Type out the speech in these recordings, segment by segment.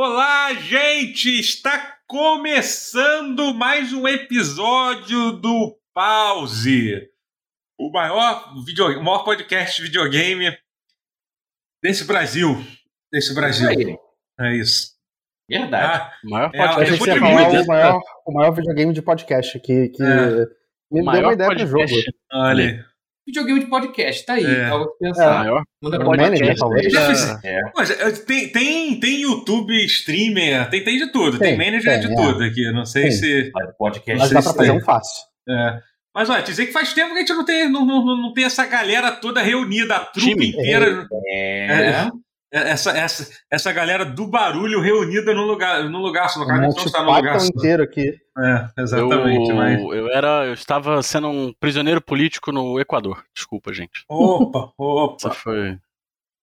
Olá, gente! Está começando mais um episódio do Pause, o maior, video, o maior podcast de videogame desse Brasil. Desse Brasil. É isso. Verdade. Ah, O maior É, podcast é, que você falar o maior, o maior videogame de podcast que, que É. me O deu uma ideia pro jogo. podcast. olha aí. Videogame de podcast, tá aí. É. Algo a É. pensar. maior Manda manager, podcast. É. Mas, é, tem, tem, tem YouTube, streamer, tem, tem de tudo. Tem, Tem, manager tem, de é. tudo aqui. Não sei Tem. se. Mas podcast. Mas dá pra fazer um fácil. É. Mas olha, dizer que faz tempo que a gente não tem, não, não, não tem essa galera toda reunida, a trupe Time. inteira. É. Essa, essa, essa galera do barulho reunida num lugar, num lugar só. No gente não está num lugar inteiro aqui. É, exatamente. eu, Mas... eu era, eu estava sendo um prisioneiro político no Equador. Desculpa, gente. Opa, opa. Essa foi,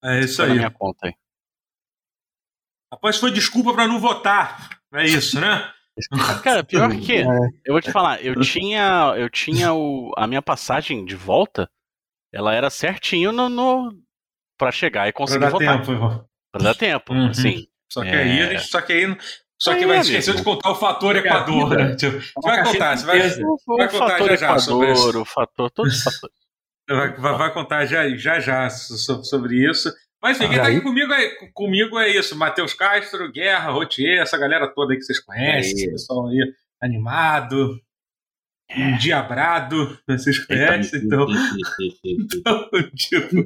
É isso foi na aí. minha conta aí. Após foi desculpa pra não votar. É isso, né? Cara, pior que, É. eu vou te falar, eu tinha, eu tinha o, a minha passagem de volta, ela era certinho no, no para chegar e Pra conseguir dar votar. tempo. irmão. Pra dar tempo, Uhum. assim. Só que É. aí a gente. Só que aí. Só que Aí, vai amigo. esquecer de contar o fator Equador, né? Tipo, Você vai contar, você vai, Vai contar já já sobre isso. o fator, todos os fatores. vai, vai- vai contar já já, já so- sobre isso. Mas enfim, quem tá aqui aí? comigo é, comigo é isso: Matheus Castro, Guerra, Rotier, essa galera toda aí que vocês conhecem, Aí. esse pessoal aí animado, endiabrado, vocês conhecem, então. tipo,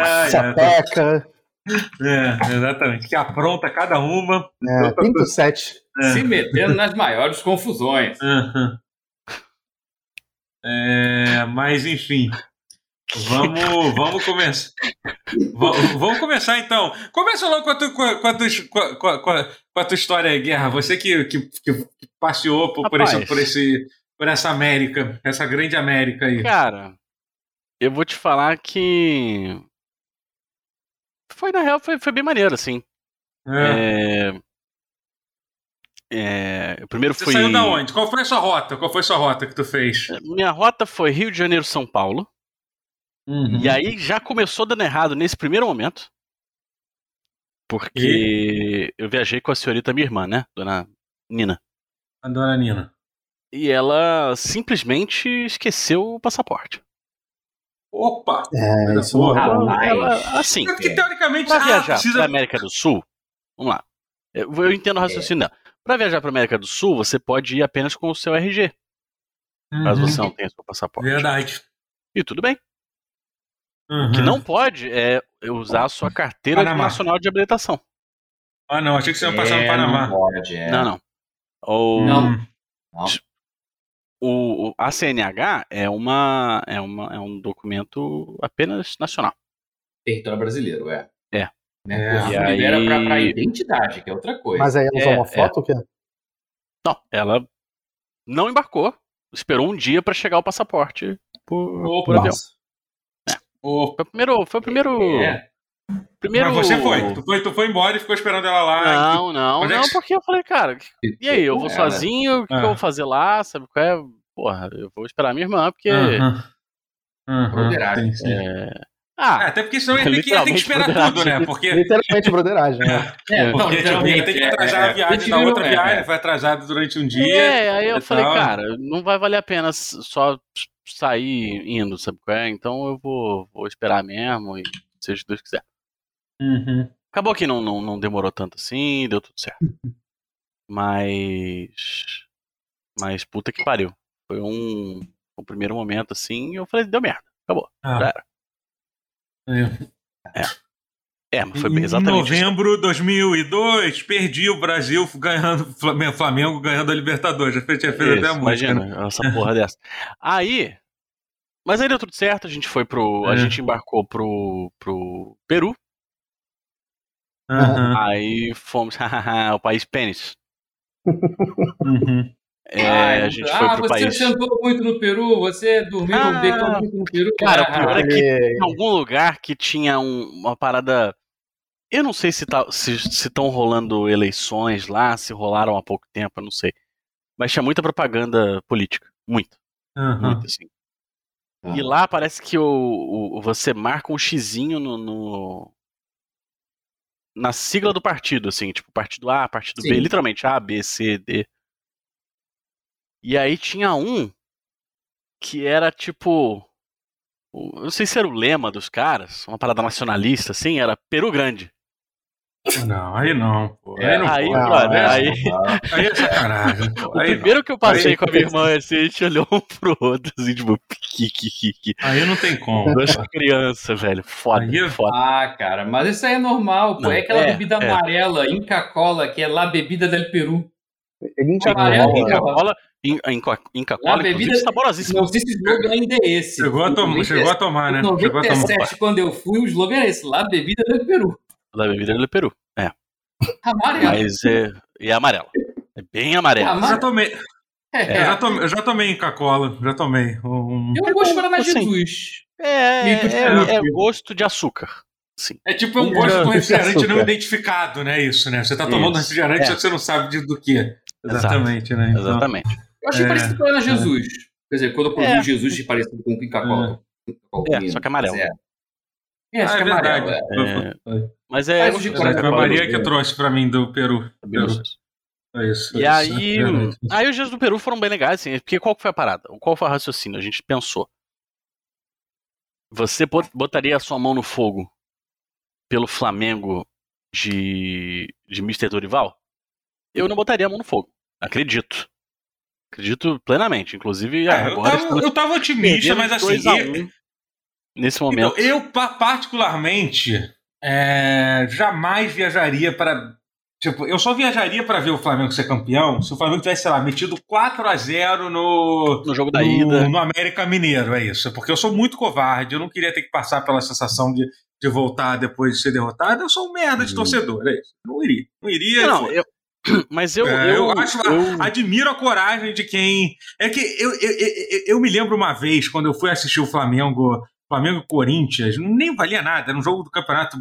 ai, Sapeca. é, exatamente. Que apronta cada uma. É, 37. Se metendo nas maiores confusões. Aham. É, mas enfim, vamos, vamos começar. Vamos, vamos começar então. Começa logo com a, tu, com, a, com, a tua, com, a, com a- tua história aí, Guerra. você que, que, que passeou por, por, esse, por, esse, por essa América, essa grande América aí. Cara, eu vou te falar que. Foi, na real, foi, foi bem maneiro, assim. É. É... É... Primeiro Você fui. saiu da onde? Qual foi a sua rota? Qual foi a sua rota que tu fez? Minha rota foi Rio de Janeiro, São Paulo. Uhum. E aí já começou dando errado nesse primeiro momento. Porque eu viajei com a senhorita minha irmã, né? Dona Nina. A dona Nina. E ela simplesmente esqueceu o passaporte. Opa! É, isso não Rapaz. Ela, assim, É porque teoricamente pra ah, viajar precisa. pra América do Sul, vamos lá. Eu, eu entendo o raciocínio dela. Pra viajar pra América do Sul, você pode ir apenas com o seu RG, caso Uhum. você não tenha seu passaporte. Verdade. E tudo bem. Uhum. O que não pode é usar a sua carteira Panamá. nacional de habilitação. Ah, não, achei que você ia passar no É, Panamá. Não pode, é. Não, não. Ou Não. Não. O, o- a CNH é uma, é uma é um documento apenas nacional. Território brasileiro, é. É. Mercosul E aí- libera pra, pra identidade, que é outra coisa. Mas aí ela usou É, uma foto? o quê? Não, ela não embarcou, esperou um dia para chegar o passaporte por, por avião. Nossa. Opa. Foi o primeiro, foi o primeiro, É. primeiro. Mas você foi. Tu, foi. tu foi embora e ficou esperando ela lá. Não, não, Onde é não, que- porque eu falei, cara, e aí, eu vou É, sozinho, o que, que Ah. eu vou fazer lá, sabe qual é? Porra, eu vou esperar minha irmã, porque. Aham. Broderagem. Sim, sim. é, É, Ah, até porque senão ia ter que, Literalmente esperar tudo, né? Porque, Literalmente broderagem, né? É, porque tipo, ia ter que atrasar a viagem viram- outra é, viagem, é. foi atrasado durante um dia. É, aí eu falei, tal. cara, não vai valer a pena só sair indo, sabe qual é? Então eu vou, vou esperar mesmo e seja o que Deus quiser. Uhum. Acabou que não, não, não demorou tanto assim, deu tudo certo. Mas. Mas puta que pariu. Foi um, um primeiro momento assim, e eu falei, deu merda, acabou. Ah, Já era. é. É, mas foi Em exatamente isso. novembro de 2002, perdi o Brasil ganhando, Flamengo, Flamengo ganhando a Libertadores. Já já fez até a música. né? imagina, essa porra dessa. Aí. Mas aí deu tudo certo, a gente foi pro. A É. gente embarcou pro, pro Peru. Aham. Aí fomos. o país pênis. Uhum. É, Ah, a gente ah, foi pro você país. sentou muito no Peru, você dormiu Ah, deitou muito no Peru. cara, Ah, o pior é que em algum lugar que tinha um- uma parada. Eu não sei se tá, se estão rolando eleições lá, se rolaram há pouco tempo, eu não sei. Mas tinha muita propaganda política. Muito, Aham. muito, assim. E lá parece que o, o- você marca um xizinho no, no- na sigla do partido, assim, tipo, partido A, partido B, Sim. literalmente A, B, C, D. E aí tinha um que era tipo. não sei se era o lema dos caras, uma parada nacionalista, assim, era Peru Grande. Não, aí não, pô. Aí É, não aí, pode. brother, Aí, aí- aí é sacanagem. pô. O Aí, primeiro que eu passei Aí- com a minha irmã, assim, a gente olhou um pro outro, assim, tipo, que, que, que, que. aí não tem como. Duas crianças, velho. Foda, Aí- foda. Ah, cara, mas isso aí é normal, pô. Não, é aquela é, bebida é. amarela, Inca Cola, que é lá bebida del Peru. Inca Cola. Inca. Cola, In- Inca, Inca Cola, bebida- inclusive, saborosíssima. Não sei se o slogan ainda é esse. Chegou a, tom... Chegou a tomar, né? Em Chegou a tomar. 97, quando eu fui, o slogan era esse, lá bebida del Peru. Da bebida do Peru. É. Amarelo. Mas é. E é amarelo. É bem amarelo. Eu mas- já tomei, É, eu já tomei, eu já tomei Inca Cola, já tomei. Um... Eu gosto de Guaraná Assim. Jesus. É, é, é gosto de açúcar. Sim. É tipo um Um gosto de um refrigerante não identificado, né? Isso, né? Você tá tomando Isso, refrigerante, é. só que você não sabe de, do que. Exatamente, né? Então, Exatamente. Eu achei É, parecido com Guaraná Jesus. Quer dizer, quando eu É. o Jesus de parecido com o Inca Cola. É, só que é amarelo. É, é acho Ah, que é é amarelo. verdade. É. É. Mas é. Mas a Cola Maria que Peru. trouxe pra mim do Peru. É gostoso. É isso. E é isso, aí, é aí os dias do Peru foram bem legais, assim, porque qual que foi a parada? Qual foi o raciocínio? A gente pensou. Você bot- botaria a sua mão no fogo pelo Flamengo de, de Mr. Dorival? Eu não botaria a mão no fogo. Acredito. Acredito plenamente. Inclusive, É, eu, agora tava, estamos eu tava otimista, mas assim. 2 a eu- 1 nesse Então, momento. eu, pa- particularmente, é, jamais viajaria para. Tipo, eu só viajaria para ver o Flamengo ser campeão se o Flamengo tivesse, sei lá, metido 4 a 0 no, no jogo da no, ida. no América Mineiro, é isso. Porque eu sou muito covarde, eu não queria ter que passar pela sensação de, de voltar depois de ser derrotado. Eu sou um merda de Hum. torcedor, é isso. Não iria. Não iria. Não, foi. eu, mas eu, É, eu, eu acho, eu- admiro a coragem de quem. É que eu, eu, eu, eu me lembro uma vez, quando eu fui assistir o Flamengo, Flamengo e Corinthians, nem valia nada, era um jogo do Campeonato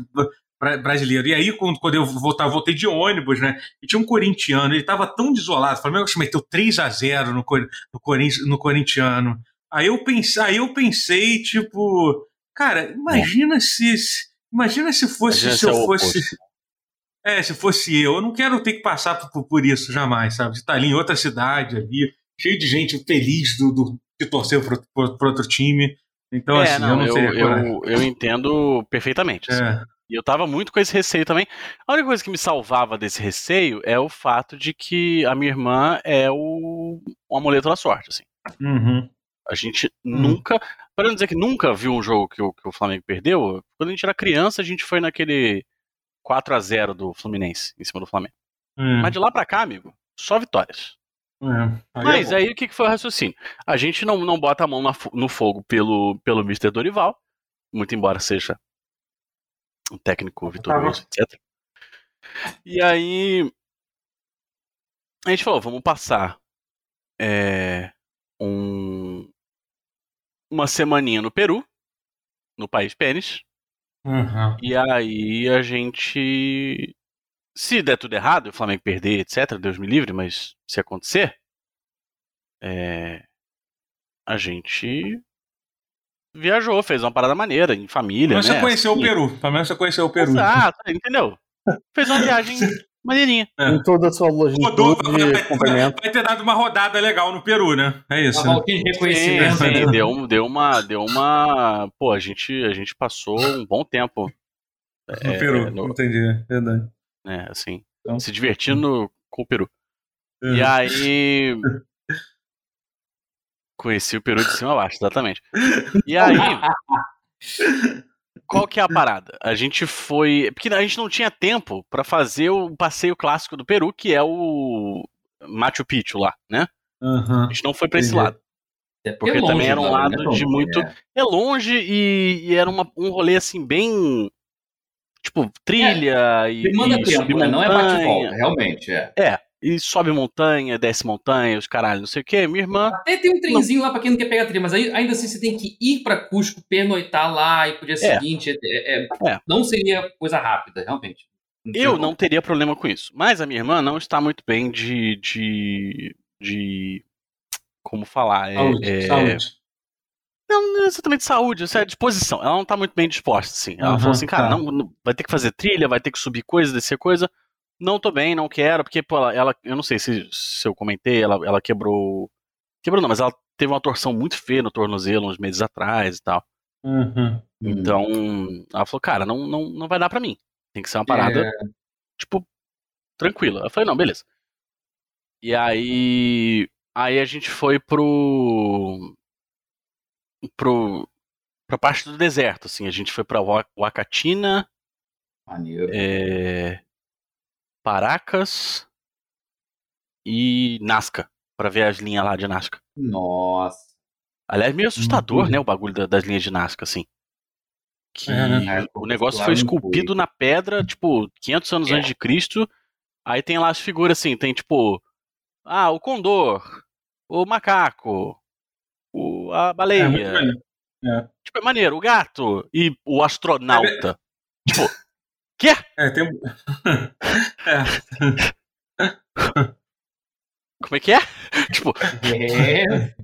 Bra- Brasileiro. E aí, quando, eu voltava, voltei de ônibus, né? E tinha um corintiano, ele tava tão desolado. O Flamengo que meteu 3 a 0 no, no, Corin- no corintiano. Aí eu pensei, aí eu pensei, tipo, cara, imagina se. se- Imagina se fosse Imagina se é eu fosse. oposto. É, se fosse eu, eu não quero ter que passar por, por isso jamais, sabe? De estar ali em outra cidade, ali, cheio de gente feliz do, do, pro, pro, pro outro time. Então, é, assim, não, eu não eu, eu, eu entendo perfeitamente. assim. É, E eu tava muito com esse receio também. A única coisa que me salvava desse receio é o fato de que a minha irmã é o, o amuleto da sorte, assim. uhum. A gente Hum. nunca, para não dizer que nunca viu um jogo que o, que o Flamengo perdeu, quando a gente era criança, a gente foi naquele 4 a 0 do Fluminense em cima do Flamengo. É, Mas de lá pra cá, amigo, só vitórias. É. Aí Mas é aí o que, foi o raciocínio? A gente não, não bota a mão na no fogo pelo, pelo Mr. Dorival, muito embora seja um técnico vitorioso, etc. E aí a gente falou, vamos passar é, um, uma semaninha no Peru, no país pênis, Uhum. e aí a gente. Se der tudo errado, o Flamengo perder, etc., Deus me livre, mas se acontecer, é, a gente viajou, fez uma parada maneira, em família, Mas né? você conheceu o assim. Peru. Pelo menos você conheceu o Peru. Exato, entendeu? Fez uma viagem maneirinha. É. Em toda a sua Rodou, longitude, vai, vai ter dado uma rodada legal no Peru, né? É isso. Uma né? de Sim, reconhecimento. sim, né? deu, deu uma. Deu uma. Pô, a gente, a gente passou um bom tempo. No é, Peru, no- entendi. Verdade. Né, assim, Então. se divertindo com o Peru. É. E aí. Conheci o Peru de cima a baixo, exatamente. E aí. Qual que é a parada? A gente foi. Porque a gente não tinha tempo pra fazer o passeio clássico do Peru, que é o Machu Picchu lá, né? Uhum. A gente não foi pra esse lado. É Porque é longe, também era um lado não é tão de longe, muito- é. É longe e, e era uma- um rolê assim, bem. Tipo, trilha e. Demanda e tempo, né? Não é bate-volta, montanha. realmente, é. É, e sobe montanha, desce montanha, os caralho, não sei o quê. Minha irmã. Até tem um trenzinho lá pra quem não quer pegar trilha, mas aí, ainda assim você tem que ir pra Cusco, pernoitar lá e pro dia É. seguinte. é- é- É. Não seria coisa rápida, realmente. Eu não teria problema com isso. Mas a minha irmã não está muito bem de. de. de como falar? É, Saúde, é, saúde. Não, não é exatamente saúde, isso é disposição. Ela não tá muito bem disposta, assim. Ela Aham, falou assim, cara, tá. não, não- vai ter que fazer trilha, vai ter que subir coisa, descer coisa. Não tô bem, não quero, porque, pô, ela, ela- eu não sei se, se eu comentei, ela, ela quebrou. Quebrou não, mas ela teve uma torção muito feia no tornozelo uns meses atrás e tal. Uhum. Então, ela falou, cara, não, não, não vai dar pra mim. Tem que ser uma parada, É, tipo, tranquila. Eu falei, não, beleza. E aí. Aí a gente foi pro. Pro. pra parte do deserto, assim. A gente foi pra maneiro. é, Paracas e Nazca, pra ver as linhas lá de Nazca. Nossa. Aliás, meio assustador, Uhum. né, o bagulho da- das linhas de Nazca, assim. Que É, né? É, o negócio lá foi não esculpido na pedra, tipo, 500 anos É. antes de Cristo. Aí tem lá as figuras assim, tem tipo, ah, o condor, o macaco, a É, muito baleia. maneiro. É. tipo, é maneiro, o gato e o astronauta. Tipo, quê? É, tem... é. Como é que é? tipo, É.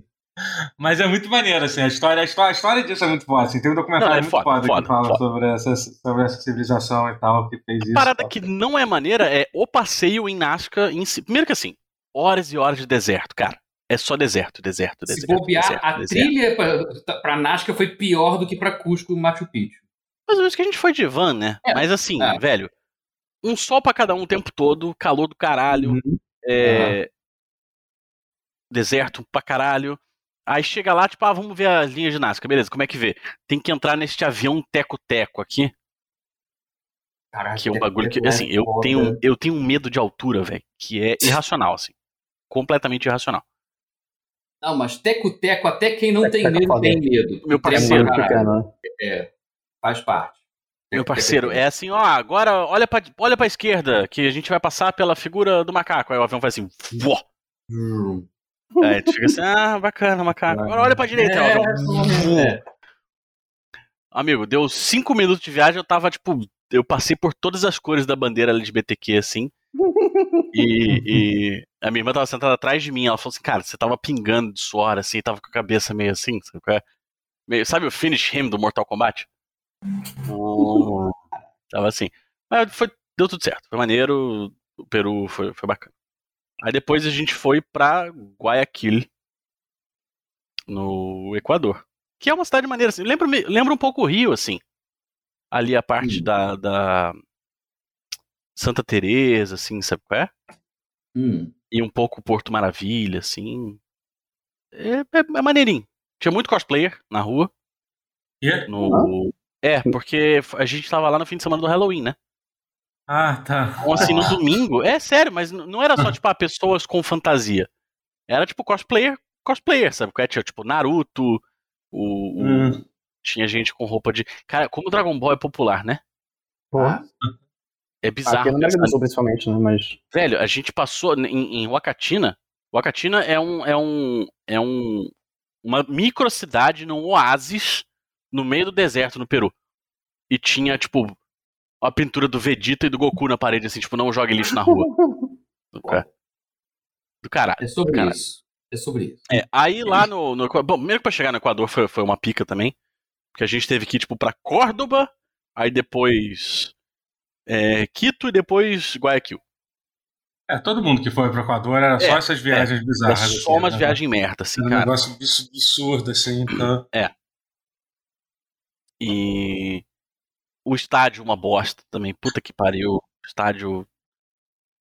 Mas é muito maneiro, assim, a história, a história, a história disso é muito foda, assim, tem um documentário Não, é muito foda, foda, foda, que fala foda. Sobre, essa, sobre essa civilização e tal, que fez isso. parada tal. que não é maneira é o passeio em Nazca em si. Primeiro que assim, horas e horas de deserto, cara. É só deserto, deserto, Se deserto. bobear, deserto, a deserto. trilha pra, pra Nazca foi pior do que pra Cusco e Machu Picchu. Mais ou menos que a gente foi de van, né? É, Mas assim, é. velho, um sol pra cada um o tempo todo, calor do caralho, Uhum. é... deserto pra caralho. Aí chega lá, tipo, ah, vamos ver as linhas de Nazca, beleza, como é que vê? Tem que entrar neste avião teco-teco aqui, Caraca, que é um bagulho que, é assim, eu tenho, eu tenho um medo de altura, velho, que é irracional, assim. Completamente irracional. Não, mas teco-teco, até quem não tem Teco-teco é medo tem medo. Meu pra parceiro. pequeno, né? Faz parte. Meu parceiro, é assim, ó, agora olha pra, olha pra esquerda, que a gente vai passar pela figura do macaco. Aí o avião faz assim, vó. Hum. Aí tu fica assim, ah, bacana, macaco. Agora olha pra direita, aí o avião, É. Amigo, deu cinco minutos de viagem, eu tava, tipo, eu passei por todas as cores da bandeira LGBTQ, assim. E, e a minha irmã tava sentada atrás de mim, ela falou assim, cara, você tava pingando de suor, assim, tava com a cabeça meio assim, sabe é? Meio, sabe o finish him do Mortal Kombat? Tava assim. Mas foi, deu tudo certo, foi maneiro, o Peru foi, foi bacana. Aí depois a gente foi pra Guayaquil, no Equador. Que é uma cidade maneira, assim. Lembra, lembra um pouco o Rio, assim. Ali a parte Hum. da, da Santa Teresa, assim, sabe qual é? Hum. E um pouco Porto Maravilha, assim. É, é, é maneirinho. Tinha muito cosplayer na rua. E? No... É, porque a gente tava lá no fim de semana do Halloween, né? Ah, tá. Então, assim, no domingo. É sério, mas não era só, tipo, ah, pessoas com fantasia. Era, tipo, cosplayer, cosplayer, sabe? qual é? Tinha, tipo, Naruto, o, o- Hum. tinha gente com roupa de. Cara, como o Dragon Ball é popular, né? Porra. É bizarro. Aqui no América pensar do Sul, principalmente, né? Mas. Velho, a gente passou em, em Wakatina. Wakatina é um é um é um uma microcidade num oásis no meio do deserto no Peru. E tinha tipo a pintura do Vegeta e do Goku na parede assim, tipo, não jogue lixo na rua. Do ca- Do caralho. É sobre Cara. isso. É sobre isso. É, aí lá no, no bom, primeiro que pra chegar no Equador foi, foi uma pica também, porque a gente teve que ir tipo pra Córdoba, aí depois é, Quito e depois Guayaquil. É, todo mundo que foi pro Equador era só É, essas viagens Era bizarras. só assim, umas né? viagens merda, assim, Era um cara. negócio abs- absurdo, assim. Então... E o estádio uma bosta também. Puta que pariu. Estádio.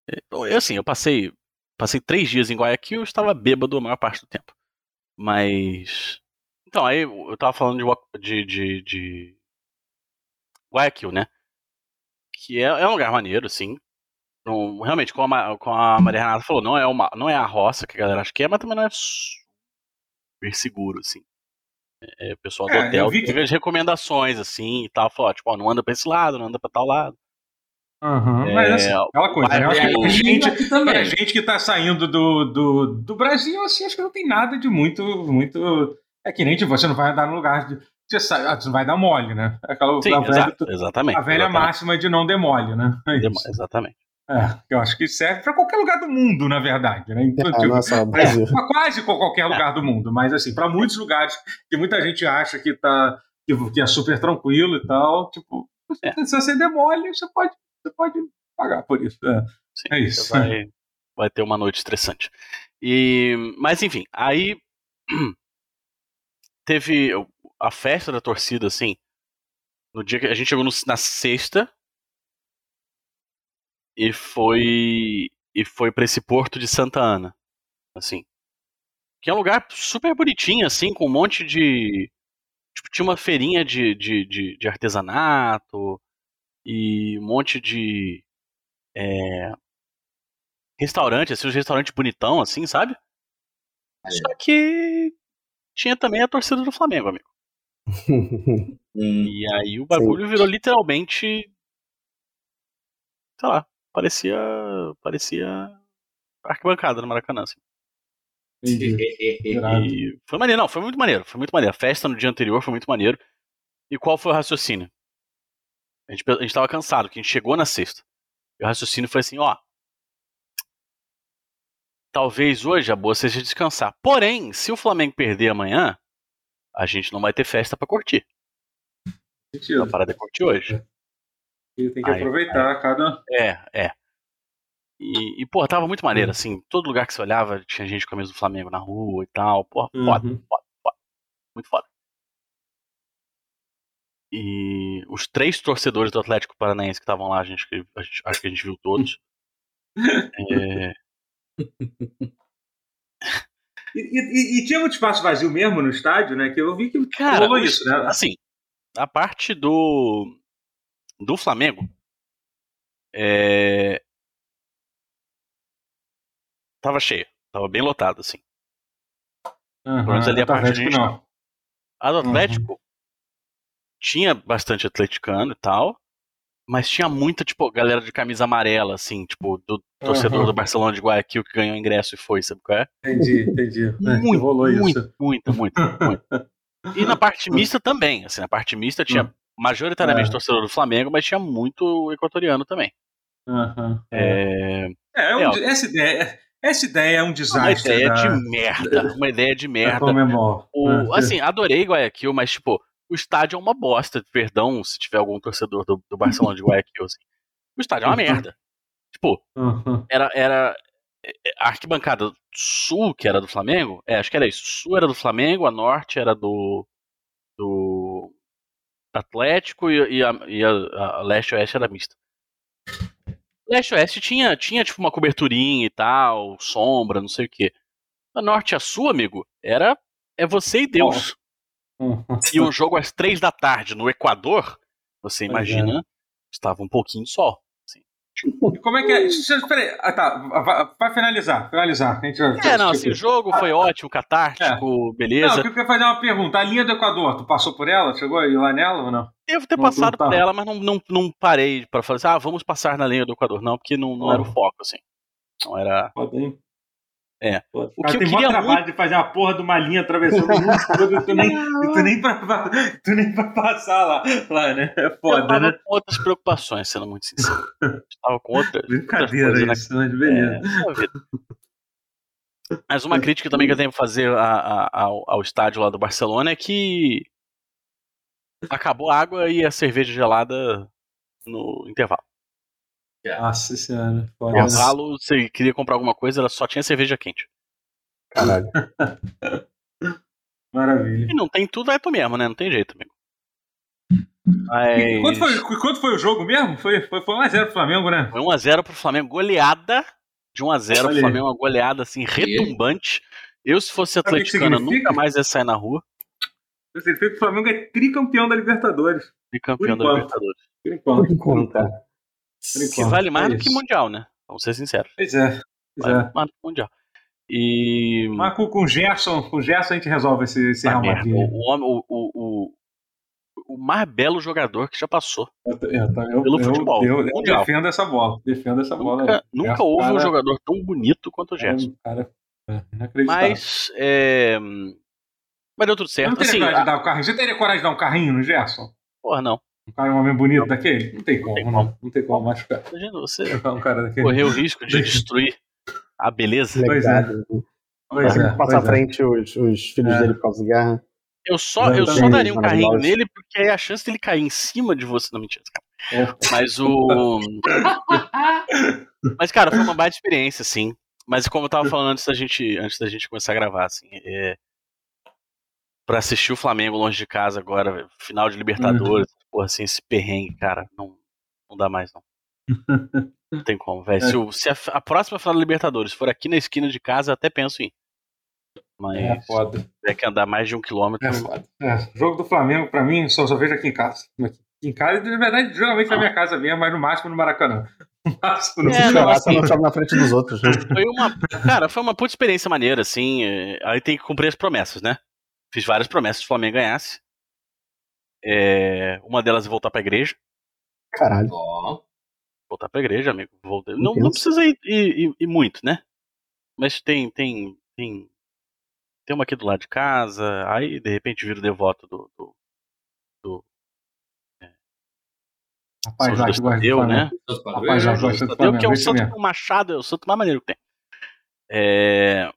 É, Eu, assim, eu passei. Passei três dias em Guayaquil e estava bêbado a maior parte do tempo. Mas. Então, aí eu tava falando de, de, de, de Guayaquil, né? Que é, é um lugar maneiro. Não- realmente, como a, como a Maria Renata falou, não é, uma, não é a roça que a galera acha que é, mas também não é super seguro, assim. É, o pessoal do É, hotel que- teve as recomendações, assim, e tal. Falou, ó, tipo, ó, não anda pra esse lado, não anda pra tal lado. Uhum, É, mas assim, aquela coisa, né? Eu acho que É, pra e gente, pra gente que tá saindo do, do, do Brasil, assim, acho que não tem nada de muito. muito é que nem tipo, você não vai andar num lugar de. Você, sai, ah, não vai dar mole, né? Aquela Sim, a velha, exato, exatamente. a velha exatamente. máxima de não demole, né? É isso. Exatamente. É, eu acho que serve para qualquer lugar do mundo, na verdade, né? Então, Ah, tipo, não é Brasil. Quase qualquer lugar do mundo, mas assim, para muitos lugares que muita gente acha que tá que, que é super tranquilo e tal, tipo, se você demole, você pode, você pode pagar por isso. É, Sim, é isso. Você vai, vai ter uma noite estressante. E, mas enfim, aí teve a festa da torcida, assim, no dia que a gente chegou no- na sexta e foi e foi para esse porto de Santa Ana, assim, que é um lugar super bonitinho, assim, com um monte de tipo, tinha uma feirinha de, de, de, de artesanato e um monte de é, restaurante, assim, um restaurante bonitão, assim, sabe? Só que tinha também a torcida do Flamengo, amigo. Hum. E aí o bagulho virou literalmente. Sei lá, parecia. parecia. arquibancada no Maracanã, assim. E foi maneiro, não, foi muito maneiro, foi muito maneiro. A festa no dia anterior foi muito maneiro. E qual foi o raciocínio? A gente, a gente tava cansado, que a gente chegou na sexta. E o raciocínio foi assim, ó. Talvez hoje a boa seja descansar. Porém, se o Flamengo perder amanhã, a gente não vai ter festa pra curtir. Sentido. A parada é curtir hoje. E tem que Aí, aproveitar cada. É, é. E, e, pô, tava muito maneiro, assim. Todo lugar que você olhava tinha gente com a camisa do Flamengo na rua e tal. Pô, foda, Uhum. foda, foda. Muito foda. E os três torcedores do Atlético Paranaense que estavam lá, a gente, a gente- acho que a gente viu todos. É, E, e- e tinha muito espaço vazio mesmo no estádio, né? Que eu vi que Cara, rolou isso, né? assim, a parte do do Flamengo é, tava cheia, tava bem lotado, assim. Aham, menos ali a parte de não. A do Uhum. Atlético tinha bastante atleticano e tal, mas tinha muita, tipo, galera de camisa amarela, assim, tipo, do torcedor Uhum. do Barcelona de Guayaquil que ganhou ingresso e foi, sabe qual é? Entendi, entendi. É, Muito, rolou muito, isso. muito, muito, muito. E na parte mista também, assim, na parte mista tinha Hum. majoritariamente É. torcedor do Flamengo, mas tinha muito equatoriano também. Aham, é. É, É, é um É, essa, ideia, essa ideia é um uma desastre. ideia da, de merda, uma ideia de da merda. O- É. assim, adorei Guayaquil, mas, tipo, o estádio é uma bosta. Perdão se tiver algum torcedor do, do Barcelona de Guayaquil, assim. O estádio é uma Uhum. merda. Tipo, Aham. era, era a arquibancada sul, que era do Flamengo, é, acho que era isso. Sul era do Flamengo, a norte era do, do Atlético e, e a, e a- a leste e oeste era mista. Leste e oeste tinha, tinha, tipo, uma coberturinha e tal, sombra, não sei o quê. A norte e a sul, amigo, era é você e Deus. E um jogo às três da tarde no Equador, você imagina, estava um pouquinho de sol. E como é que é? Deixa- Espera aí. Ah, tá. Para finalizar, finalizar. A gente vai- É, não, assim, o jogo foi ótimo, catártico, Não, beleza. eu queria fazer uma pergunta. A linha do Equador, tu passou por ela? Chegou a ir lá nela ou não? Devo ter Não, passado não tá. por ela, mas não, não, não parei pra falar assim, ah, vamos passar na linha do Equador. Não, porque não, não era o foco, assim. Não era. É. O Cara, que eu tem queria trabalho muito- de fazer uma porra de uma linha atravessando o mundo todo e tu nem, tu nem, pra, tu nem pra passar lá, lá, né? É eu foda, tava né? com outras preocupações, sendo muito sincero. Eu tava com outra, outras Brincadeira na isso, mas beleza. É, na. Mas uma crítica também que eu tenho que fazer a- a- ao, ao estádio lá do Barcelona é que acabou a água e a cerveja gelada no intervalo. Nossa senhora. Intervalo, você queria comprar alguma coisa, ela só tinha cerveja quente. Caralho. Maravilha. E não tem tudo, vai pro mesmo, né? Não tem jeito, amigo. Mas Quanto foi, quanto foi o jogo mesmo? Foi, foi, foi 1x0 pro Flamengo, né? foi 1x0 pro Flamengo, goleada de 1x0 pro. Flamengo, uma goleada assim, retumbante. Eu, se fosse o que que atleticana, significa? nunca mais ia sair na rua. Significa que o Flamengo é tricampeão da Libertadores. de campeão da enquanto. Libertadores. Por enquanto. Por enquanto, é. Por Que vale mais é do que. Mundial, né? Vamos ser sinceros. Pois é. Pois Vale é. mais do que Mundial. E. Mas com, com o Gerson, com o Gerson a gente resolve esse, esse Ah, Real Madrid. o, homem- o, o, o, o mais belo jogador que já passou. Eu, eu, pelo eu- futebol, eu- mundial. defendo essa bola. Defendo essa bola. Nunca, aí. nunca Gerson, houve um cara, jogador tão bonito quanto o Gerson. Cara, é inacreditável. Mas. É... Mas deu tudo certo. não teria Assim, coragem de a... dar um carrinho. Você teria coragem de dar um carrinho no Gerson? Porra, não. Um cara, um homem bonito daquele? Não tem como, tem não. como. Não tem como machucar. Imagina você Um cara daquele. correr o risco de destruir a beleza. Pois é. Legado. Pois é, Passar à é. frente os, os filhos É. dele por causa da guerra. Eu só, eu só daria um carrinho nele porque aí a chance dele cair em cima de você. Não, mentira. É. Mas o. Mas, cara, foi uma baita experiência, sim. Mas como eu tava falando antes da gente, antes da gente começar a gravar, assim, é... pra assistir o Flamengo longe de casa agora, final de Libertadores, porra, assim, esse perrengue, cara, não, não dá mais, não. Não tem como, velho. Se, o- se a, a próxima final da Libertadores for aqui na esquina de casa, eu até penso em. ir. Mas É foda. é que andar mais de um quilômetro. É foda. É, jogo do Flamengo, pra mim, só, só vejo aqui em casa. Aqui em casa, na verdade, geralmente na minha casa mesmo, mas no máximo no Maracanã. No máximo no É, não, assim- na frente dos outros. Né? Foi uma. Cara, foi uma puta experiência maneira, assim. é, Aí tem que cumprir as promessas, né? Fiz várias promessas se o Flamengo ganhasse. É, uma delas é voltar pra igreja. Caralho. Ó, Voltar pra igreja, amigo. Não, não precisa ir, ir- ir- muito, né? Mas tem, tem, tem. Tem uma aqui do lado de casa. Aí, de repente, viro devoto do. do Rapaz, São Judas do Tadeu, Flamengo. né? seus Rapaz, já né? gosta do Tadeu, que é o santo com machado, é o santo mais maneiro que tem. É,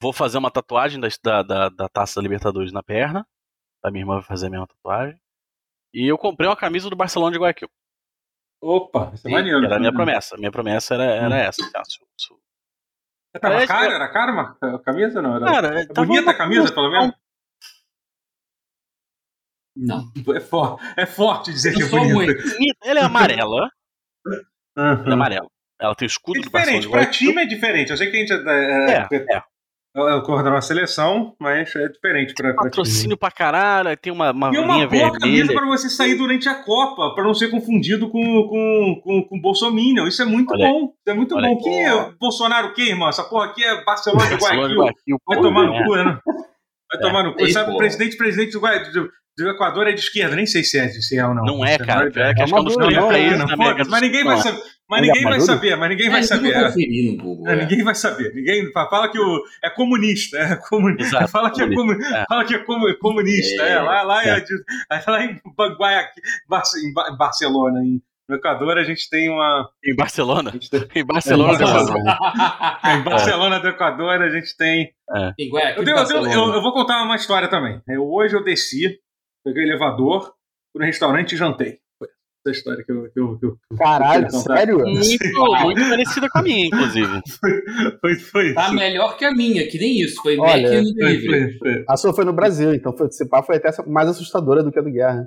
Vou fazer uma tatuagem da, da, da, da taça da Libertadores na perna. A minha irmã vai fazer a mesma tatuagem. E eu comprei uma camisa do Barcelona de Guayaquil. Opa, isso é maneiro. Era a minha promessa. A minha promessa era, era essa. assim, Tava É, caro? eu- Era caro uma a camisa não? Era... Cara, É bonita a camisa, pelo menos? Não. É, for... é forte dizer que Eu é sou bonita. muito. bonita. Ela é amarela. Ela é Uhum. amarela. Ela tem o escudo É do Barcelona diferente, pra time é diferente. Eu sei que a gente é, É, é, é. É o cor da nossa seleção, mas é diferente pra, pra. Patrocínio pra caralho. aí Tem uma, uma E é uma linha boa camisa pra você sair durante a Copa, pra não ser confundido com com, com, com Bolsonaro. Isso é muito Olha bom. Isso é muito Olha bom. aí. Quem é Bolsonaro o quê, irmão? Essa porra aqui é Barcelona de Guayaquil. Guayaquil. Vai pô, tomar no é. cu, né? Vai É. tomar no cu. Sabe, o presidente, presidente do, Gua- do, do Equador é de esquerda. Nem sei se é, se é ou não. Não é, cara. é que É acho que é do é. é É, É. conferir no Google. É, é. Ninguém vai saber. Ninguém fala que o é comunista, é comunista. Exato, fala que é, comu, comunista, é. fala que é comu- comunista. É, É, lá, lá, é. é. lá em Guayaquil, em Ba- Barcelona, em, no Equador, a gente tem uma. Em Barcelona? tem- Em Barcelona, É, do Barcelona. Equador. em Barcelona do Equador, a gente tem. Em Guayaquil, Eu, tenho- eu tenho- eu- eu vou contar uma história também. Eu- hoje eu desci, peguei o elevador, fui no restaurante e jantei. Foi essa história que eu. Que eu, que eu- Caralho, tá. sério? Muito, muito parecida com a minha, inclusive. foi, foi Tá isso. melhor que a minha, que nem isso. Foi Olha, Mac no Foi, foi, foi. A sua foi no Brasil, então foi, se pá, foi até mais assustadora do que a do Guerra.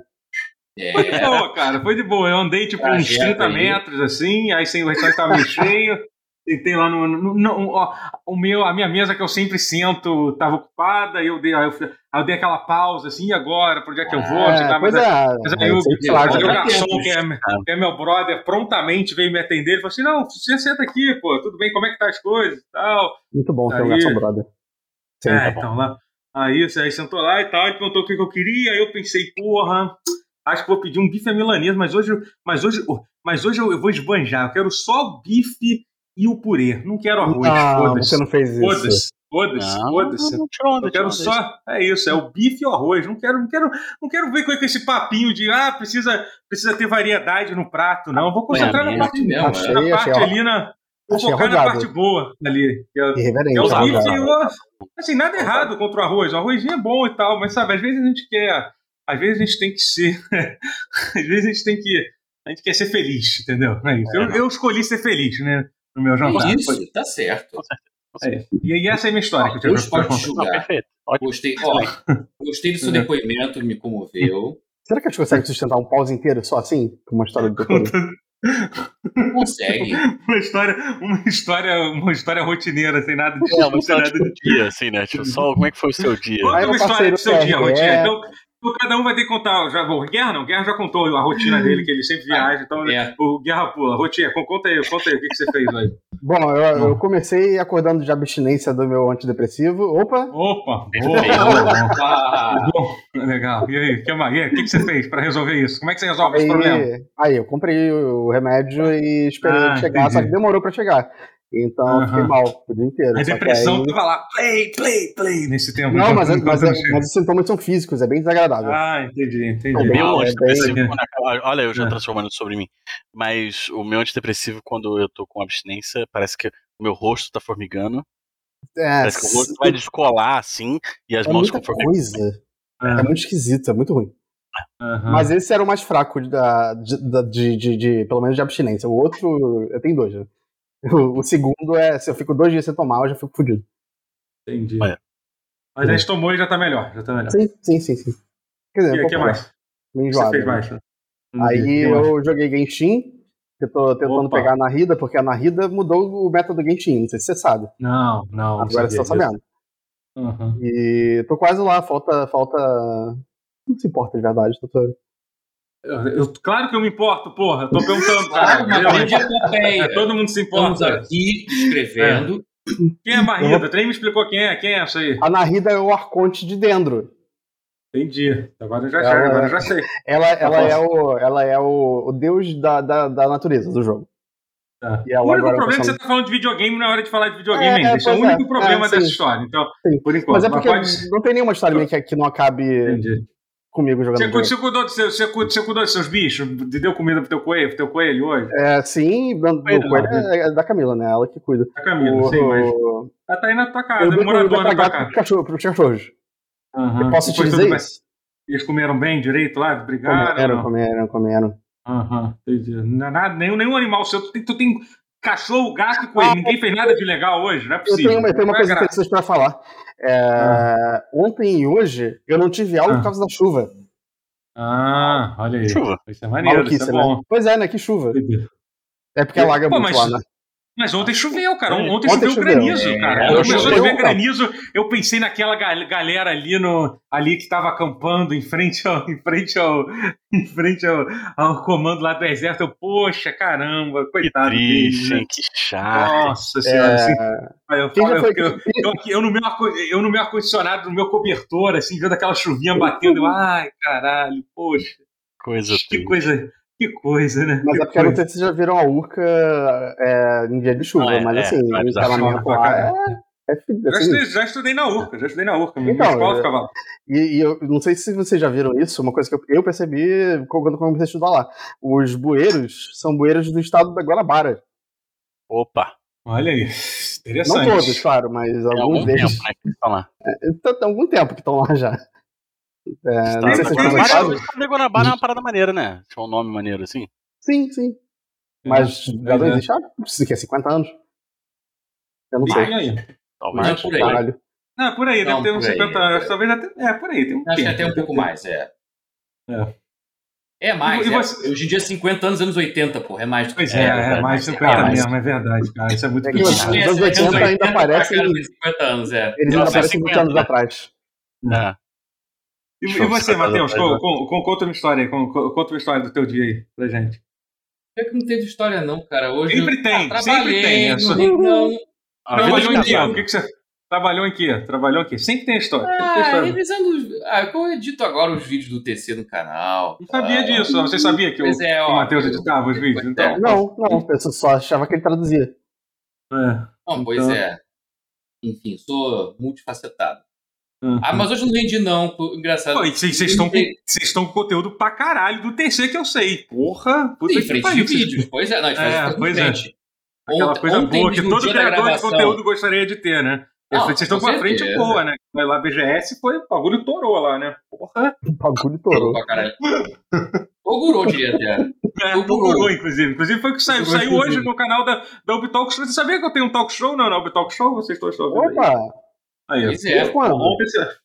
Foi de É, boa, cara. Foi de boa. Eu andei tipo uns Trajeto 30 aí. metros, assim, aí sem o restaurante tava meio cheio. Tentei lá no. no- no- ó, o meu, a minha mesa que eu sempre sento tava ocupada, e eu dei, aí eu, fui- aí eu dei aquela pausa, assim, e agora? Pra onde é que eu vou? É, lá, pois mas, é. mas é, aí o, aí o já garçom, que é, que é meu brother, prontamente veio me atender. Ele falou assim: Não, você senta aqui, pô, tudo bem, como é que tá as coisas e tal. Muito bom ter um garçom brother. Sim, É, tá então lá. Aí, aí sentou lá e tal, ele perguntou o que que eu queria, aí eu pensei, porra, acho que vou pedir um bife à milanesa, mas hoje, mas hoje, mas hoje eu, eu vou esbanjar, eu quero só o bife e o purê, não quero arroz, foda-se. você não fez isso. Foda-se, foda-se, Eu quero só, é isso, é o bife e o arroz. Não quero, não quero, não quero ver com esse papinho de ah, precisa, precisa ter variedade no prato, não. Eu vou concentrar É, na parte, mesmo, Achei, na achei, parte ó, ali na, vou achei focar na parte boa ali. Que é, é o bife e o, assim, nada errado contra o arroz. O arrozinho é bom e tal, mas sabe, às vezes a gente quer, às vezes a gente tem que ser, às vezes a gente tem que, a gente quer ser feliz, entendeu? É isso. eu, eu escolhi ser feliz, né? No meu jantar. Isso, tá certo. É. E aí essa é a minha história que eu Hoje pode julgar. perfeito. Ótimo. Gostei, ó, gostei do seu É. depoimento, me comoveu. Será que a gente consegue sustentar um pause inteiro só assim? Com uma história do? Consegue. uma história, uma história, uma história rotineira, sem nada de É, uma história nada tipo dia, assim, né? Tipo, só como é que foi o seu dia? Conta uma história do seu dia, rotina. Então cada um vai ter que contar. Já, o Guerra não, o Guerra já contou a rotina dele, que ele sempre viaja. Então, É. o Guerra pula. Rotina, conta aí, conta aí o que, que você fez hoje. Bom, eu, eu comecei acordando de abstinência do meu antidepressivo. Opa! Opa! Ah, bom. Legal. E aí, que mais? O que, que você fez para resolver isso? Como é que você resolve esse Aí, problema? aí eu comprei o remédio e esperei Ah, chegar, entendi. só que demorou pra chegar. Então eu fiquei mal o dia inteiro. A depressão aí- tava lá, play, play, play, nesse tempo. Não, mas, é- mas, é- mas os sintomas são físicos, é bem desagradável. Ah, entendi, entendi. É O meu é antidepressivo, bem- quando acaba- olha eu já É. transformando sobre mim, mas o meu antidepressivo, quando eu tô com abstinência, parece que o meu rosto tá formigando, É, parece que o rosto vai descolar assim, e as é mãos muita ficam formigando. coisa. Ah, É muito esquisito, é muito ruim. aham. Mas esse era o mais fraco de, da- de, da- de, de- de- pelo menos de abstinência. O outro, eu tenho dois, né? O, o segundo é, se eu fico dois dias sem tomar, eu já fico fudido. Entendi. Olha. Mas a gente tomou e já tá melhor, já tá melhor. Sim, sim, sim, sim. Quer dizer, E um o que pouco mais? meio O que você enjoado. fez né? mais? né? Aí O que mais? eu joguei Genshin, que eu tô tentando Opa. pegar a Narida, porque a Narida mudou o método Genshin, não sei se você sabe. Não, não. Agora você tá sabendo. Aham. E tô quase lá, falta. falta... Não se importa de verdade, doutor. Eu- eu- claro que eu me importo, porra. Eu tô perguntando, Claro, cara. É, todo mundo se Estamos importa. aqui escrevendo. Quem é Marrida? O trem me explicou quem é. Quem é essa aí? A Narida é o Arconte de Dendro. Entendi. Agora eu já, Ela- sei, agora eu já sei. Ela, ela, bom. é, o, ela é o, o deus da, da, da natureza do jogo. Tá. Ela O único problema é que tá você tá falando de videogame na hora de falar de videogame É, ainda. Esse é o pois é. único problema É, dessa história. Então, Sim. por enquanto. Mas é porque pode- não tem nenhuma história que, que não acabe Entendi. Comigo jogando Você, você, cuidou dos seus, você, você cuidou dos seus bichos? Deu comida pro teu coelho, pro teu coelho hoje? É, sim, do Coelho, coelho é, é da Camila, né? Ela que cuida. A Camila, O- sim, mas. Ela tá aí na tua casa, eu é moradora na tua casa. pros cachorro, pros cachorros. Aham. Eu posso te dizer isso? Eles comeram bem direito lá? Brigaram? Comeram, comeram, comeram. Aham, entendi. Não, é nada, nenhum, nenhum animal seu. Tu tem, tu tem cachorro, gato e coelho. Ninguém fez nada de legal hoje, não é Eu possível. tenho, eu tenho uma é coisa interessante pra falar. É, Ontem e hoje eu não tive aula Ah. por causa da chuva. Ah, olha aí. Chuva. Isso é maneiro, isso é né? bom. Pois é, né? Que chuva. É porque alaga Pô, muito mas- lá, né? Mas ontem choveu, cara. Ontem, Ontem choveu, choveu. granizo, É, cara. ontem Quando começou a chover granizo, eu pensei naquela gal- galera ali no ali que tava acampando em frente ao em frente ao em frente ao, ao comando lá do exército. Eu, poxa, caramba, Que coitado deles, triste, né? Que chato. Nossa senhora, assim, eu, falo, eu, eu, eu, eu no meu eu no meu ar-condicionado, no meu cobertor, assim, vendo aquela chuvinha batendo, eu, ai, caralho, poxa, Coisa que triste. coisa, que coisa, né? Mas que é porque eu não coisa. sei se vocês já viram a Urca é, em dia de chuva, Não, é, mas é, assim, pra lá caralho. é, é fi- Já assim, estudei, já estudei na URCA, já estudei na URCA, minha Então, escola é- ficava lá. E, e eu não sei se vocês já viram isso, uma coisa que eu, eu percebi quando comecei a estudar lá. Os bueiros são bueiros do estado da Guanabara. Opa. Olha aí, Não interessante. todos, claro, mas alguns algum deles. tempo, né? Que estão lá. Então, Tem algum tempo que estão lá já. É, não sei se vocês também sabem. Guanabara- é uma parada maneira, né? Tinha um nome maneiro assim. Sim, sim. Mas já não é. existe há isso que é 50 anos. Eu não sei. aí. Talvez. Mas por aí. Caralho. Ah, por aí, Não, deve ter uns por aí. 50 anos, talvez até. É, por aí, tem um Acho que tempo. até um pouco mais, é. É. É mais, E é. você- Hoje em dia, 50 anos, anos 80, porra, é mais do que Pois é, é, verdade. mais de É, 50 mais. mesmo, é verdade, cara. Isso é muito É que É, anos 50 80 ainda aparecem- cá, 50 anos, é. Eles ainda 1950, aparecem 20 anos né? atrás. É. E, e você, tá Matheus, co- conta uma história aí, con- co- conta uma história do teu dia aí pra gente. É que não teve história, não, cara. Hoje Sempre eu... tem, Ah, sempre tem, trabalhei é no só- Rio- Não, A vida de Trabalhou em quê? casado. O que, que você. Trabalhou em quê? Trabalhou em quê? Sempre tem história. Sempre tem Ah, história. revisando. os- Ah, eu edito agora os vídeos do TC no canal. Não sabia Ah, disso. Você sabia que o, é, o. Matheus editava os vídeos? Então, é. Não, não, eu só achava que ele traduzia. É. Não, pois Então- é. Enfim, sou multifacetado. Uhum. Ah, mas hoje eu não vendi, não. Engraçado. Pô, Vocês vocês estão com, vocês estão com conteúdo pra caralho do TC que eu sei. Porra! Puta que pariu. de vídeos. Pois é, não, a gente faz É, em pois é. Aquela coisa ontem, boa que todo criador de conteúdo gostaria de ter, né? Não, Vocês estão com com a frente boa, né? Vai lá, BGS, foi, o bagulho torou lá, né? Porra! O bagulho Torou torou. pra caralho. Ogurou, diria até. É, Torou. torou, inclusive. Inclusive foi o que saiu, saiu hoje no canal da, da Ubi Talk Show. Você sabia que eu tenho um talk show? Não, Talk Show? Vocês estão ouvindo aí? Opa! Aí, ó. Pois é.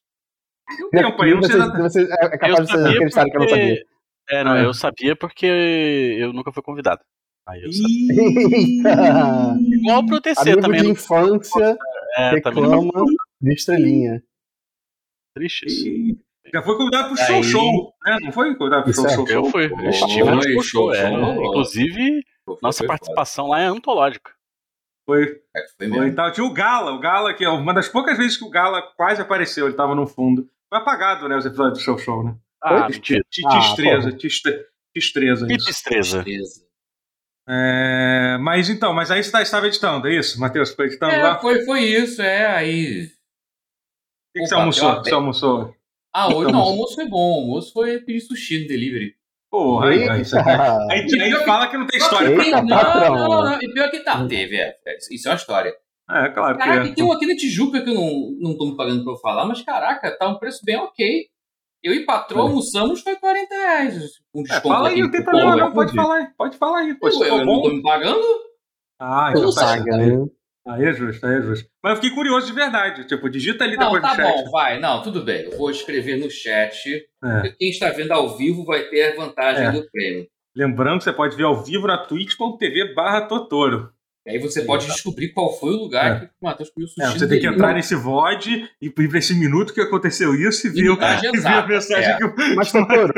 Aí, eu não sei Você- nada. você- é é capaz de vocês acreditarem que eu não porque- sabia. É, não, É. eu sabia porque eu nunca fui convidado. Aí eu sabia. Igual pro TC Amigo também. de não- infância É, também não reclama de estrelinha. triste isso. Já foi convidado pro show Aí- show, né? Não foi convidado pro Isso show é. show Eu show? fui, Foi, eu estive no show, show, é, show. Inclusive, Foi- nossa foi participação lá é antológica. Foi. É, Foi foi e tal. Tinha o Gala, o Gala, que é uma das poucas vezes que o Gala quase apareceu, ele tava no fundo. Foi apagado, né, os episódios do show show, né? Ah. Te Ah, Que destreza. Beleza. É, mas então, mas aí você tá, estava editando, é isso? Matheus, ficou editando É, lá? O foi, foi isso, é. Aí. que, que você Opa, almoçou? deu Você almoçou? Ah, hoje Então, não, o almoço foi bom. O almoço foi pedir sushi no delivery. Porra, aí, aí, isso aqui- Eita. aí, aí fala que não tem história Eita, não, patrão. não, não. E pior que tá, teve, é. é, Isso é uma história. É, claro que Caraca, é. e tem um aqui na Tijuca que eu não, não tô me pagando pra eu falar, mas caraca, tá um preço bem ok. Eu e patroa Olha. almoçamos foi 40 reais. Um É, desconto fala aí, não tem problema não, pode falar aí, pode falar aí. Pô, Eu, eu não tô me pagando? Ah, Eu então não tá. Né? Aí é justo, aí é justo. Mas eu fiquei curioso de verdade. Tipo, digita ali Não, depois tá no chat. bom, vai. Não, tudo bem. Eu vou escrever no chat. É. Quem está vendo ao vivo vai ter a vantagem É. do prêmio. Lembrando que você pode ver ao vivo na twitch.tv barra Totoro. E aí você pode descobrir qual foi o lugar É. que o Matheus comeu sushi. É, no você tem que entrar nesse VOD e ir esse minuto que aconteceu isso e ver, o- Minutagem e ver a mensagem é. que o Mas, Totoro,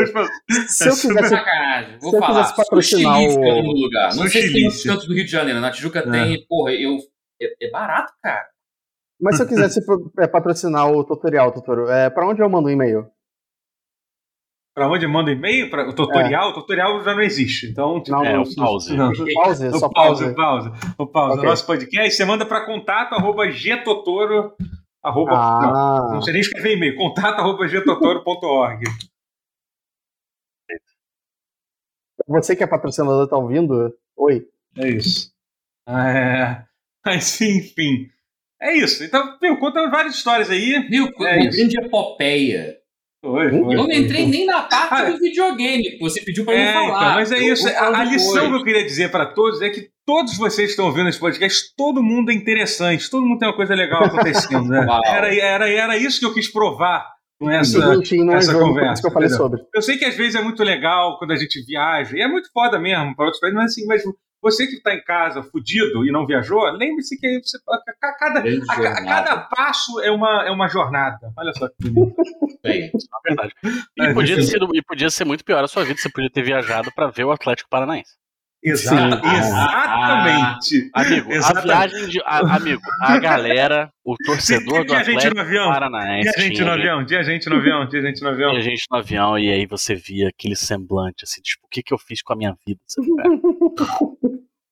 se eu É quisesse Sacanagem. Vou Se eu falar. quisesse patrocinar Sushi o- é o nome do lugar. Não sei se tem outros cantos do Rio de Janeiro. Na Tijuca É. tem. Porra, eu. É, é barato, cara. Mas se eu quisesse é, patrocinar o tutorial, Totoro, é, pra onde eu mando um e-mail? Pra onde manda e-mail? Pra, o tutorial? O tutorial já não existe. Então, tipo, Não, É, não, o pause. Não. Pause? O Só pause, pause. o pause. O pause. Ok. O nosso podcast, você manda pra contato arroba gtotoro arroba, não, Ah, não sei nem escrever e-mail. Contato arroba gtotoro.org. você que é patrocinador tá ouvindo? Oi. É isso. É, mas, enfim. É isso. Então, meu, conta várias histórias aí. Viu? É uma isso. grande epopeia. Foi, foi, Eu não entrei foi. nem na parte Ah, do videogame que você pediu pra É, eu falar. então, mas é Eu isso. A, a lição que eu queria dizer para todos é que todos vocês que estão ouvindo esse podcast, todo mundo é interessante, todo mundo tem uma coisa legal acontecendo. Né? Era, era, era isso que eu quis provar com essa. É essa conversa, que eu falei entendeu? sobre. Eu sei que às vezes é muito legal quando a gente viaja, e é muito foda mesmo para outros países, mas assim, mas você que está em casa fudido e não viajou, lembre-se que você, a, a cada, a, a cada passo é uma, é uma jornada. Olha só que bonito. Bem, É verdade. É, E podia, sido, e podia ser muito pior a sua vida, você podia ter viajado pra ver o Atlético Paranaense. Sim. exatamente. Amigo, a Exatamente. viagem de. a- amigo, a galera, o torcedor do Atlético. Paranaense. Tinha gente no avião, tinha gente no avião, tinha gente no avião. Tinha gente no avião e aí você via aquele semblante, assim, tipo, o que, que eu fiz com a minha vida?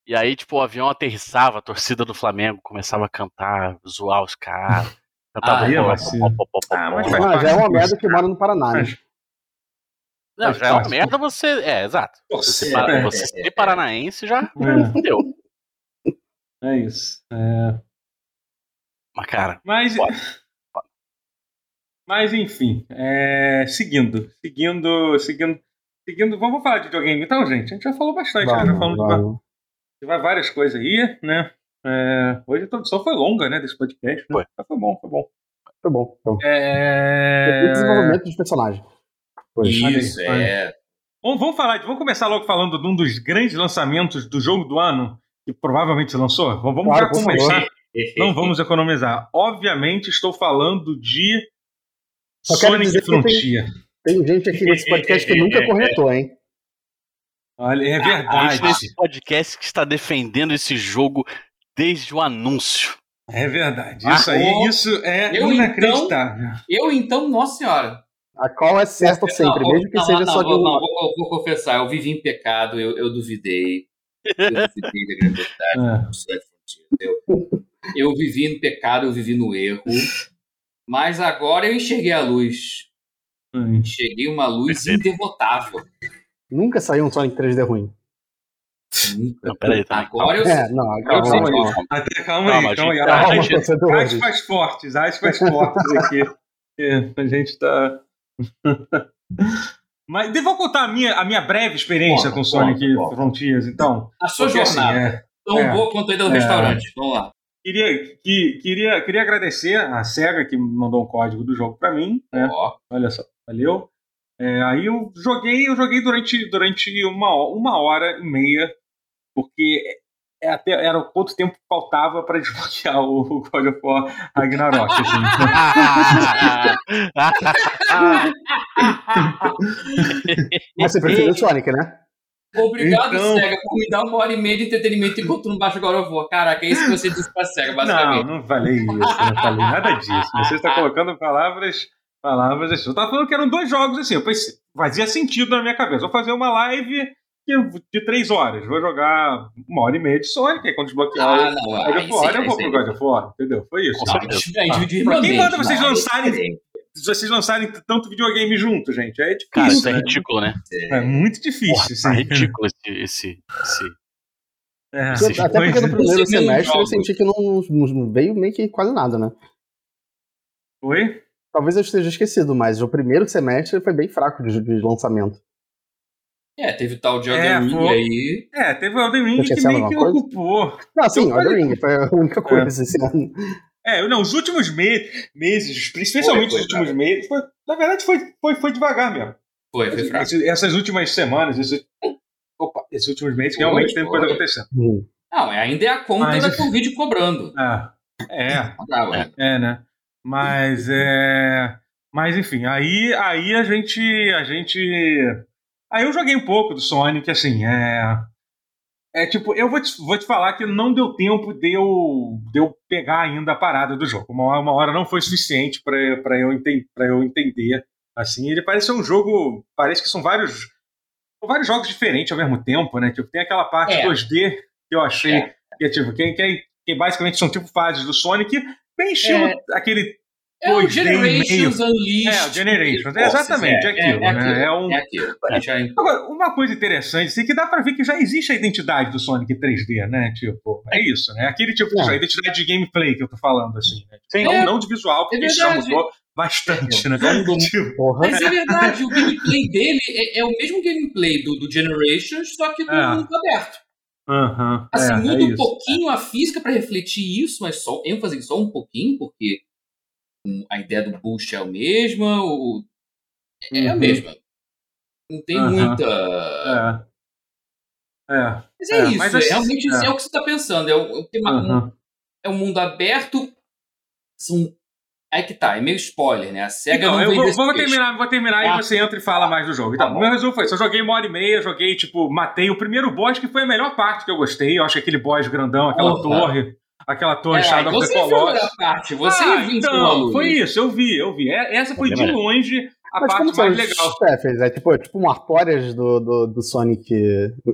e aí, tipo, o avião aterrissava, a torcida do Flamengo começava a cantar, zoar os caras. Cantava Ah, é pó, pó, Ah, mas já é uma merda que mora no Paraná, né? Mas- Não, já é uma merda você. É, exato. Você, É, para- é, você ser paranaense já É. fudeu. É isso. É. Mas, cara, Mas. Pode. Mas, enfim. é, Seguindo. Seguindo. Seguindo. Seguindo. Vamos falar de videogame então, gente? A gente já falou bastante, né? já falamos de várias coisas aí, né? É, Hoje a introdução foi longa, né? Desse podcast. Né? Foi. Mas foi bom, foi bom. Tá bom. Então. É... Desenvolvimento de personagem. Pois. isso, aí, é. Vamos, vamos falar, vamos começar logo falando de um dos grandes lançamentos do jogo do ano, que provavelmente lançou. Vamos, vamos Claro, já começar. Não vamos economizar. Obviamente, estou falando de Só Sonic que tem- Frontier. Tem gente aqui nesse podcast que nunca corretou, hein? Olha, é a verdade. gente nesse podcast que está defendendo esse jogo desde o anúncio. É verdade. Ah, Isso aí, isso é eu, inacreditável. Eu, então, nossa senhora. A qual é certa sempre, Não, mesmo que não, seja não, só de um. não, vou, vou confessar, eu vivi em pecado, eu, eu duvidei. Eu duvidei da grandiosidade É. Eu vivi no pecado, eu vivi no erro. Mas agora eu enxerguei a luz. Hum. Enxerguei uma luz Perfeito. inderrotável. Nunca saiu um Sonic 3D ruim. Não, peraí, também. Agora eu sei. É, não, calma, sei calma, disso. calma. Até, calma, Calma, aí, calma aí. Calma, gente, torcedores. aspas fortes, aspas fortes aqui. É, a gente tá. Mas vou contar a minha, a minha breve experiência com Sonic conta. Frontiers, então. A sua Porque, assim, jornada. é, Tão é. boa quanto a ida do É. restaurante. Vamos lá. queria, que, queria, queria agradecer a SEGA que mandou um código do jogo pra mim. Né? Olha só, valeu. É, aí eu joguei, eu joguei durante, durante uma, uma hora e meia, porque é até, era quanto tempo faltava para desbloquear o, God of War Ragnarok. Assim. Mas você preferiu o Sonic, né? Obrigado, Então- SEGA, por me dar uma hora e meia de entretenimento enquanto tu não baixa agora eu vou. Caraca, é isso que você disse pra SEGA, não, basicamente. não falei isso, não falei nada disso. Você está colocando palavras, palavras assim. Eu estava falando que eram dois jogos assim. Eu pensei, fazia sentido na minha cabeça. Vou fazer uma live de três horas. Vou jogar uma hora e meia de Sonic, aí quando desbloquear Ah, o. God of War, eu vou pro. God of War, entendeu? Foi isso. Não, gente Ah, pra quem manda vocês lançarem- Se vocês lançarem tanto videogame junto, gente, é difícil. Cara, isso é né? ridículo, né? É muito difícil. Porra, tá sim. ridículo esse. esse, esse... É, Sim. Até porque no foi- primeiro semestre eu senti que não, não veio meio que quase nada, né? Foi? Talvez eu esteja esquecido, mas o primeiro semestre foi bem fraco de, de lançamento. É, teve o tal de É, Elden Ring foi. aí. É, teve o Elden Ring que meio que coisa? ocupou. Não, sim, Eu Elden Ring foi a única coisa esse ano. É, não, os últimos me meses, especialmente Foi, os foi, últimos meses, foi- na verdade foi, foi, foi devagar mesmo. Foi, foi fraco. Esse- essas últimas semanas, esse- opa, esses últimos meses, Foi, realmente teve coisa acontecendo. Hum. Não, ainda é a conta Mas- da Covid cobrando. Ah, é, né? é, né? Mas é. Mas enfim, aí, aí a gente. A gente. Aí eu joguei um pouco do Sonic, assim, é. É tipo, eu vou te, vou te falar que não deu tempo de eu, de eu pegar ainda a parada do jogo. Uma, hora- uma hora não foi suficiente para eu, enten, pra eu entender. Assim, ele parece ser um jogo. Parece que são vários. vários jogos diferentes ao mesmo tempo, né? Tipo, tem aquela parte É. 2D que eu achei. É. Que é tipo, que, que, que basicamente são tipo fases do Sonic, bem estilo aquele É o 2D Generations. Unleashed. É, o Generations, Forces, exatamente, é aquilo, né? É um- É aquilo. Agora, uma coisa interessante, assim, que dá pra ver que já existe a identidade do Sonic 3D, né? Tipo, é isso, né? Aquele tipo de É. a identidade de gameplay que eu tô falando, assim, né? Sim. Não, É. não de visual, porque É isso já mudou bastante, né? Tipo, Porra. Mas é verdade, o gameplay dele é, é o mesmo gameplay do, do Generations, só que do É. mundo aberto. aham, Assim, é, muda é um pouquinho a física para refletir isso, mas só ênfase só um pouquinho, porque a ideia do boost é a mesma, o, é a Uhum. mesma. Não tem Aham. muita. É. É. Mas é, É, isso, mas é realmente é. é. o que você está pensando. É, o, uma- um- aham. é um mundo aberto. São, aí que tá, é meio spoiler, né? A SEGA Então, não eu vou, vou terminar, vou terminar Ah. e você entra e fala mais do jogo. Então, Tá bom. meu resumo foi: isso, eu joguei uma hora e meia, joguei, tipo, matei o primeiro boss, que foi a melhor parte que eu gostei. Eu acho que aquele boss grandão, aquela torre, aquela torre É, Shadow of você the viu Colossus. a parte, você ah, viu então, foi isso, eu vi, eu vi. É- Essa foi de Olha, longe a Mas parte mais legal. chefes? É tipo, é tipo um Artorias do, do, do Sonic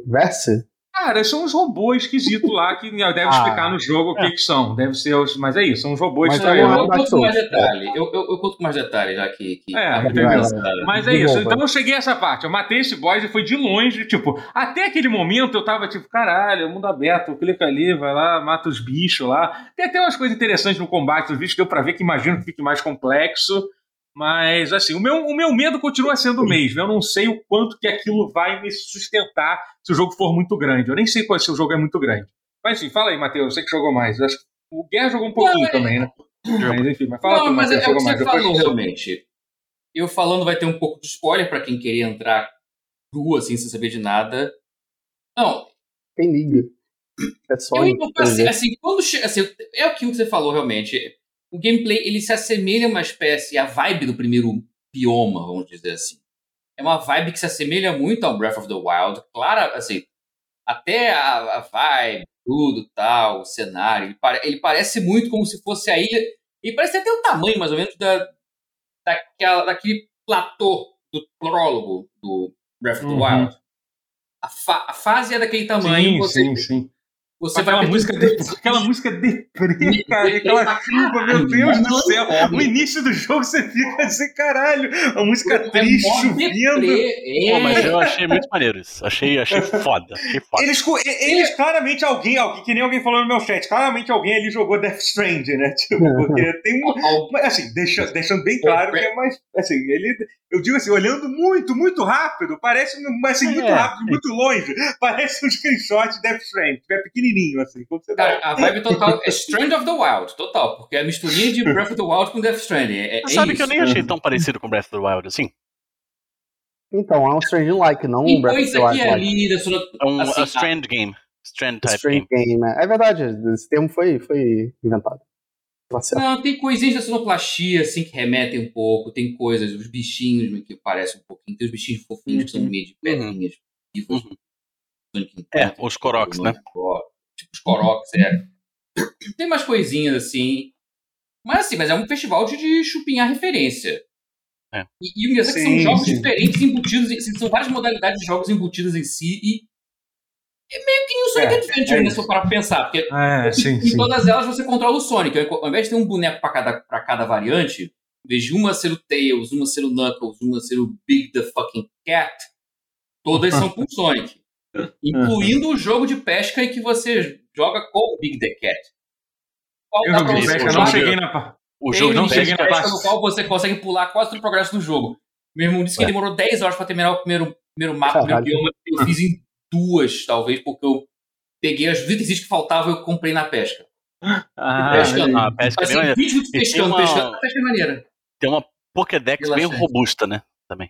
Verse? Cara, são uns robôs esquisitos lá que deve Ah. explicar no jogo o que, É. que são. Deve ser os. Mas é isso, são uns robôs Mas que tá Eu, eu conto com mais detalhe. Eu, eu, eu conto com mais detalhes já que. que É, entendeu? a- Mas é De isso. novo, Então eu cheguei a essa parte. Eu matei esse boss e foi de longe. Tipo, até aquele momento eu tava tipo, caralho, mundo aberto. Clica ali, vai lá, mata os bichos lá. Tem até umas coisas interessantes no combate dos bichos. Deu pra ver que imagino que fique mais complexo. Mas, assim, o meu, o meu medo continua sendo o mesmo. Eu não sei o quanto que aquilo vai me sustentar se o jogo for muito grande. Eu nem sei qual se o jogo é muito grande. Mas, enfim, fala aí, Matheus. Você que jogou mais. Eu acho que o Guerra jogou um pouquinho Não, é- também, né? Mas, enfim, mas fala Não, tu, mas é, Matheus, é o jogou que você. Depois falou, realmente. Eu falando vai ter um pouco de spoiler pra quem queria entrar cru, assim, sem saber de nada. Não, Quem liga? É eu Sonic. então, assim, assim, quando assim, é aquilo que você falou, realmente. O gameplay, ele se assemelha a uma espécie, a vibe do primeiro bioma, vamos dizer assim. É uma vibe que se assemelha muito ao Breath of the Wild. Claro, assim, até a, a vibe, tudo tal, o cenário, ele, pare- ele parece muito como se fosse a ilha. Ele parece até o tamanho, mais ou menos, da, daquela, daquele platô do prólogo do Breath of the Uhum. Wild. A, fa- a fase é daquele tamanho. Sim, você, sim, sim. Você aquela, vai música de, aquela música deprê, cara, e aquela chuva, meu Deus do céu. No início do jogo você fica assim, caralho, a música triste, chovendo. Pô, mas É, eu achei muito maneiro isso. Achei, achei foda. Achei foda. Eles, eles claramente, alguém, alguém, que nem alguém falou no meu chat, claramente alguém ali jogou Death Stranding, né? Tipo, porque tem um. Assim, deixa, deixando bem claro que é mais. Assim, ele. Eu digo assim, olhando muito, muito rápido, parece assim, muito É, rápido, muito longe. Parece um screenshot de Death Stranding. É pequenininho, assim. Quando você Cara, dá- a vibe total é Strand of the Wild, total, porque é a misturinha de Breath of the Wild com Death Stranding. É, é sabe isso. que eu nem achei tão parecido com Breath of the Wild assim? Então, é um Strange Like, não um Breath of the Wild. like. ali da sua. É um Assim, a Strand game. Strand type Strange game. Game. É É verdade, esse termo foi, foi inventado. Tá. Não, tem coisinhas da sonoplastia, assim, que remetem um pouco. Tem coisas, os bichinhos que parecem um pouquinho. Tem os bichinhos fofinhos que são meio de pedrinhas vivas. Uhum. Sonic É, os Koroks, né? Tipo os Koroks, é. Tem umas coisinhas assim. Mas assim, mas é um festival de, de chupinhar referência. É. E, e o engraçado é que são jogos sim. diferentes embutidos, em, assim, são várias modalidades de jogos embutidas em si e é meio que nem o Sonic É, Adventure, é né? Se eu parar pra pensar, porque É, sim, em sim. todas elas você controla o Sonic. Ao invés de ter um boneco pra cada, pra cada variante, em vez de uma ser o Tails, uma ser o Knuckles, uma ser o Big the fucking Cat, todas são com o Sonic. Incluindo o jogo de pesca em que você joga com o Big the Cat. Qual Eu pra vi você pesca, não cheguei na. O Tem jogo não de cheguei na pesca parte- no qual você consegue pular quase todo o progresso do jogo. Meu irmão disse que Ué. demorou 10 horas pra terminar o primeiro, primeiro mapa do meu Caralho. bioma. Eu fiz em duas, talvez, porque eu peguei as itens que faltavam e eu comprei na pesca. Ah, pescando. a pesca é bem Assim, maneira. 20 minutos tem pescando, uma- pescando, pesca é maneira. Tem uma Pokédex bem robusta, né? Também.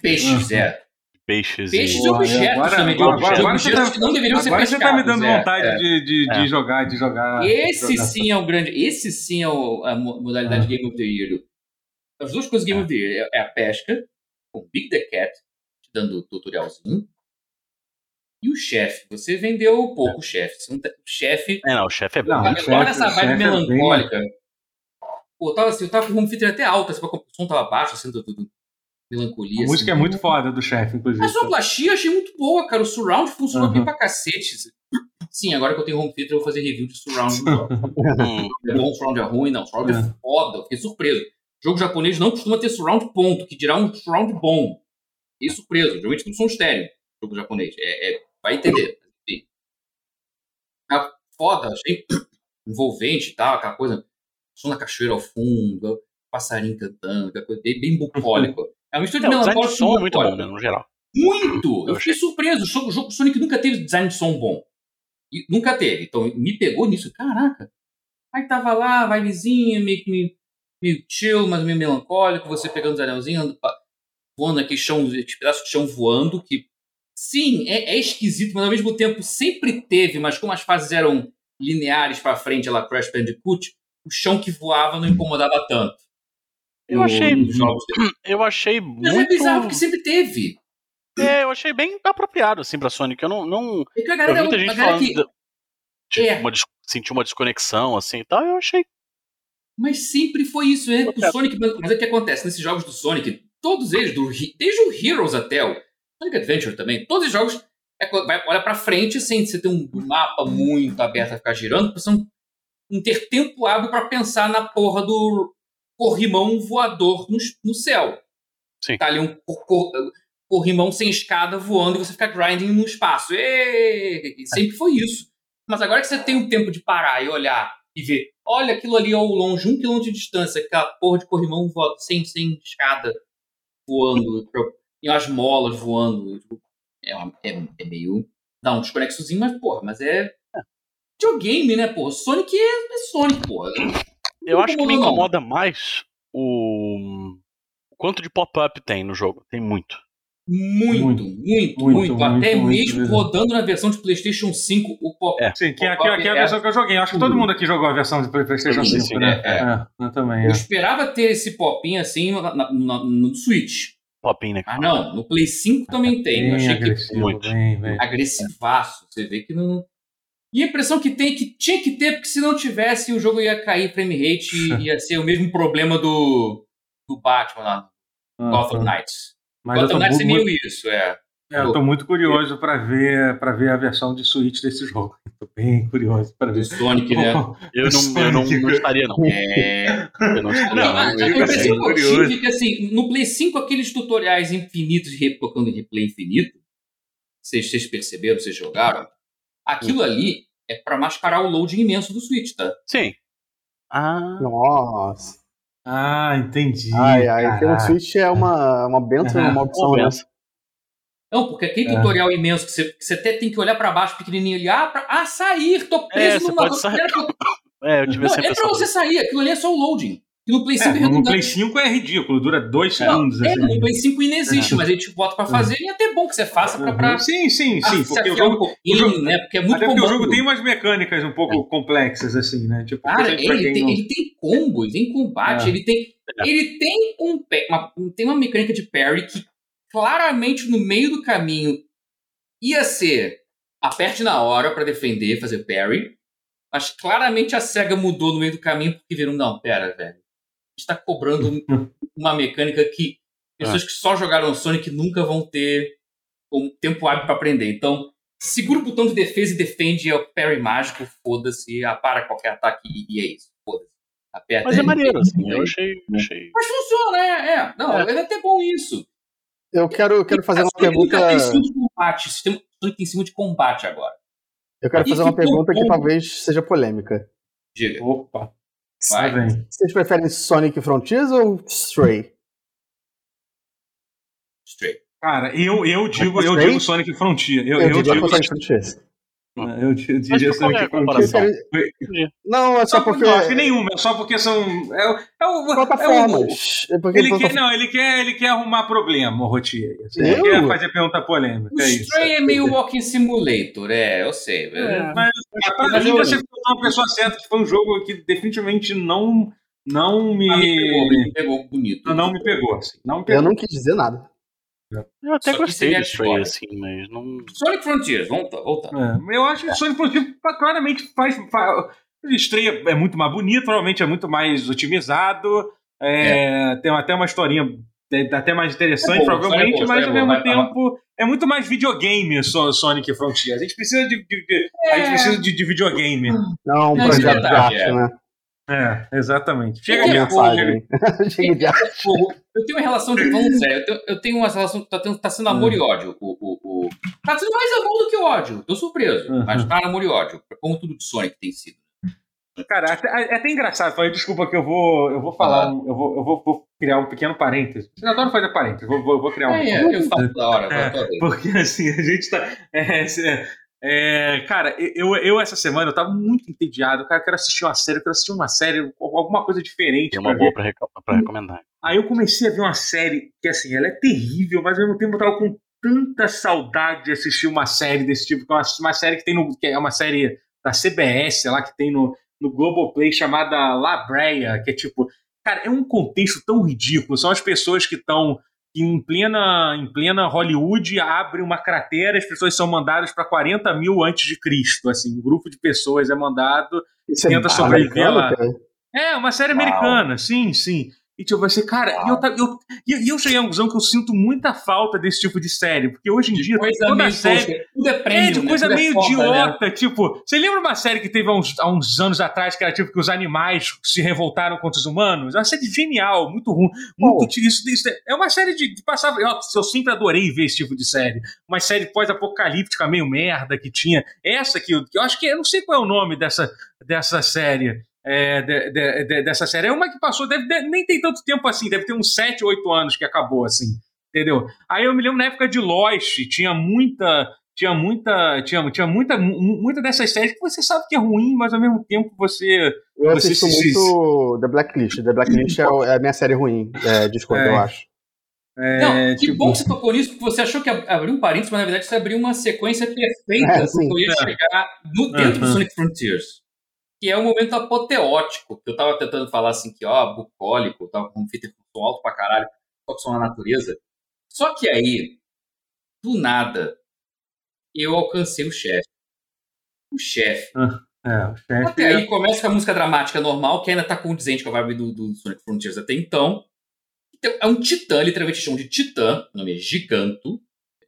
Peixes, é. Peixes, Peixes e. objetos agora- também. de agora- objetos, agora você objetos tá- que não deveriam ser Agora você pescados. tá me dando é, vontade é. de, de, de É. jogar, de jogar. Esse jogar. sim é o grande. Esse sim é o- a mo- modalidade Ah. Game of the Year. As duas coisas Game of the Year é a pesca, com Big the Cat, te dando tutorialzinho. E o chefe. Você vendeu pouco chefe. Tá- O chefe. É, não, o chefe é bom. Não, essa vibe chefe é bem- melancólica. Pô, eu tava, assim, eu tava com o home theater até alto, assim, o som tava baixo, assim, do, do- do- melancolia. A música é assim. muito foda do chefe, inclusive. A sonoplastia eu achei muito boa, cara. O surround funcionou Uhum. bem pra cacete. Sim, agora que eu tenho home theater, eu vou fazer review de surround. é bom, surround é ruim, não. Surround é, É. foda. Eu fiquei surpreso. Jogo japonês não costuma ter surround ponto, que dirá um surround bom. Fiquei surpreso. Geralmente não são estéreo. Jogo japonês. É, é- vai entender. Enfim. Ah, foda, achei envolvente e tal, aquela coisa. Som da cachoeira ao fundo, passarinho cantando, aquela coisa bem, bem bucólica. É uma mistura de não, design melancólico de som é muito bom, né? No geral. Muito! Eu Eu fiquei surpreso. O jogo, Sonic nunca teve design de som bom. E nunca teve. Então me pegou nisso. Caraca. Aí tava lá, vibezinha, meio, que meio, meio chill, mas meio melancólico. Você pegando os anelzinhos, voando aqui, chão, aqueles pedaços de chão voando. Que sim, é, é esquisito, mas ao mesmo tempo sempre teve. Mas como as fases eram lineares pra frente, lá, Crash Bandicoot, o chão que voava não incomodava tanto. Eu achei-. Eu achei Mas muito. é bizarro, porque sempre teve. É, eu achei bem apropriado, assim, pra Sonic. Eu não. não... É que a Eu galera, vi muita a gente galera falando. que, Tipo, É. uma des- sentiu uma desconexão, assim e tal. Eu achei. Mas sempre foi isso, né? O. Sonic, mas é o que acontece nesses jogos do Sonic, todos eles, do, desde o Heroes até o Sonic Adventure também, todos os jogos é, vai, olha pra frente sem você ter um mapa muito aberto a ficar girando, pra você não, não ter tempo hábil pra pensar na porra do corrimão voador no, no céu. Sim. Tá ali um cor- cor- corrimão sem escada voando e você fica grinding no espaço. E Sempre foi isso. Mas agora que você tem o tempo de parar e olhar e ver, olha aquilo ali ao longe, um quilômetro de distância, aquela porra de corrimão voando, sem, sem escada voando, e umas molas voando. É, é, é meio. dá um desconexozinho, mas porra, mas é. Videogame, né, porra? Sonic é, é Sonic, porra. Eu acho que me incomoda mais o. o quanto de pop-up tem no jogo. Tem muito. Muito, muito, muito. muito, Até muito, mesmo muito. rodando na versão de PlayStation 5, o pop. É. Sim, que é, que é- que é a versão que eu joguei. Acho que todo mundo aqui jogou a versão de PlayStation Sim, 5, sim, né? é, É, eu também. Eu É. esperava ter esse popinho assim na- na- no Switch. Popinho, né? Mas não, no Play 5 também tem. Eu Bem achei que agressivo, muito. bem, bem. agressivaço. Você vê que não. E a impressão que tem é que tinha que ter, porque se não tivesse, o jogo ia cair frame rate e ia ser o mesmo problema do, do Batman lá, Ah, Gotham tá. Knights. Mas eu Gotham tô, Knights é muito, meio isso, é. é, eu tô muito curioso pra ver, pra ver a versão de Switch desse jogo. Tô bem curioso Do ver. Sonic, né? Eu não, eu não, não estaria, não. É. Eu não estaria, Não, não. Eu assim. eu curioso. é que, assim, no Play 5, aqueles tutoriais infinitos tocando em replay infinito, vocês, vocês perceberam, vocês jogaram, aquilo ali é pra mascarar o loading imenso do Switch, tá? Sim. Ah. Nossa. Ah, entendi. Ai, ai, caraca. Switch é uma, uma benção, Aham. uma opção, Uma né? benção. Não, porque aquele É. tutorial imenso que você, que você até tem que olhar pra baixo pequenininho ali, ah, pra, ah sair, tô preso É, numa... pode sair. Pra- É, eu tive Não, é pra você sair, aquilo ali é só o loading. E no Play 5 É, é no. Play 5 é ridículo, dura dois Não, segundos. é, assim. no Play 5 inexiste, mas a gente bota pra fazer e é até bom que você faça pra, pra, Uhum. Sim, sim, sim. Porque o um jogo, pouquinho, o jogo- né? Porque é muito até porque o jogo tem umas mecânicas um pouco complexas, assim, né? Tipo, Cara, ele tem, não- ele tem combos, tem combate, É. ele tem. É. Ele tem um uma, tem uma mecânica de parry que claramente no meio do caminho ia ser aperte na hora pra defender, fazer parry. Mas claramente a SEGA mudou no meio do caminho porque viram, não, pera, velho. A gente tá cobrando um, uma mecânica que pessoas que só jogaram Sonic nunca vão ter um tempo hábil para aprender. Então, segura o botão de defesa e defende é o parry mágico, foda-se, para qualquer ataque e, é isso. Foda-se. Aperta Mas é maneiro, assim. Eu achei. achei... Mas funciona, é, é. Não, é, até bom isso. Eu quero, eu quero fazer uma Sonic pergunta. tem sistema de combate. Sistema, Sonic tem sistema de combate agora. Eu quero E fazer uma pergunta que bom. talvez seja polêmica. Diga. Opa, Vai. Vocês preferem Sonic Frontiers ou Stray? Straight. Cara, eu, eu digo, eu digo Sonic Frontier. Eu, Eu, eu, digo, Sonic Frontiers. Eu, diria Mas qual é Frontier. comparação? Não, é só Só porque. Não, acho que nenhuma, só porque são. É, o- é o. Plataformas. É porque Ele quer, não, ele quer, ele quer arrumar problema, o Rotier. Assim, Eu? Ele quer fazer pergunta polêmica. O É isso. Stray é meio Walking Simulator, é, eu sei. É. Mas, pra Mas mim, eu- você foi uma pessoa certa, que foi um jogo que definitivamente não, não me. Ah, me pegou, me pegou bonito. não me pegou. Assim, não me Eu pegou. não quis dizer nada. Eu até Só gostei Stray, agora. assim, mas não. Sonic Frontiers, vamos tá, voltar. É, eu acho que Sonic Frontier claramente faz. faz estreia é muito mais bonito, provavelmente é muito mais otimizado. é, Tem até uma historinha é, até mais interessante, É bom, provavelmente, é bom, mas é ao mesmo tempo é muito mais videogame So- Sonic Frontier. A gente precisa de, de- de- a gente É. precisa de, de videogame. Não, um é projeto de arte, é. né? É, exatamente. Chega de Mensagem. Chega de. Fogo. Eu tenho uma relação de. Vamos sério, eu tenho, eu tenho uma relação que tá, tendo- tá sendo amor e ódio. O, o, o- tá sendo mais amor do que ódio. Tô surpreso. Uhum. Mas tá amor e ódio. Como tudo de Sonic tem sido. Cara, até- é até engraçado. Falei, desculpa que eu vou, eu vou falar, eu, vou, eu vou, vou criar um pequeno parênteses. Eu adoro fazer parênteses, vou, vou, vou criar um. É, é, eu falo toda hora. É. Porque assim, a gente tá. é, é, cara, eu, eu essa semana eu tava muito entediado. Cara, eu quero assistir uma série, eu quero assistir uma série, alguma coisa diferente. Tem pra uma ver. boa pra, reco- pra recomendar. Aí eu comecei a ver uma série que, assim, ela é terrível, mas ao mesmo tempo eu tava com tanta saudade de assistir uma série desse tipo, que é uma, uma série que tem no. que é uma série da CBS lá, que tem no, no Globoplay chamada La Brea, que é tipo. Cara, é um contexto tão ridículo. São as pessoas que estão em plena, em plena Hollywood, abre uma cratera, as pessoas são mandadas para 40 mil antes de Cristo. Assim, um grupo de pessoas é mandado Isso Tenta é sobreviver lá. cara? é, uma série Uau. americana, sim, sim. E tipo, vai ser, cara, e eu, eu, e eu cheguei à conclusão que eu sinto muita falta desse tipo de série, porque hoje em dia Coisa toda meio série. Tudo é É, de né? coisa é meio foda, né? idiota, tipo, você lembra uma série que teve há uns, há uns anos atrás, que era tipo que os animais se revoltaram contra os humanos? É uma série genial, muito ruim, muito Oh. isso, isso é uma série de, de passava, eu, eu sempre adorei ver esse tipo de série, uma série pós-apocalíptica meio merda que tinha, essa que eu, eu acho que, eu não sei qual é o nome dessa, dessa série, é, de- de- de- dessa série. É uma que passou, deve, nem tem tanto tempo assim, deve ter uns 7, 8 anos que acabou, assim. Entendeu? Aí eu me lembro na época de Lost, tinha muita. Tinha muita. Tinha, tinha muita, mu- muita dessas séries que você sabe que é ruim, mas ao mesmo tempo você. Eu Você assisto se- muito The Blacklist. The Blacklist é, é a minha série ruim é, de escolha, É. eu acho. É, Não, que tipo, bom que você tocou nisso, porque você achou que ab- abriu um parênteses, mas na verdade você abriu uma sequência perfeita É, do sim. que eu ia É. chegar no dentro do Uhum. Sonic Frontiers. Que é o momento apoteótico, que eu tava tentando falar assim, que ó, bucólico, tava com um fita com som alto pra caralho, só que som na natureza. Só que aí, do nada, eu alcancei o chefe. O chefe. é, o chefe Até aí começa com a música dramática normal, que ainda tá condizente com a vibe do, do Sonic Frontiers até então. Então, é um titã, literalmente chamam de titã, o nome é Giganto.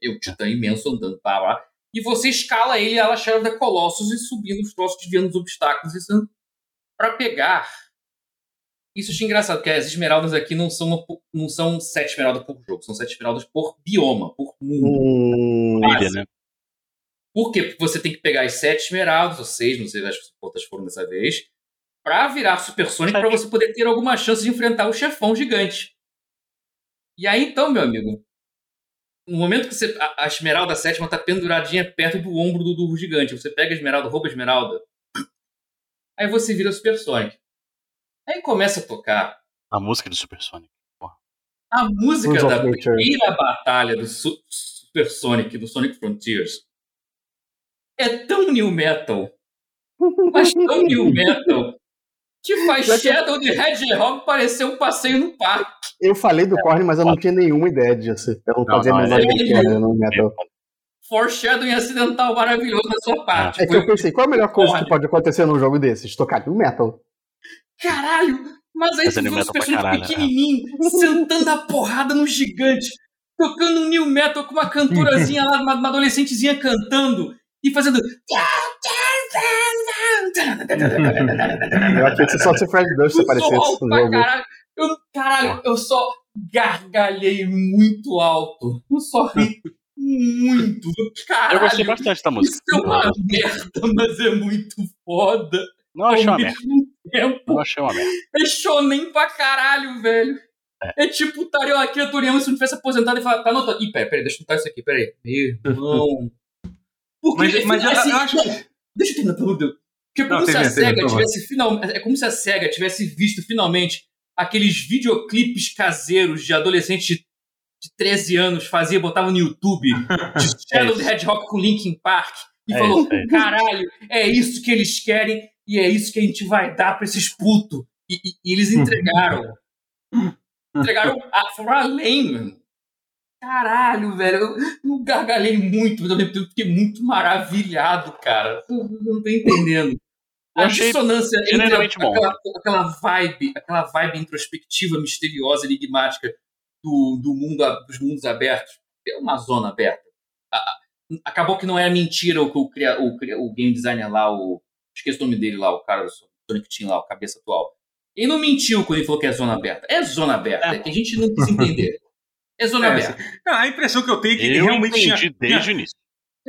É um titã imenso andando para lá. E você escala ele a Lachera da Colossus e subindo os troços, desviando os obstáculos, isso para pegar. Isso achei engraçado, porque as esmeraldas aqui não são, uma não são sete esmeraldas por jogo, são sete esmeraldas por bioma, por mundo. Hum, Ilha, né? Por quê? Porque você tem que pegar as sete esmeraldas, ou seis, não sei acho que quantas foram dessa vez, pra virar Super Sonic, pra você poder ter alguma chance de enfrentar o chefão gigante. E aí então, meu amigo, no momento que você, a, a esmeralda sétima tá penduradinha perto do ombro do, do gigante, você pega a esmeralda, rouba a esmeralda, aí você vira Super Sonic. Aí começa a tocar A música do Super Sonic. a música da primeira batalha do Su- Super Sonic, do Sonic Frontiers, é tão new metal, mas tão new metal, que faz Shadow the Hedgehog parecer um passeio no parque. Eu falei do Korn, mas eu não tinha nenhuma ideia disso. Eu não Não, fazia a não, menor é- ideia era no metal. Foreshadowing acidental maravilhoso da sua parte. É que eu pensei, qual a melhor coisa Korn. que pode acontecer num jogo desses? Tocar no metal. Caralho, Mas aí tu vê os personagens pequenininhos, sentando a porrada no gigante, tocando um new metal com uma cantorazinha lá, uma, uma adolescentezinha cantando e fazendo. eu achei que só se Fred Durst aparecesse no jogo. Caralho. Eu, caralho, eu só gargalhei muito alto. Eu só ri muito. Caralho, eu gostei bastante da música. Isso é uma merda, mas é muito foda. Não achei uma merda. Tempo. Não achei uma merda. É shonen pra caralho, velho. É, é tipo, a Toriyama se não tivesse aposentado e falar, tá anotando. Ih, pera, pera, deixa eu notar isso aqui, pera aí. Meu irmão. Porque, mas, mas assim, eu, eu acho que... Deixa eu terminar, pelo Deus. Porque é como não, se a SEGA tivesse final, é como se a SEGA tivesse visto finalmente aqueles videoclipes caseiros de adolescentes de, de 13 anos fazia, botava no YouTube de Shadow the Hedgehog com Linkin Park e é falou: isso, é caralho, é isso que eles querem e é isso que a gente vai dar pra esses putos. E, e, e eles entregaram. entregaram a, foram além, mano. Caralho, velho. Eu, eu gargalhei muito, mas eu fiquei muito maravilhado, cara. Eu não tô entendendo. A dissonância entre a, aquela, aquela, vibe, aquela vibe introspectiva, misteriosa, enigmática do, do mundo, dos mundos abertos. É uma zona aberta. Acabou que não é mentira o que o, o, o game designer lá, o. Esqueci o nome dele lá, o cara do Sonic Team lá, o cabeça atual. Ele não mentiu quando ele falou que é zona aberta. É zona aberta. É. A gente não quis entender. É zona é, aberta. Não, a impressão que eu tenho é que ele realmente tinha, desde o início.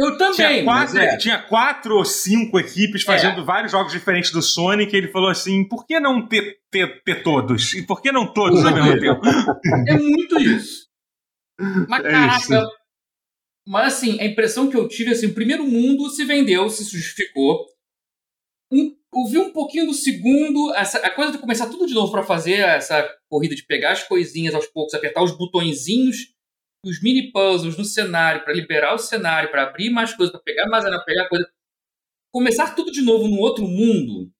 Eu também. Tinha quatro, é. tinha quatro ou cinco equipes fazendo é. vários jogos diferentes do Sonic. E ele falou assim: por que não ter, ter, ter todos? E por que não todos ao mesmo tempo? É muito isso. Mas, é caraca. Isso. Mas assim, a impressão que eu tive assim: o primeiro mundo se vendeu, se justificou. Um, ouvi um pouquinho do segundo, essa, a coisa de começar tudo de novo para fazer essa corrida de pegar as coisinhas aos poucos, apertar os botõezinhos os mini puzzles no cenário, para liberar o cenário, para abrir mais coisas, para pegar mais, para pegar coisa. Começar tudo de novo no outro mundo.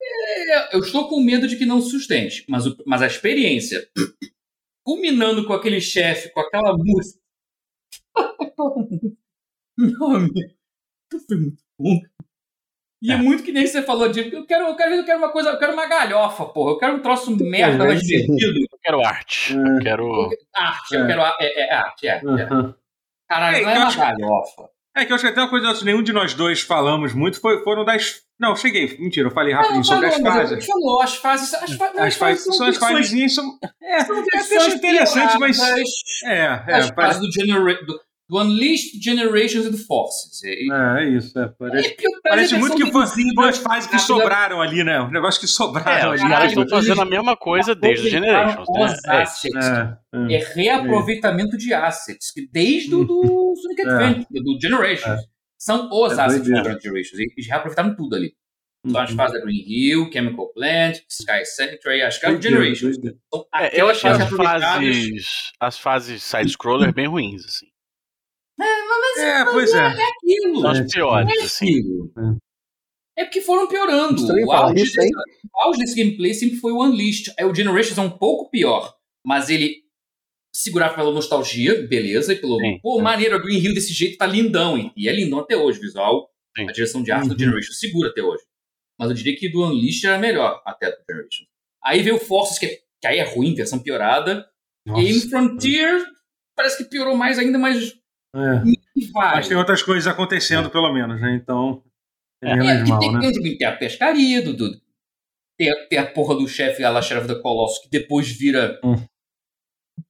É, eu estou com medo de que não sustente, mas, o, mas a experiência, culminando com aquele chefe, com aquela música. Meu amigo, foi muito bom. E é. é. muito que nem você falou de eu quero, eu quero, eu quero uma coisa, eu quero uma galhofa, porra. Eu quero um troço merda mais divertido. Eu quero arte. Eu quero. Arte, eu quero. É, é arte, é. é. Caralho, é, não é uma galhofa. É que eu acho que até uma coisa que nenhum de nós dois falamos muito foi, foram das. Não, cheguei. Mentira, eu falei rapidinho sobre falou, as fases. Falou, as fases. As, fa as, as fases são, são as fases. São, é, são é interessante, mas. É, é. As fases do, genera do, do Unleashed Generations and Forces. É, é, é isso. É, parece, é, parece muito que foi duas fases que sobraram ali, né? Um negócio que sobraram é, ali. Os caras estão fazendo a mesma coisa desde o Generations. Né? Assets. É, é, reaproveitamento de assets. Que desde o do Sonic Adventure, do Generations. São os assets do Generations. Eles reaproveitaram tudo ali. Então, as uhum. fases da Green Hill, Chemical Plant, Sky Sanctuary, acho que é o Generations. Então, é, eu achei as fases, as fases side-scroller bem ruins, assim. É, mas é, pois é. é aquilo. São as piores, é assim. É porque foram piorando. O auge, isso, desse, o auge desse gameplay sempre foi o Unleashed. Aí o Generations é um pouco pior, mas ele segurava pela nostalgia, beleza, e pelo. Sim, pô, é. maneiro, a Green Hill desse jeito tá lindão. E é lindão até hoje, visual. Sim. A direção de arte uhum. do Generations segura até hoje. Mas eu diria que do Unleashed era melhor até do Generations. Aí veio o Forces, que, é, que aí é ruim, versão piorada. Nossa. E aí Frontier parece que piorou mais ainda, mas é. Mas tem outras coisas acontecendo, pelo menos, né? Então. É, é, mal, tem, né? tem, tem a pescaria, do, tem, a, tem a porra do chefe lá, da Colossus, que depois vira. Hum.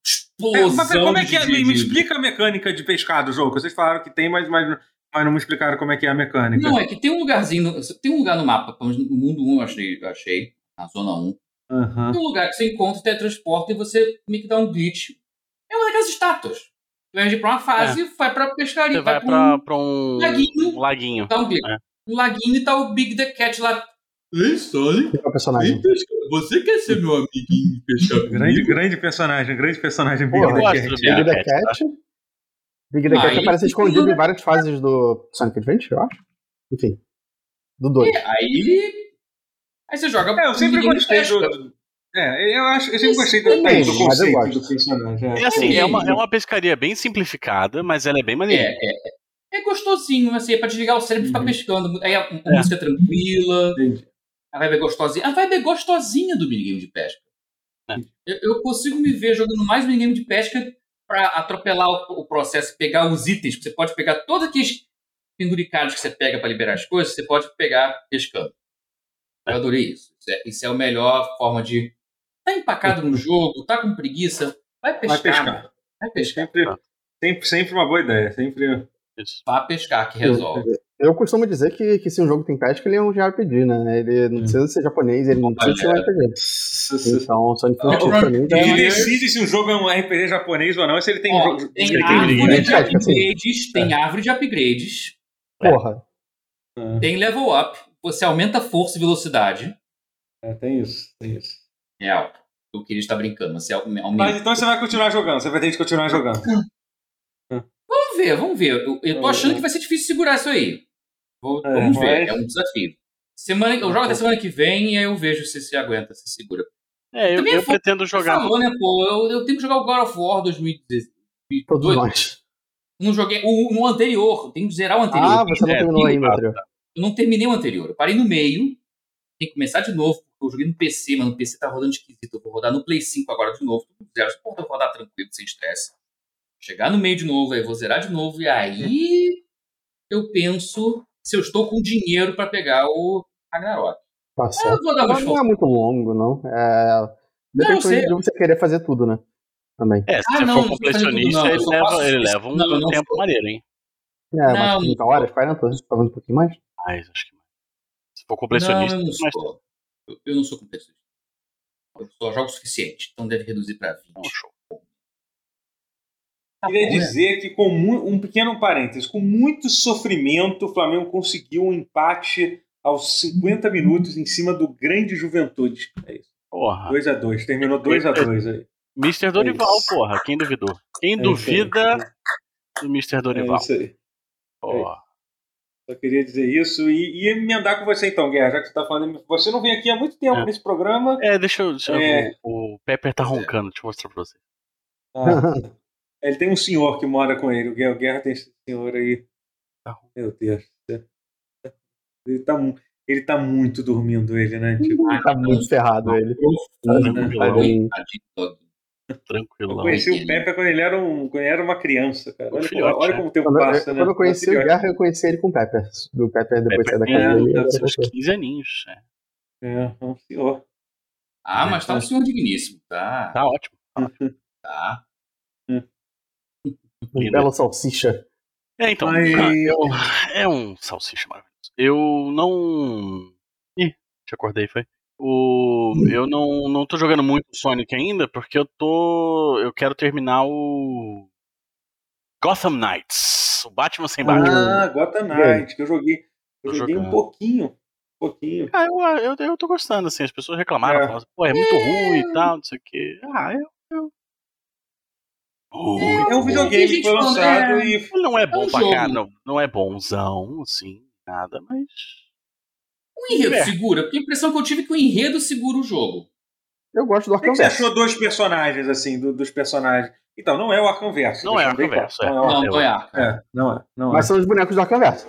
Explosão. É, mas como é que é? De, me, explica a mecânica de pescar do jogo. Vocês falaram que tem, mas, mas, mas não me explicaram como é que é a mecânica. Não, é que tem um lugarzinho. Tem um lugar no mapa, no mundo 1 eu achei, eu achei na zona 1. Uhum. Tem um lugar que você encontra, teletransporta e você meio que dá um glitch. É uma daquelas estátuas. Ir pra uma fase, é. vai pra pescaria. Você vai, vai pra, um, pra um laguinho. Um laguinho. Tá um, é. um laguinho e tá o Big the Cat lá. Ei, Sonic. Personagem. Você quer ser meu amiguinho de pescar grande, grande personagem, grande personagem Big the Cat. Big the Cat. Big the Cat aparece escondido em várias fases do Sonic Adventure, eu acho. Enfim. Do 2. É, aí. Aí você joga. É, eu sempre gostei do, é, eu acho, eu sempre gostei do, é, do conceito do personagem. É, é assim, é uma, é uma pescaria bem simplificada, mas ela é bem maneira. É, é, é gostosinho, assim, é pra desligar o cérebro e ficar uhum. pescando. Aí a, a é. música é tranquila. Entendi. A vibe é gostosinha. A vibe é gostosinha do minigame de pesca. É. Eu, eu consigo me ver jogando mais minigame de pesca pra atropelar o, o processo, pegar os itens. Você pode pegar todos aqueles penduricados que você pega pra liberar as coisas, você pode pegar pescando. Eu adorei isso. Isso é, isso é a melhor forma de. Tá empacado no jogo, tá com preguiça, vai pescar. Vai pescar. Vai pescar. Sempre, sempre, sempre uma boa ideia. Sempre. Vá pescar que resolve. Eu costumo dizer que, que se um jogo tem pesca, ele é um JRPG, né? Ele não precisa ser japonês, ele não precisa ser um RPG. Então, Sonic Não, Frontier pra mim já Ele é decide se um jogo é um RPG japonês ou não, se ele tem um jogo. tem árvore tem de assim. upgrades, tem árvore de upgrades, Porra. tem level up, você aumenta força e velocidade. É, tem isso, tem isso. Real. O que ele está brincando, você aumenta. Mas então você vai continuar jogando, você vai ter que continuar jogando. Vamos ver, vamos ver. Eu, eu tô achando que vai ser difícil segurar isso aí. Vou- É, vamos ver, mas- é um desafio. Semana, eu jogo até semana que vem e aí eu vejo se se aguenta, se segura. É, eu, Também eu foi- pretendo Você jogar. falou, né, pô? Eu, eu tenho que jogar o God of War 2018. Todos nós. Não joguei. O, o anterior, eu tenho que zerar o anterior. Ah, você não É, terminou ainda, anterior. Eu não terminei o anterior. Eu parei no meio. Tem que começar de novo, eu joguei no PC, mas no PC tá rodando esquisito. Eu vou rodar no Play 5 agora de novo. tudo Zero. Pô, eu vou rodar tranquilo, sem estresse. Chegar no meio de novo, aí eu vou zerar de novo. E aí eu penso se eu estou com dinheiro pra pegar o Ragnarok. Tá Ah, eu vou dar uma Mas não é muito longo, não. É... Depende sei. de você querer fazer tudo, né? Também. É, se Ah, você não, for não completionista, não, ele, leva, ele leva um Não, não tempo sou. maneiro, hein? É, Não, mais 30 horas, 40, talvez um pouquinho mais. Mais, acho que mais. Se for Não, completionista, eu não mais sou. Eu, eu não sou completionista. Eu só jogo o suficiente, então deve reduzir pra 20. tempo. show. Tá Queria bom, né? dizer que, com um pequeno parênteses, com muito sofrimento, o Flamengo conseguiu um empate aos 50 minutos em cima do grande Juventude. É isso. Porra. 2x2. Terminou 2x2 aí. Mr. Dorival, isso. porra. Quem duvidou? Quem É duvida do Mr. É Dorival? isso aí. Porra. Só queria dizer isso e, e emendar com você então, Guerra, já que você tá falando. Você não vem aqui há muito tempo É. nesse programa. É, deixa eu. Deixa É. O, o Pepper tá é. roncando, deixa eu mostrar pra você. Ah, ele tem um senhor que mora com ele. O Guerra, o Guerra tem esse senhor aí. Tá. Meu Deus. Ele tá, ele tá muito dormindo, ele, né? Tipo, Ah, Tá muito ferrado ele. profundo, né? Do- eu conheci o Pepe quando ele era, um, quando ele era uma criança, cara. Olha, filhote, olha como o tempo Quando, eu- passa, né? quando eu conheci o. Guerra, eu conheci ele com o Pepper. Do Pepper depois Pepper sair da casa dele. é, seus 15 aninhos. é. É, é um senhor. Ah, mas tá um senhor digníssimo. Tá, Tá ótimo. tá. Um belo salsicha. É, então. Mas- ah, eu- é um salsicha maravilhoso. Eu não. Ih, te acordei, foi? O... Eu não, não tô jogando muito Sonic ainda, porque eu tô. Eu quero terminar o. Gotham Knights. O Batman sem Batman. Ah, Gotham Knight, que eu joguei. Eu Tô joguei um jogando. pouquinho. Um pouquinho. Ah, eu, eu, eu tô gostando, assim. As pessoas reclamaram, É. falaram assim, pô, é muito ruim e tal, não sei o quê. Ah, eu. eu... Ruim. É um videogame gente que foi lançado é. e. Não é bom um pra cá, não, não é bonzão, assim, nada, mas. O enredo É. segura, porque a impressão que eu tive é que o enredo segura o jogo. Eu gosto do O Arkham você Verso. achou dos personagens, assim, do- dos personagens? Então, não é o Arkham Verso. Não é Arkham Verso, é. Não é o Não, eu- não é Arkham. É, não é. Não é. Mas são os bonecos do Arkham Verso.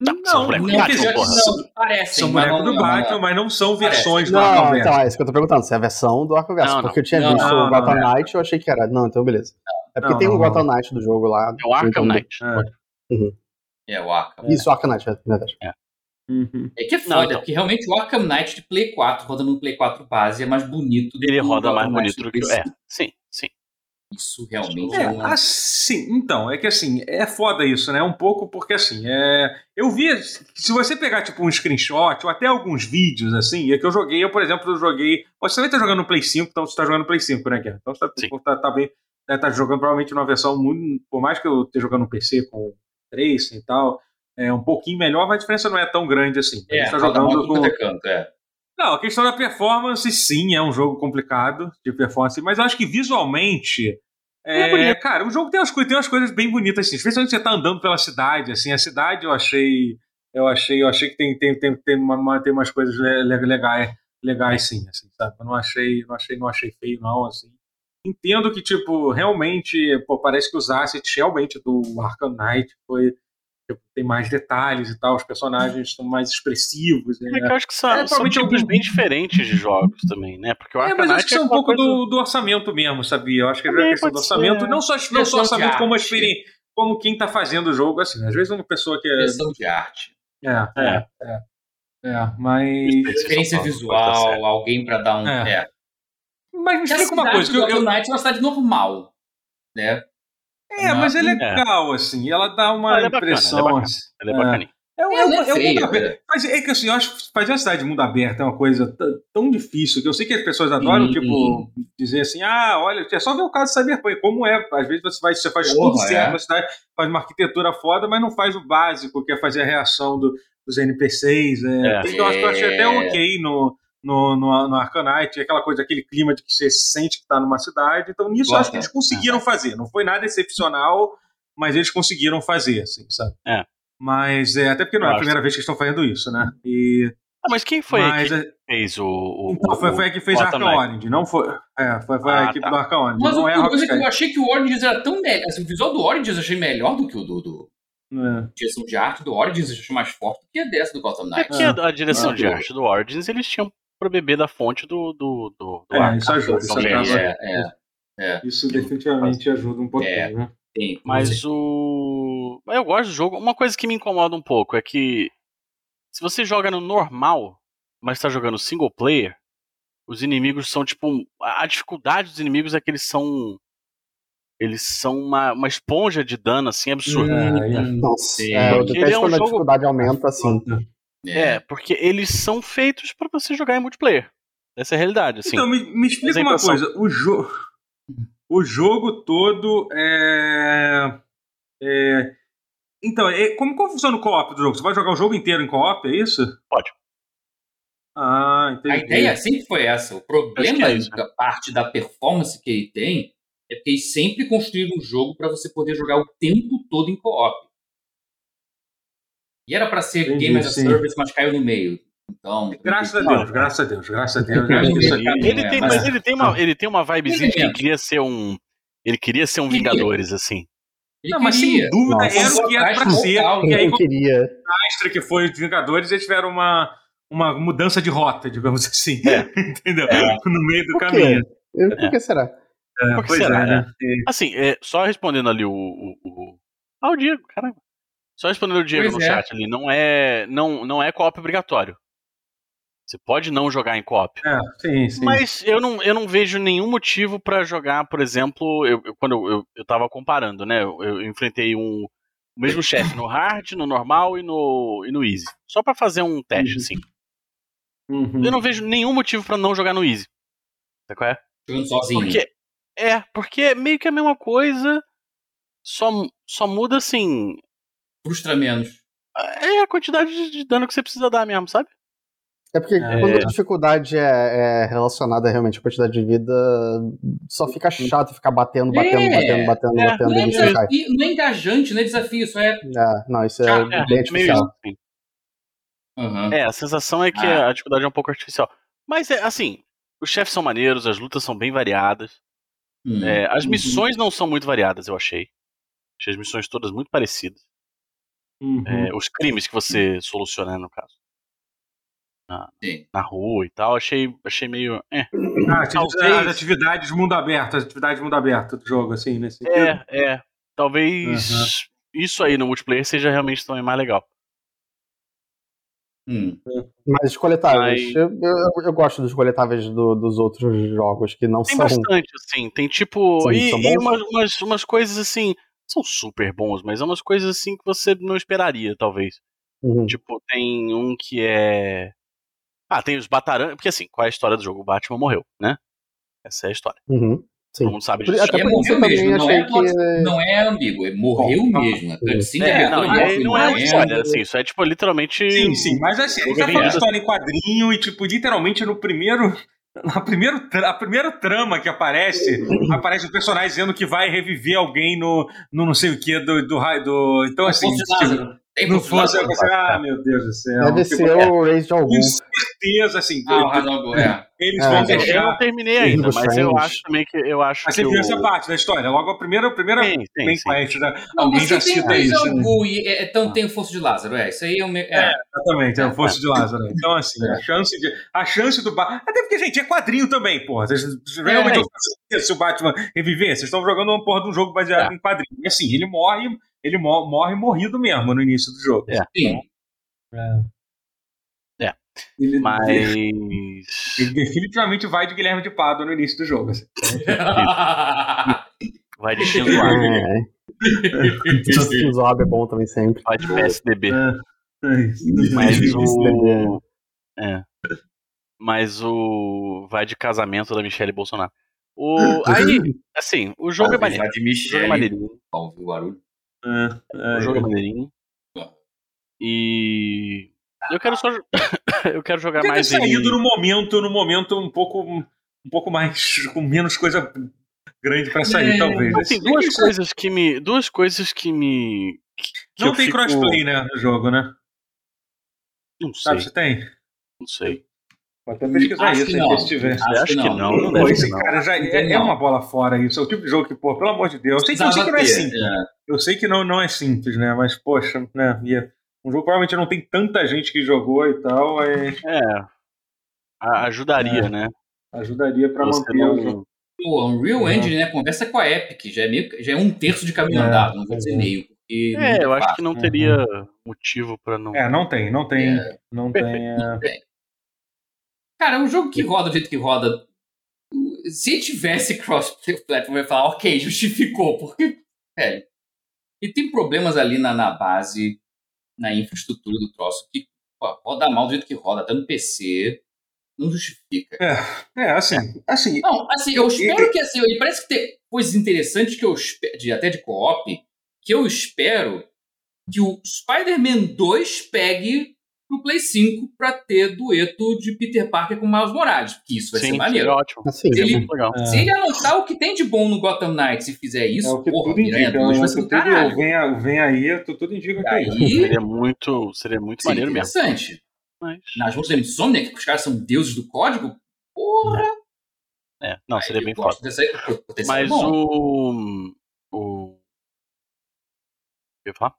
Não, são bonecos Não, do Batman, porra. não, parecem, São mas bonecos não- do não, Batman, não. mas não são Parece. versões do Arkham Não, Verso. então, é isso que eu tô perguntando. Se é a versão do Arkham Verso. Não, não. Porque eu tinha Não, visto não, o Gotham não. Knight eu achei que era. Não, então beleza. É porque Não, tem não, o Gotham não. Knight do jogo lá. É o Arkham Knight. É. É o Arkham. Isso, Arkham Knight, é verdade. Uhum. É que é Não, foda, então. porque realmente o Arkham Knight de Play 4, rodando no Play 4 base, é mais bonito do Ele que o roda mais bonito do que. Play É, sim, sim. Isso realmente É, é, um... assim, então, é que assim, é foda isso, né? Um pouco porque assim, é, eu vi, se você pegar tipo um screenshot ou até alguns vídeos assim, é que eu joguei, eu por exemplo, eu joguei, você também tá jogando no Play 5, então você tá jogando no Play 5, né, Guerra? Então você Sim. tá, tá, tá bem, né, tá jogando provavelmente numa versão muito, por mais que eu esteja jogando no PC com Trace e tal, é um pouquinho melhor, mas a diferença não é tão grande assim. A É, gente tá roda mal jogando com, é canto, é. não, a questão da performance, sim, é um jogo complicado de performance, mas eu acho que visualmente. É É, cara, o jogo tem umas, tem umas coisas bem bonitas, assim, especialmente você tá andando pela cidade, assim, a cidade eu achei. Eu achei, eu achei que tem, tem, tem, tem, uma- tem umas coisas le- le- legais, legais, sim, assim, sabe? Eu não achei, não achei, não achei feio, não, assim. Entendo que, tipo, realmente, pô, parece que os assets realmente do Arkham Knight foi, tem mais detalhes e tal, os personagens são mais expressivos. Né? É que eu acho que são, É, são tipos algum- bem diferentes de jogos também, né? Porque o É, mas acho que isso é um pouco coisa- do, do orçamento mesmo, sabia? Eu acho que é a questão do ser, orçamento, é. não só, não só orçamento como experiência, como quem tá fazendo o jogo, assim, às vezes uma pessoa que é. Direção de arte. É, é, é. É, mas. Experiência Tá visual, certo. alguém pra dar um. É. É. Mas me explica uma coisa. Que eu, eu- Knights é uma cidade normal. Né? É, mas é legal, assim. Ela dá uma Ela é bacana, impressão. ela é bacana. assim. Ela é bacaninha. É, um- é, um- é é um mundo aberto. Mas é que assim, eu acho que fazer a cidade de mundo aberto é uma coisa tão difícil que eu sei que as pessoas adoram, tipo, dizer assim, ah, olha, é só ver o caso do Cyberpunk, como é. Às vezes você, vai, você faz Porra, tudo certo é. na cidade, faz uma arquitetura foda, mas não faz o básico, que é fazer a reação do- dos NPCs. É. É. Então, eu acho que eu achei até É. ok no, no, no, no Arcanite, aquela coisa, aquele clima de que você sente que está numa cidade. Então, nisso eu acho que eles conseguiram fazer. Não foi nada excepcional, mas eles conseguiram fazer, assim, sabe? É. Mas é, até porque não é a acho. primeira vez que eles estão fazendo isso, né? E, Ah, mas quem foi mas, que é, fez o. o então, foi, foi a que fez o a Arkham Knight? Origins, não foi? É, foi, foi a Ah, equipe tá. do Arkham Origins, Mas não é a é que eu achei que o Origins era tão melhor. Assim, o visual do Origins eu achei melhor do que o do. do É. direção de arte do Origins eu achei mais forte do que a dessa do Gotham É Knights. porque a, a direção Ah. de arte do Origins eles tinham pra beber da fonte do. do, do, do É, isso ajuda, isso Também, acaba- é, é, Isso definitivamente ajuda um pouquinho, É. né? tem. Mas o. Eu gosto do jogo. Uma coisa que me incomoda um pouco é que se você joga no normal, mas tá jogando single player, os inimigos são tipo. A dificuldade dos inimigos é que eles são. Eles são uma, uma esponja de dano, assim, absurda. É, é. Nossa, Sim. é, eu detesto é um a jogo- dificuldade aumenta assim. É, porque eles são feitos pra você jogar em multiplayer. Essa é a realidade, assim. Então, me, me explica uma impressão- coisa. O, jo o jogo todo é. é- Então, é- como, como funciona o co-op do jogo? Você vai jogar o jogo inteiro em co-op, é isso? Pode. Ah, entendi. A ideia sempre foi essa. O problema que é isso, da parte da performance que ele tem é porque eles sempre construíram um jogo para você poder jogar o tempo todo em co-op. E era para ser Entendi, Game as a sim. Service, mas caiu no meio. Então. Graças a. Deus, graças a Deus, graças a Deus. Ele- É, tem, mas- ele tem uma, ele tem uma vibezinha de que ele queria ser um. Ele queria ser um Vingadores, assim. Ele Não, mas sem queria. dúvida Nossa. era o que era pra Total. ser. E aí, queria. a extra que foi os Vingadores, eles tiveram uma, uma mudança de rota, digamos assim. É. Entendeu? É. No meio do Por caminho. Eu- Por que será? É, Por que será, é, né? Assim, é, só respondendo ali o, o, o- Ah, o Diego, caramba. Só respondendo o Diego Pois no é. chat ali, não é, não, não é co-op obrigatório. Você pode não jogar em co-op. É, sim, sim. Mas eu não, eu não vejo nenhum motivo pra jogar, por exemplo, eu, eu- quando eu, eu, eu tava comparando, né? Eu, eu enfrentei um, o mesmo chefe no hard, no normal e no, e no easy. Só pra fazer um teste, Uhum. assim. Uhum. Eu não vejo nenhum motivo pra não jogar no easy. Sabe qual é? Jogando sozinho. Porque, é, porque é meio que a mesma coisa, só, só muda assim. Frustra menos. É a quantidade de- dano que você precisa dar mesmo, sabe? É porque É. quando a dificuldade é, é relacionada realmente à quantidade de vida, só fica chato ficar batendo, batendo, É. batendo, batendo, É. batendo, Não é, desafio, não é engajante, não é desafio, só é. É, não, isso é É, bem meio artificial. isso. Aham. É, a sensação é que Ah. a dificuldade é um pouco artificial. Mas é assim, os chefes são maneiros, as lutas são bem variadas. Hum. É, as Uhum. missões não são muito variadas, eu achei. Achei as missões todas muito parecidas. Uhum. É, os crimes que você soluciona, né, no caso. Na, Sim. na rua e tal, achei, achei meio. É, Ah, talvez- as atividades de mundo aberto, as atividades de mundo aberto do jogo, assim, nesse sentido. é, é. Talvez isso aí no multiplayer seja realmente também mais legal. Hum. Mas os coletáveis, Mas- eu, eu, eu gosto dos coletáveis do- dos outros jogos que não Tem são. bastante, assim. Tem tipo. São- e e umas, umas, umas coisas assim. São super bons, mas é umas coisas assim que você não esperaria, talvez. Uhum. Tipo, tem um que é. Ah, tem os Bataran. Porque assim, qual é a história do jogo? O Batman morreu, né? Essa é a história. Uhum. Sim. Todo mundo sabe disso. até é morreu também mesmo, não é, que. não é ambíguo, é morreu Bom, mesmo. A cutscene É, não, abertura e do aí não é uma história, assim, isso é tipo literalmente. Sim, sim, mas assim, a gente tá falando história em quadrinho e, tipo, literalmente no primeiro. Na primeiro, a primeira trama que aparece, aparece o personagem dizendo que vai reviver alguém no, no não sei o que do, do raio. Do, então, assim. Tipo, Tem Não eu de pensei, ah, meu Deus do céu. Deve Tipo, ser o Race de algum. Com certeza, assim, Ah, o é. eles É, vão é, Eu deixar. não terminei ainda, mas eu acho também que eu acho Mas que você viu o... essa parte da história. Logo a primeira, a primeira Sim, sim, sim. né? Alguém você já tem o cita isso. Razão né? E é, então tem o Força de Lázaro, é. Isso aí é o meu. É. Exatamente, é o Força de Lázaro. Então, assim, É. a chance de. A chance do Batman. Até porque, gente, é quadrinho também, porra. Vocês realmente É. fazem se o Batman reviver. Vocês estão jogando uma porra de um jogo baseado É. em quadrinho. E assim, ele morre, ele mo- morre morrido mesmo no início do jogo. É. Sim. É. Ele, Mas. ele definitivamente vai de Guilherme de Pádua no início do jogo. assim. Vai de Abe, É. É bom também sempre. vai de PSDB. É isso. Mas o. É. Mas o. Vai de casamento da Michelle Bolsonaro. O. Aí, assim, o jogo é maneiro. de O jogo é Michelle. maneirinho. Ouviu o barulho? É, O jogo é maneirinho. E. Eu quero só. eu quero jogar mais ele. saído no momento, no momento um pouco, um pouco mais, com menos coisa grande pra sair, É, talvez. Mas tem Assim, duas isso- coisas que me. Duas coisas que me. que- que Não tem fico- crossplay, né, no jogo, né? Não sei, Sabe se tem? não sei. Vou até pesquisar Acho isso que aí, não. se tiver. Acho acho que que não. não, não deve esse não. cara já é, é Não. uma bola fora isso. É o tipo de jogo que, pô, pelo amor de Deus. Eu sei que, eu sei que não é Precisava simples. é. Eu sei que não, não é simples, né? Mas, poxa, né? e é- um jogo provavelmente não tem tanta gente que jogou e tal, mas É. a- Ajudaria, É. né? ajudaria pra Você manter o jogo. não. Pô, Unreal É. Engine, né? Conversa com a Epic. Já é, meio, já é um terço de caminho É, andado, não vou dizer é. meio. Não É, eu acho fácil. que não teria motivo pra não. É, não tem, não tem. Não tem. É, Cara, um jogo que roda do jeito que roda. Se tivesse cross-platform, eu ia falar, ok, justificou, porque. Velho. E tem problemas ali na, na base, na infraestrutura do troço, que pô, roda mal do jeito que roda, até no PC. Não justifica. É, assim, assim, Não, assim, eu espero que assim, e parece que tem coisas interessantes que eu espero, de, até de co-op, que eu espero que o Spider-Man 2 pegue pro Play 5 pra ter dueto de Peter Parker com Miles Morales, que isso vai Sim, ser seria maneiro. ótimo. Assim, Se ele- Seria muito legal. é, Se ele anotar o que tem de bom no Gotham Knights e fizer é isso, o que porra, tudo indica. 2 é vai ser do caralho. vem, vem aí, tu- tudo indica que é isso. Seria muito, seria muito seria maneiro mesmo. interessante. Mas, Nas mãos da Insomniac, que os caras são deuses do código, porra. é, não, seria Aí bem eu gosto foda. dessa- é Mas bom. o. O. O que eu ia falar?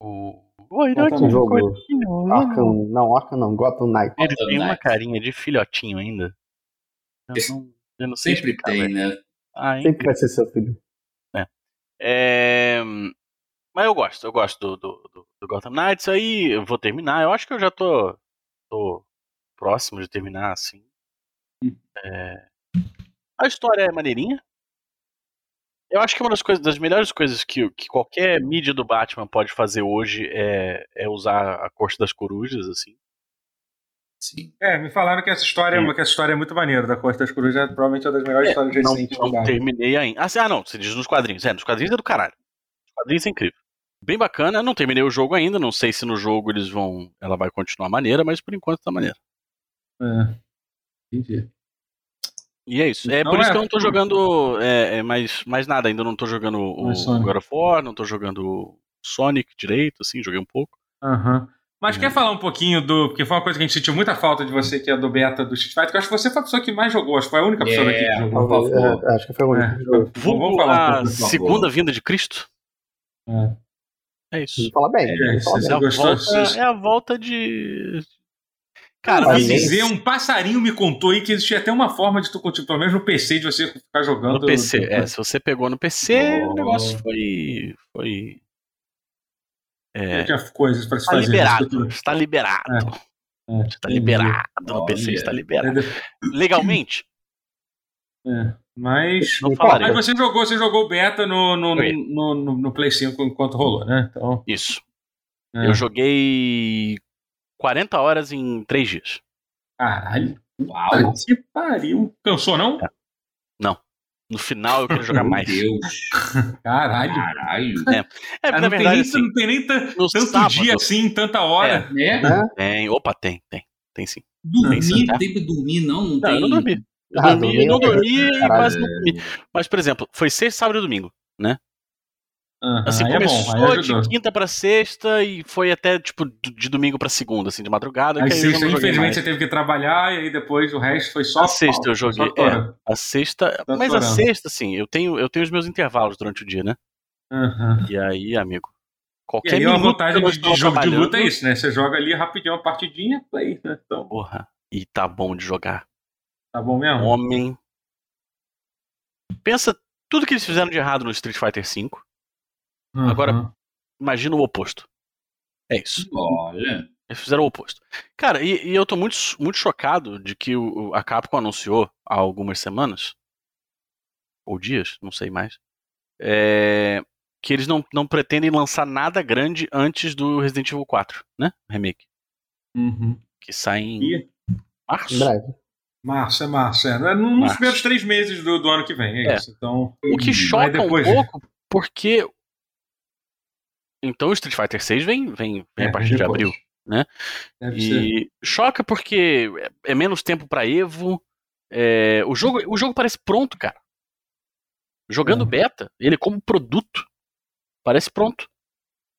O. Oi, Qual que é o jogo? coisinho, Arkham, não, Arkham não, Gotham Knight. Ele Gotham tem uma carinha de filhotinho ainda. Eu não, eu não sei Sempre explicar, tem, velho. né? Ah, Sempre vai ser seu filho. É, Mas eu gosto, eu gosto do, do, do- do Gotham Knights. Aí eu vou terminar. Eu acho que eu já tô, tô próximo de terminar, assim. É, A história é maneirinha. Eu acho que uma das coisas, das melhores coisas que, que qualquer mídia do Batman pode fazer hoje é, é usar a corte das corujas, assim. Sim. É, me falaram que essa história, Sim. que essa história é muito maneira da Costa das Corujas, é provavelmente uma das melhores É, histórias Não, recentes não Batman. terminei ainda. Ah, ah, não, você diz nos quadrinhos. É, nos quadrinhos é do caralho. Nos quadrinhos é incrível. Bem bacana, não terminei o jogo ainda, não sei se no jogo eles vão. Ela vai continuar maneira, mas por enquanto tá maneira. É. Entendi. E é isso. É Não por isso é- que eu não tô jogando é, é, mais, mais nada ainda. Não tô jogando o Sonic. God of War, não tô jogando o Sonic direito, assim, joguei um pouco. Aham. Mas É. quer falar um pouquinho do. Porque foi uma coisa que a gente sentiu muita falta de você, que é do beta do Street Fighter, que eu acho que você foi a pessoa que mais jogou, acho que foi a única pessoa É, daqui que jogou. É, acho que foi o único É. que jogou. Vamos falar um a segunda vinda de Cristo. É. É isso. Fala bem, É, fala bem. É a, volta, é a volta de. Cara, nem- dizer, um passarinho me contou aí que existia até uma forma de tu continuar, pelo menos no PC, de você ficar jogando. no PC. É, se você pegou no PC, o Oh. negócio foi. Foi. É, Tinha coisas pra se Está fazer. liberado. Está liberado. É, Está entendi. liberado no PC, está É, liberado. Legalmente, é, Mas. não Mas você jogou, você jogou o beta no, no, no, no Play 5 enquanto rolou, né? Então. Isso. é. Eu joguei 40 horas em 3 dias. Caralho. Uau. Que pariu. Cansou, não? No final eu queria jogar Meu mais. Deus. Caralho. Caralho. É, Ah, na não, tem verdade, nem, assim, não tem nem tanto sábado, dia assim, tanta hora. Né? Né? tem. Opa, tem, tem. Tem sim. Dormir, sim, tá? tem que dormir, não? Não, Não, tem. eu não dormi. Eu Ah, dormi, não é. dormi e quase não dormi. Mas, por exemplo, foi sexta, sábado e domingo. Aham, Assim, aí é bom, começou de quinta pra sexta e foi até, tipo, de domingo pra segunda, assim, de madrugada. Aí sexta, infelizmente, mais. você teve que trabalhar e aí depois o resto foi só. A sexta eu joguei, tora. A sexta. Tá mas a torando. sexta, assim, eu tenho, eu tenho os meus intervalos durante o dia, né? Aham. E aí, amigo. E Qualquer aí a vantagem de, jogo de luta é isso, né? Você joga ali rapidinho uma partidinha, play, né? Então, Porra. E tá bom de jogar. tá bom mesmo? Homem. Pensa tudo que eles fizeram de errado no Street Fighter V. Aham. agora- Imagina o oposto. É isso. Olha. Eles fizeram o oposto. Cara, e, e eu tô muito, muito chocado de que o, a Capcom anunciou há algumas semanas, ou dias, não sei mais, é, que eles não, não pretendem lançar nada grande antes do Resident Evil 4, né? Remake. Uhum. Que sai em E março. Em breve. março, é março. É, é nos Março. primeiros três meses do, do ano que vem, é, É. isso. Então, O que choca depois- um pouco, porque. Então o Street Fighter 6 vem, vem, vem É, a partir de abril. né? deve ser. E choca porque é, é menos tempo pra Evo. é, o, jogo, o jogo parece pronto, cara. Jogando É. beta, ele como produto, parece pronto.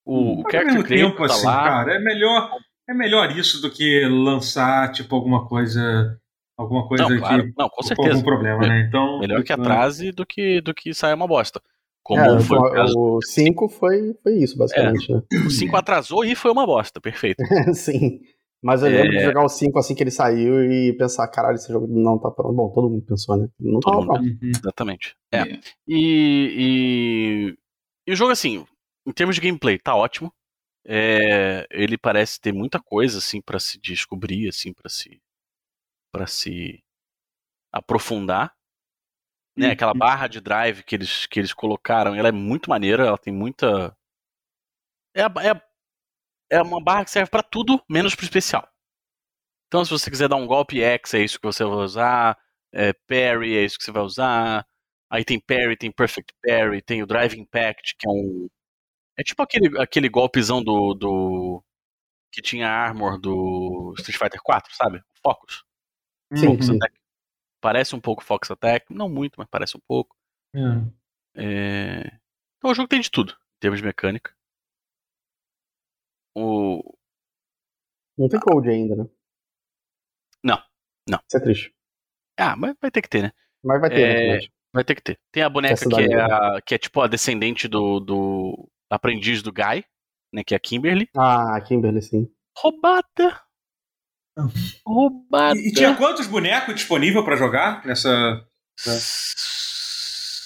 O, o Mas ao Character tempo, tá assim, lá. cara, é melhor, é melhor isso do que lançar, tipo, alguma coisa. Alguma coisa Não, claro. que. Não, com certeza. algum problema, né? Então. Melhor que atrase do que, do que saia uma bosta. Como É, foi o o, caso. o 5 foi, foi isso, basicamente. né? O 5 atrasou e foi uma bosta, perfeito. Sim. Mas eu lembro É. de jogar o 5 assim que ele saiu e pensar, caralho, esse jogo não tá pronto. Bom, todo mundo pensou, né? Não mundo pronto. Uhum. Exatamente. É. É. E, e, e o jogo, assim, em termos de gameplay, tá ótimo. É, ele parece ter muita coisa, assim, para se descobrir, assim, para se para se aprofundar. Né? Aquela barra de drive que eles, que eles colocaram, ela é muito maneira, ela tem muita... É, a- é, a- é uma barra que serve pra tudo, menos pro especial. Então, se você quiser dar um golpe X, é isso que você vai usar. É, parry, é isso que você vai usar. Aí tem parry, tem perfect parry, tem o drive impact, que é um. É tipo aquele, aquele golpezão do, do. que tinha armor do Street Fighter 4, sabe? Focus. Sim, Focus. Attack. Parece um pouco Fox Attack. Não muito, mas parece um pouco. É. É, Então o jogo tem de tudo, em termos de mecânica. O... Não tem code ainda, né? Não, não. Isso é triste. Ah, mas vai ter que ter, né? Mas vai ter, É, eventualmente. Vai ter que ter. Tem a boneca que é, né? a, que é tipo a descendente do, do aprendiz do Guy, né? Que é a Kimberly. Ah, Kimberly, sim. Roubada! Roubada! E, e tinha quantos bonecos disponível pra jogar nessa.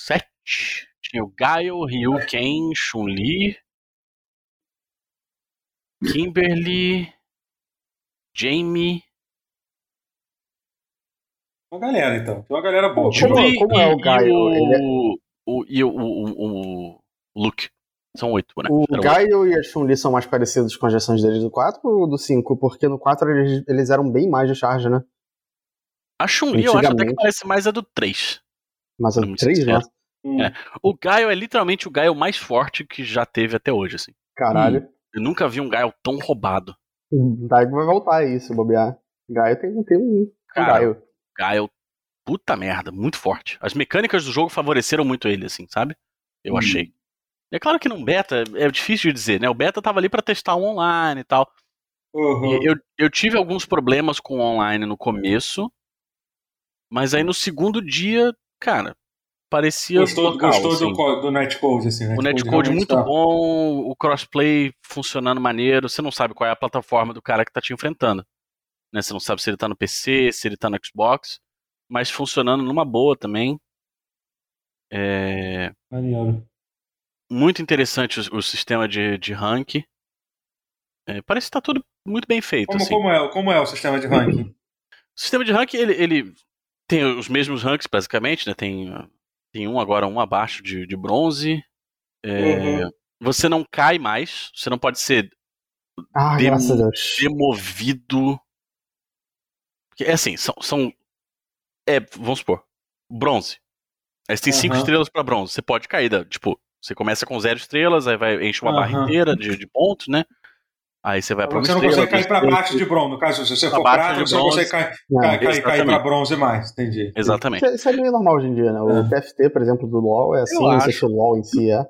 Sete. Tinha o Gaio, Ryu, Ken, Chun-Li, Kimberly, Jamie. Uma galera, então. Tem uma galera boa. Como- como é o e- Gaio? E Ele é- o, o, e o, o, o Luke. São oito bonecos. O Gaio e a Chun-Li são mais parecidos com as versões deles do 4 ou do 5? Porque no 4 eles, eles eram bem mais de charge, né? A Chun-Li eu acho até que parece mais a do 3. Mas a Muito 3, né? Hum. É. O Gaio é literalmente o Gaio mais forte que já teve até hoje, assim. Caralho. Eu nunca vi um Gaio tão roubado. O Daigo vai voltar aí, se bobear. Gaio tem, tem um, um Cara, Gaio. Gaio, puta merda, muito forte. As mecânicas do jogo favoreceram muito ele, assim, sabe? Eu Hum. achei. É claro que no beta é difícil de dizer, né? O beta tava ali pra testar o online e tal. Uhum. E eu, eu tive alguns problemas com o online no começo, mas aí no segundo dia, cara, parecia Gostou, local, gostou assim. do, do netcode, assim, O netcode realmente muito tá- bom, o crossplay funcionando maneiro. Você não sabe qual é a plataforma do cara que tá te enfrentando. Né? Você não sabe se ele tá no PC, se ele tá no Xbox, mas funcionando numa boa também. É Maneiro. Muito interessante o, o sistema de, de rank. É, parece que tá tudo muito bem feito. Como, assim. como, é, como é o sistema de ranking? O sistema de rank, ele, ele tem os mesmos ranks, basicamente, né? Tem, tem um agora, um abaixo de, de bronze. É, Uhum. Você não cai mais, você não pode ser Ah, Dem- demovido. Porque, é assim, são. são é, vamos supor, bronze. Aí você tem cinco Aham. estrelas pra bronze. Você pode cair, da, tipo, você começa com zero estrelas, aí vai enche uma barra Aham. inteira de, de pontos, né? Aí você vai pra uma Você não estrela, consegue cair estrelas. baixo de bronze. No caso, se você Pra for baixo prata, de você não bronze. consegue cair, Não, cair, cair, cair pra exatamente. bronze mais. Entendi. Exatamente. Isso, é- isso é meio normal hoje em dia, né? O É. TFT, por exemplo, do LoL é assim, Eu não sei se o LoL em si é.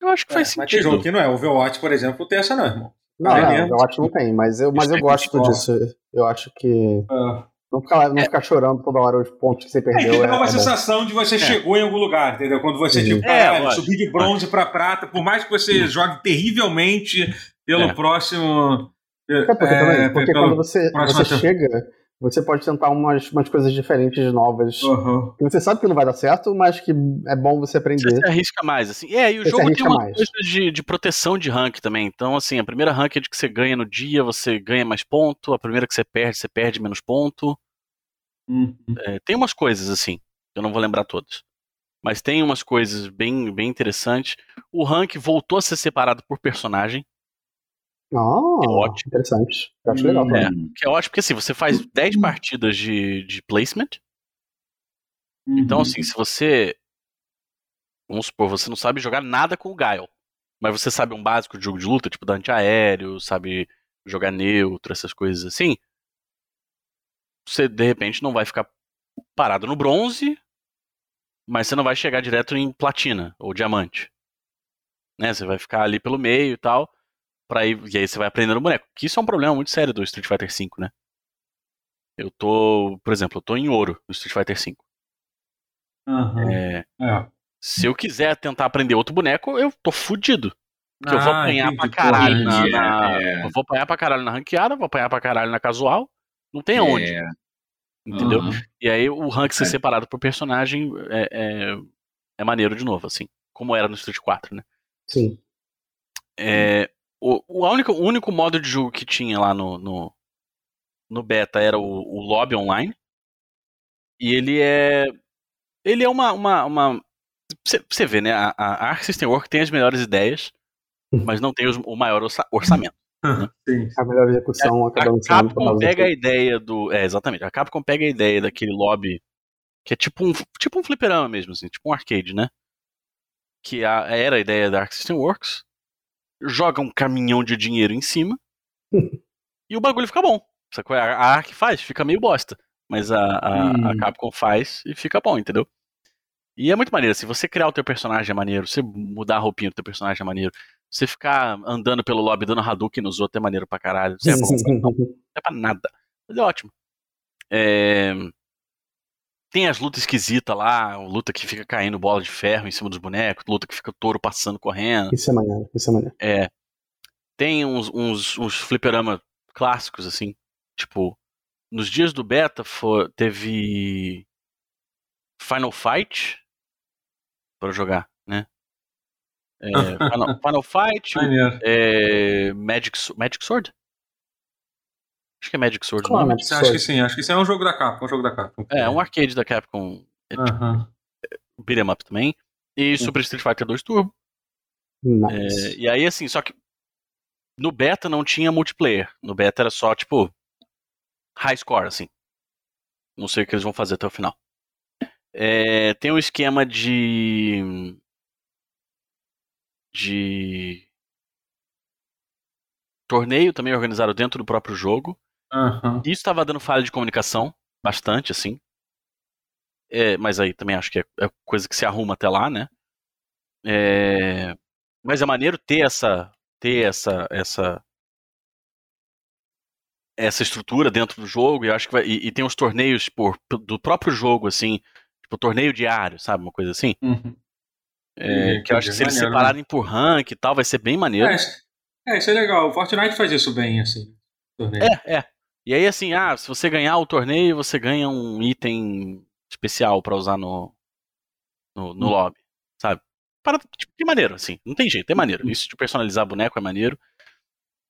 Eu acho que É, faz mas tem sentido. jogo que não é. Overwatch, por exemplo, não tem essa não, irmão. Não, Ah, é não, eu acho que não tem, mas eu, mas eu é gosto disso. Eu acho que. Ah. Não ficar, não ficar chorando toda hora os pontos que você É perdeu. que É, dá uma é bom. sensação de você chegou em algum lugar, entendeu? Quando você, tipo, É, caralho, lógico. subir de bronze pra prata, por mais que você jogue terrivelmente pelo É. próximo. É porque, é, também, porque pelo- quando você, você tempo. chega, você pode tentar umas, umas coisas diferentes, novas. Uhum. Que você sabe que não vai dar certo, mas que é bom você Você aprender. se arrisca mais, assim. É, e o Você jogo tem uma mais. coisa de, de proteção de rank também. Então, assim, a primeira rank é de que você ganha no dia, você ganha mais ponto. A primeira que você perde, você perde menos ponto. Uhum. É, tem umas coisas, assim, eu não vou lembrar todas. Mas tem umas coisas bem, bem interessantes. O rank voltou a ser separado por personagem, Ah, É ótimo. interessante. Eu acho legal Hum. também. É. que é ótimo, porque assim, você faz 10 partidas de, de placement. Então, Uhum. assim, se você. Vamos supor, você não sabe jogar nada com o Guile. Mas você sabe um básico de jogo de luta, tipo dante aéreo, sabe jogar neutro, essas coisas assim. Você, de repente, não vai ficar parado no bronze, mas você não vai chegar direto em platina ou diamante. Né? Você vai ficar ali pelo meio e tal. Pra ir, e aí você vai aprendendo o boneco. Que isso é um problema muito sério do Street Fighter V, né? Eu tô, por exemplo, eu tô em ouro no Street Fighter V. Uhum. É, É. se eu quiser tentar aprender outro boneco, eu tô fudido. Porque eu vou Ah, apanhar pra caralho na, na- é. Eu vou apanhar pra caralho na ranqueada, vou apanhar pra caralho na casual. Não tem aonde, É, entendeu? aham. E aí o rank ser É. separado por personagem é, é, é maneiro de novo, assim. Como era no Street 4, né? Sim. É, o, o, único, o único modo de jogo que tinha lá no, no, no beta era o, o lobby online. E ele é. Ele é uma. uma, uma você, vê, né? A, a Arc System Works tem as melhores ideias, mas não tem os- o maior orça- Sim. A melhor execução acaba A Capcom pega a ideia do. É, exatamente. A Capcom pega a ideia daquele lobby que é tipo um, tipo um fliperama mesmo, assim, tipo um arcade, né? Que a- era a ideia da Arc System Works, joga um caminhão de dinheiro em cima e o bagulho fica bom. Sacou? A, a Arc faz, fica meio bosta. Mas a, a, a Hum. Capcom faz e fica bom, entendeu? E é muito maneiro. Se você criar o teu personagem é maneiro, você mudar a roupinha do teu personagem é maneiro, você ficar andando pelo lobby dando Hadouken nos outros é maneiro pra caralho. Você é bom não é pra nada. Mas é ótimo. É, Tem as lutas esquisitas lá, luta que fica caindo bola de ferro em cima dos bonecos, luta que fica o touro passando correndo. Isso é maneiro, isso é maneiro. É. Tem uns, uns, uns fliperama clássicos, assim. Tipo, nos dias do beta fo- teve Final Fight pra jogar? É, Final, Final Fight, é, Magic, Magic Sword? Acho que é Magic Sword Claro. Magic Acho que sim, acho que isso é um jogo da Capcom, um jogo da Capcom. É, um arcade da Capcom, é tipo Aham. um beat'em up também. E Super Street Fighter 2 Turbo. É, Nice. e aí, assim, só que no beta não tinha multiplayer. No beta era só, tipo, high score, assim. Não sei o que eles vão fazer até o final. É, tem um esquema de. De. torneio também organizado dentro do próprio jogo. Aham. Isso estava dando falha de comunicação, bastante, assim. É, mas aí também acho que é, é coisa que se arruma até lá, né? É, mas é maneiro ter essa. ter essa. essa. essa estrutura dentro do jogo. E acho que vai, e, e tem uns torneios por, do próprio jogo, assim. Tipo, torneio diário, sabe? Uma coisa assim. Uhum. É, Entendi, que eu acho que se eles maneiro, né? separarem por rank e tal, vai ser bem maneiro. É, isso- é, isso é legal. O Fortnite faz isso bem, assim. torneio. É, é. E aí, assim, ah, se você ganhar o torneio, você ganha um item especial pra usar no, no, no Hum. lobby, sabe? Para, tipo, de maneiro, assim. Não tem jeito, é maneiro. Isso de personalizar boneco é maneiro.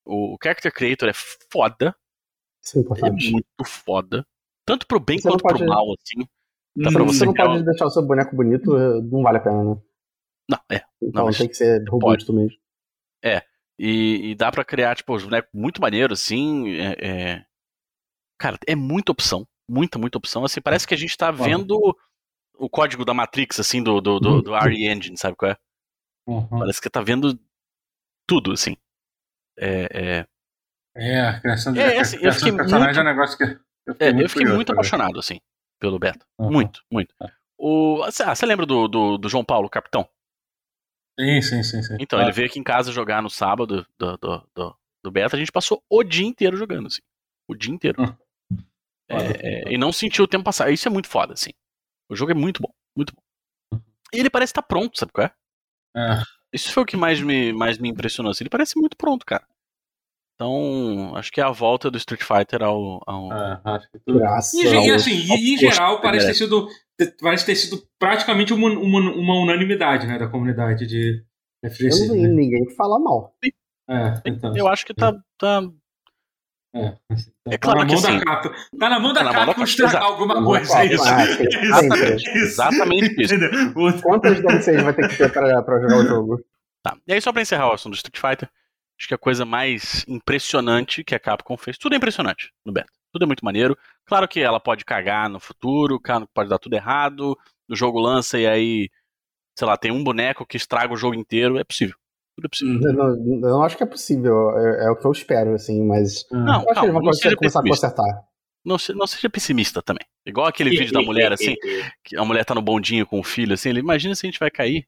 O, o Character Creator é foda. Isso é É importante. muito foda. Tanto pro bem Você quanto pro pode- mal, assim. Se pra você você não pode deixar o seu boneco bonito, eh, não vale a pena, né? Não, é. Então mas tem que ser robusto mesmo. E, e dá pra criar, tipo, os bonecos muito maneiros, assim. É, é- Cara, é muita opção. Muita, muita opção. Assim, parece que a gente tá vendo o código da Matrix, assim, do, do, do, do RE Engine, sabe qual é? Uhum. Parece que tá vendo tudo, assim. É, é, É, a criação de, É, assim, eu criação de personagem muito- é um negócio que eu fiquei é, muito, eu fiquei curioso muito apaixonado, assim, pelo beta. Uhum. Muito, muito. O, ah, você lembra do, do, do João Paulo, capitão? Sim, sim, sim. sim. Então, Ah, ele veio aqui em casa jogar no sábado do, do, do, do beta, a gente passou o dia inteiro jogando, assim. O dia inteiro. Hum. É, é, e não sentiu o tempo passar. Isso é muito foda, assim. O jogo é muito bom, muito bom. E ele parece estar pronto, sabe qual é? é. Isso foi o que mais me, mais me impressionou. Assim. Ele parece muito pronto, cara. Então, acho que é a volta do Street Fighter ao. ao... É, acho que tudo. Graças E, e, assim, e, em geral, parece ter merece. sido, parece ter sido praticamente uma, uma, uma unanimidade né, da comunidade de Eu FGC. não vi Né? ninguém falar mal. É, então. Eu acho que tá. tá... É, assim, É tá claro na que mão da assim- capa. Tá na mão da Tá mão da Capcom estragar alguma coisa, é isso. Ah, sim, É isso. É isso. Exatamente isso. Entendeu? O- Quantas DLCs vai ter que ter pra, pra jogar o jogo? Tá. E aí, só pra encerrar o assunto do Street Fighter, acho que a coisa mais impressionante que a Capcom fez, tudo é impressionante no beta. Tudo é muito maneiro. Claro que ela pode cagar no futuro, pode dar tudo errado, o jogo lança e aí, sei lá, tem um boneco que estraga o jogo inteiro, é possível. Tudo é possível. Eu não, eu não acho que é possível. É, é o que eu espero, assim, mas. Não, eu acho que eles calma, vão começar a consertar. Não, se- não seja pessimista também. Igual aquele vídeo da mulher, assim, que a mulher tá no bondinho com o filho, assim, ele imagina se a gente vai cair.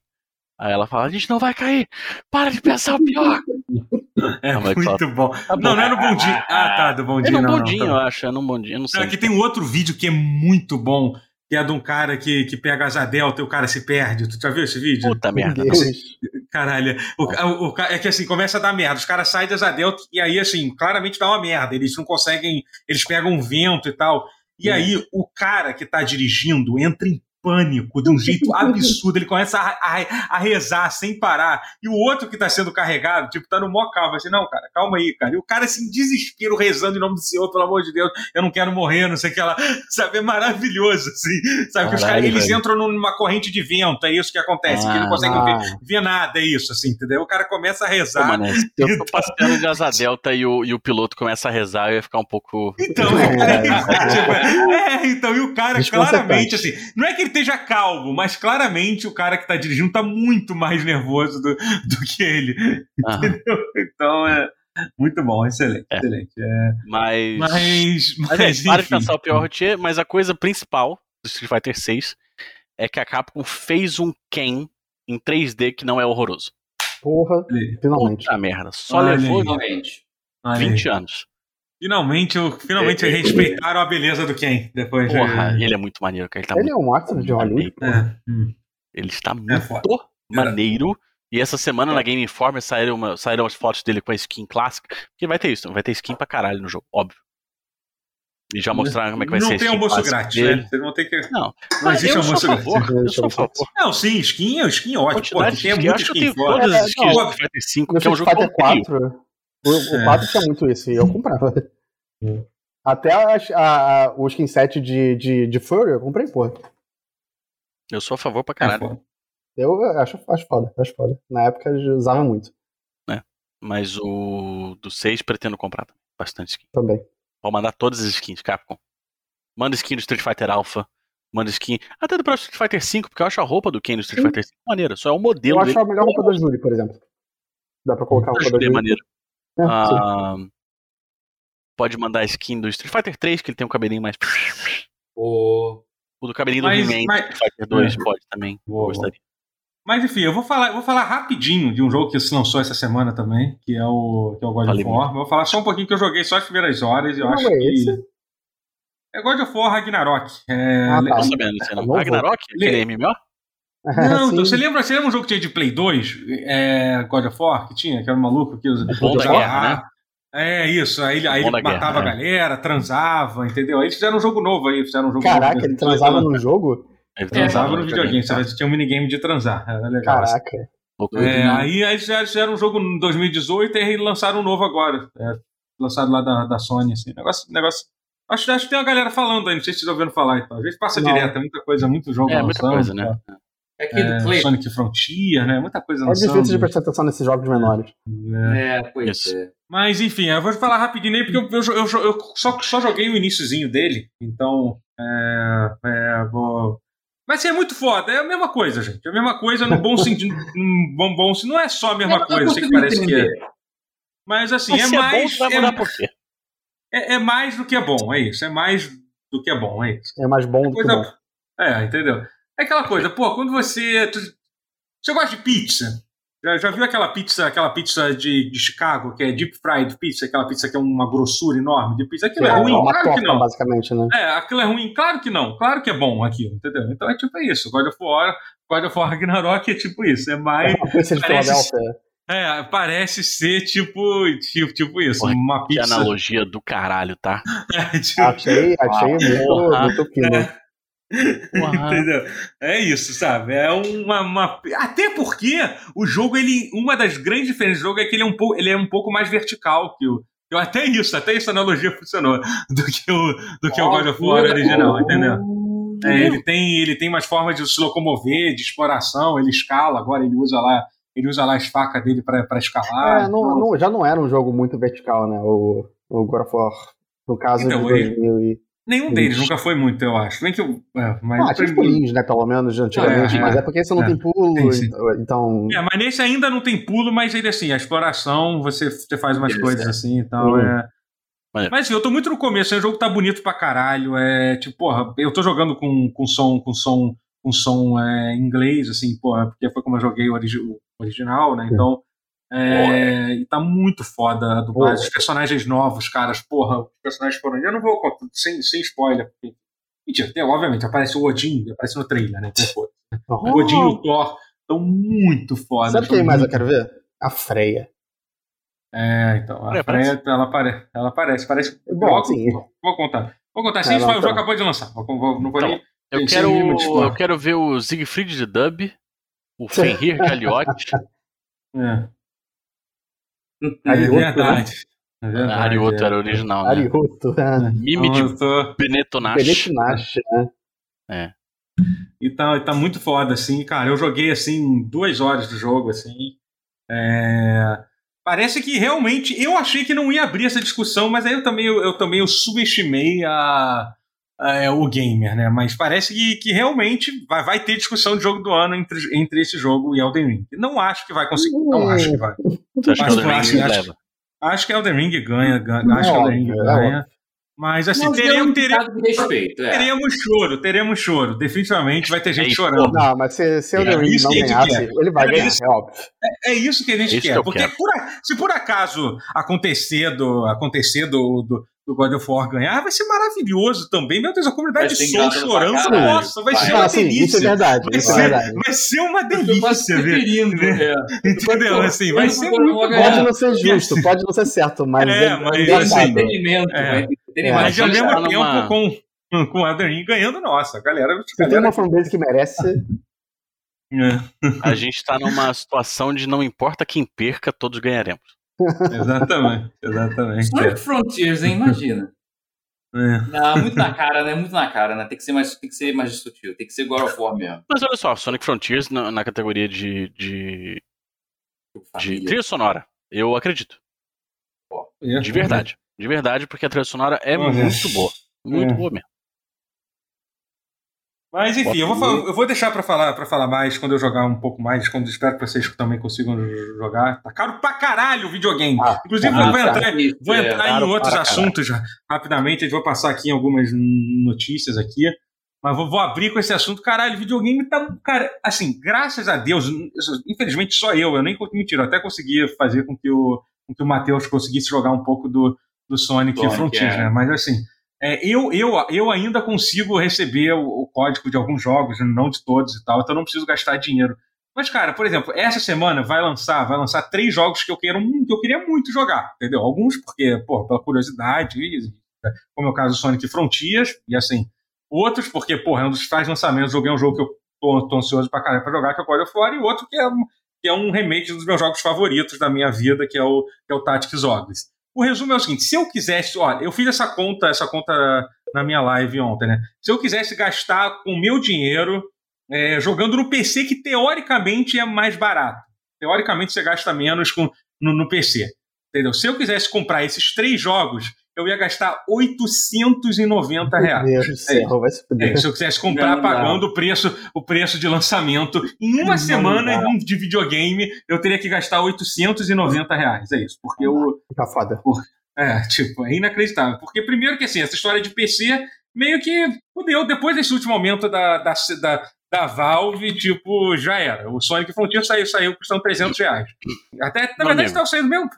Aí ela fala, a gente não vai cair, para de pensar o pior. É Ah, mas muito bom. Tá bom. Não, não é no bondinho. Ah, tá, do É bondinho. num não, não, bondinho, tá eu acho, é num bondinho, não sei. Não, aqui tem um outro vídeo que é muito bom, que é de um cara que, que pega asa delta e o cara se perde. Tu já viu esse vídeo? Puta merda. Não. Caralho, o, o- o é que assim, começa a dar merda. Os caras saem das Adelta e aí, assim, claramente dá uma merda. Eles não conseguem, eles pegam um vento e tal. E Hum. aí, o cara que tá dirigindo entra em pânico de um jeito absurdo. Ele começa a, a- a rezar sem parar. E o outro que tá sendo carregado, tipo, tá no mó calma. Assim, não, cara, calma aí, cara. E o cara, assim, desespero, rezando em nome do Senhor, pelo amor de Deus, eu não quero morrer, não sei o que lá. Sabe, é maravilhoso, assim. Sabe, que os caras, Caralho, eles entram numa corrente de vento, é isso que acontece, que não conseguem ver Ah, vê nada, é isso, assim, entendeu? O cara começa a Pô, rezar. mano, se eu tô passeando de asa delta e o, e o piloto começa a rezar, eu ia ficar um pouco. Então, É. tipo, é, então, e o cara claramente, assim, não é que ele esteja calmo, mas claramente o cara que tá dirigindo tá muito mais nervoso do, do que ele. Ah, Então, é muito bom, excelente, É. excelente. É, mas. mas, Mas, mas, para de pensar o pior rotier, mas a coisa principal do Street Fighter 6 é que a Capcom fez um Ken em 3D que não é horroroso. porra, finalmente. Puta merda, só Olha levou aí. Finalmente. Olha aí. 20 anos. Finalmente, o- finalmente respeitaram a beleza do Ken. Depois de- Porra, ele é muito maneiro, cara. Ele tá Ele é muito um astro de Hollywood. É, hum. Ele está muito foda. maneiro. E essa semana na Game Informer saíram, uma, saíram as fotos dele com a skin clássica. Porque vai ter isso, vai ter skin pra caralho no jogo, óbvio. E já mostraram como é que vai não ser a tem almoço grátis, dele. né? Vocês vão ter que. Não, Não existe eu sou a almoço grátis. favor. Eu sou a favor. Não, sim, skin, skin é ótimo. Pô, tem skin. Eu muito acho que eu tenho todas É, as skins não, Street Fighter 5, No que é um jogo Fighter completo. 4, o, o É. 4 tinha muito isso, e eu comprava. Até as- a, a, o skin set de, de, de Furry eu comprei, porra. Eu sou a favor pra É caralho. Eu acho, acho foda, acho foda. Na época eu usava muito Mas o do 6 pretendo comprar. Bastante skin. também. Vou mandar todas as skins, Capcom. Manda skin do Street Fighter Alpha. Manda skin. Até do próprio Street Fighter 5, porque eu acho a roupa do Ken do Street Sim. Fighter 5 maneira. Só é o modelo Eu dele. acho a melhor roupa da Julie, por exemplo. Dá pra colocar a roupa da Julie é. É, sim. Ah, pode mandar a skin do Street Fighter 3, que ele tem um cabelinho mais. O... O do cabelinho Mas- do He-Man mas- Street Fighter 2 É. pode também. Boa, Gostaria. Mas enfim, eu vou falar, eu vou falar rapidinho de um jogo que se lançou essa semana também, que é o, que é o God Fale of War. Vou falar só um pouquinho que eu joguei só as primeiras horas e eu Não acho é que. esse? É God of War Ragnarok. É, Ah, tá. Sabendo não. Novo? Ragnarok? Aquele MMO? Não, então, você lembra, você lembra um jogo que tinha de Play 2? É, God of War, que tinha, que era um maluco que O bom da usava- guerra, né? É isso, aí, ele- aí ele matava guerra, a galera, transava, entendeu? Aí eles fizeram um jogo novo aí, fizeram um jogo Caraca, novo. ele transava no jogo? Ele Transava no no videogame, tá? você tinha um minigame de transar, era legal. assim. Caraca. É, aí, aí já fizeram um jogo em 2018 e lançaram um novo agora. É, lançado lá da, da Sony, assim. Negócio. negócio acho, acho que tem uma galera falando aí, não sei se vocês estão ouvindo falar e tal. Às vezes passa Não. direto, é muita coisa, muito jogo É, muita coisa, né? tá? É aquele É, do Clay. Sonic Frontier, né? Muita coisa É lançando. difícil de prestar atenção nesses jogos menores. É. É, pois Isso. é. Mas enfim, eu vou falar rapidinho aí, porque eu, eu, eu, eu só, só joguei o iníciozinho dele, então. É, é, vou. Mas assim, é muito foda, é a mesma coisa, gente. É a mesma coisa no bom sentido. num bom, bom, não é só a mesma coisa, sei que parece que é. entender. Mas assim, Mas é se é bom, mais. vai é- mudar por quê? É, é mais do que é bom, é isso. É mais do que é bom, é isso. É mais bom do que bom. É, entendeu? É aquela coisa, pô, quando você. tu- Você gosta de pizza? Já, já viu aquela pizza, aquela pizza de, de Chicago, que é deep fried pizza, aquela pizza que é uma grossura enorme de pizza? Aquilo é, É, ruim? uma Claro que torta, não. basicamente, né? É, aquilo é ruim? Claro que não. Claro que é bom aquilo, entendeu? Então é tipo isso. God of War, God of War Ragnarok é tipo isso. É mais. Uma pizza de parece-. É, parece ser tipo, tipo, tipo isso. Porra, uma Que pizza. analogia do caralho, tá? É, tipo, Achei, achei muito, Porra. muito fino. Entendeu? É isso, sabe? É uma, uma- Até porque o jogo, ele. Uma das grandes diferenças do jogo é que ele é um pouco, ele é um pouco mais vertical que o. eu- Até isso, até essa analogia funcionou do que o, do que o God of War original, entendeu? É, ele, tem, ele tem umas formas de se locomover, de exploração, ele escala, agora ele usa lá, ele usa lá as facas dele pra, pra escalar. É, não, então- não- já não era um jogo muito vertical, né? O, o God of War. No caso Então, de ele- 2000 e... Nenhum deles Ixi. nunca foi muito, eu acho. Bem que eu. É, mas Ah, tinha os pulinhos, né? Pelo menos, antigamente. É, mas é. é porque você não É. tem pulo, Sim, sim. então... É, mas nesse ainda não tem pulo, mas ele assim, a exploração, você, você faz umas Isso, coisas é. assim e tal. É... Maneiro. Mas assim, eu tô muito no começo, né? o jogo tá bonito pra caralho. É tipo, porra, eu tô jogando com, com som, com som, com som é, em inglês, assim, porra, porque foi como eu joguei o, origi- o original, né? Então. É, e tá muito foda a dublagem. Os personagens novos, caras, porra, os personagens foram. Eu não vou contar, sem, sem spoiler. Porque... Mentira, tem, obviamente, aparece o Odin, aparece no trailer, né? Então, Oh, o Odin e o Thor estão muito foda. Sabe quem mais eu quero ver? A Freya. É, então, a Freya Freya, ela, apare... ela aparece. Parece. Bom, Logo- sim. Vou contar. Vou contar. Sim, É, o jogo tá. acabou de lançar. Vou- vou- não vou Tá nem. Eu quero, eu quero ver o Siegfried de Dub, o Fenrir Galiote, É, é Arioto, né? verdade. É verdade. Arioto é. era original, né? Arioto. É. Mime Então, de né? E tá, e tá muito foda, assim, cara. Eu joguei, assim, duas horas do jogo, assim. É, Parece que realmente. Eu achei que não ia abrir essa discussão, mas aí eu também, eu, eu também eu subestimei a, a- o gamer, né? Mas parece que, que realmente vai, vai ter discussão de jogo do ano entre, entre esse jogo e Elden Ring. Não acho que vai conseguir. Não acho que vai. Você acha que Acho- o Elden acho- Ring acho- leva? Acho que Elden Ring ganha, ganha acho que Elden Ring é ganha. Mas assim, teremos, teremos, de respeito. É. teremos choro, teremos choro. Definitivamente vai ter gente É, chorando. Não, mas se, se o É Elden Ring não que ganhasse, quer. ele vai É ganhar, isso. é óbvio. É isso que a gente Isso quer. que porque por se por acaso acontecer do, acontecer do, do, do God of War ganhar, vai ser maravilhoso também. Meu Deus, a comunidade de ser Soul engraçado pra chorando. Nossa, vai, Vai. ser uma sim, isso é delícia. verdade, Vai isso é ser, verdade. vai ser uma delícia, velho. preferindo. É. Entendeu? Assim, vai ser muito bom. Pode não ser justo, pode não ser certo, mas É, é, mas, engraçado. assim, Entretenimento. É. Mas ao mesmo tempo numa- com, com a Elden ganhando, nossa, a galera. a Se tem uma fanbase que merece, é, A gente tá numa situação de não importa quem perca, todos ganharemos. Exatamente, exatamente. Sonic Frontiers, hein? Imagina. É. Não, muito na cara, né? Muito na cara, né? Tem que ser mais, tem que ser mais sutil. Tem que ser God of War mesmo. Mas olha só, Sonic Frontiers na, na categoria de, de, de trilha sonora, eu acredito. É. De verdade. De verdade, porque a trilha sonora é Uhum. muito boa. Muito É. boa mesmo. Mas enfim, eu vou, eu vou deixar pra falar, pra falar mais quando eu jogar um pouco mais, quando espero que vocês também consigam jogar. Tá caro pra caralho o videogame. Ah, Inclusive, ah, vou tá. entrar, Isso, vou é. entrar caro em outros para caralho. assuntos já, rapidamente. Eu vou passar aqui em algumas notícias aqui. Mas vou, vou abrir com esse assunto. Caralho, videogame tá. Cara, assim, graças a Deus, infelizmente só eu, eu nem mentira, eu até consegui fazer com que o, com que o Matheus conseguisse jogar um pouco do, do Sonic, Sonic, Frontiers, é. né? Mas assim, é, eu, eu, eu ainda consigo receber o, o código de alguns jogos, não de todos e tal, então não preciso gastar dinheiro. Mas, cara, por exemplo, essa semana vai lançar, vai lançar três jogos que eu quero que eu queria muito jogar, entendeu? Alguns porque, pô, pela curiosidade, e- como é o caso do Sonic Frontiers, e assim, outros porque, porra, é um dos faz lançamentos, joguei um jogo que eu tô, tô ansioso pra caralho pra jogar, que é o God of War, e outro que é, um- que é um remake dos meus jogos favoritos da minha vida, que é o, que é o Tactics Ogres. O resumo é o seguinte: se eu quisesse, olha, eu fiz essa conta, essa conta na minha live ontem, né? Se eu quisesse gastar com o meu dinheiro é, jogando no PC, que teoricamente é mais barato. Teoricamente você gasta menos com, no, no PC. Entendeu? Se eu quisesse comprar esses três jogos, eu ia gastar 890 Meu reais. Deus do céu, vai se É, se eu quisesse comprar Não pagando o preço, o preço de lançamento, em uma Não semana de videogame, eu teria que gastar 890 reais. É isso. Porque eu, Tá foda. é, tipo, é inacreditável. Porque, primeiro que assim, essa história de PC meio que fudeu depois desse último aumento da, da, da, da Valve, tipo, já era. O Sonic Frontier saiu, saiu custando 300 reais. Até, na Não verdade, estava saindo mesmo,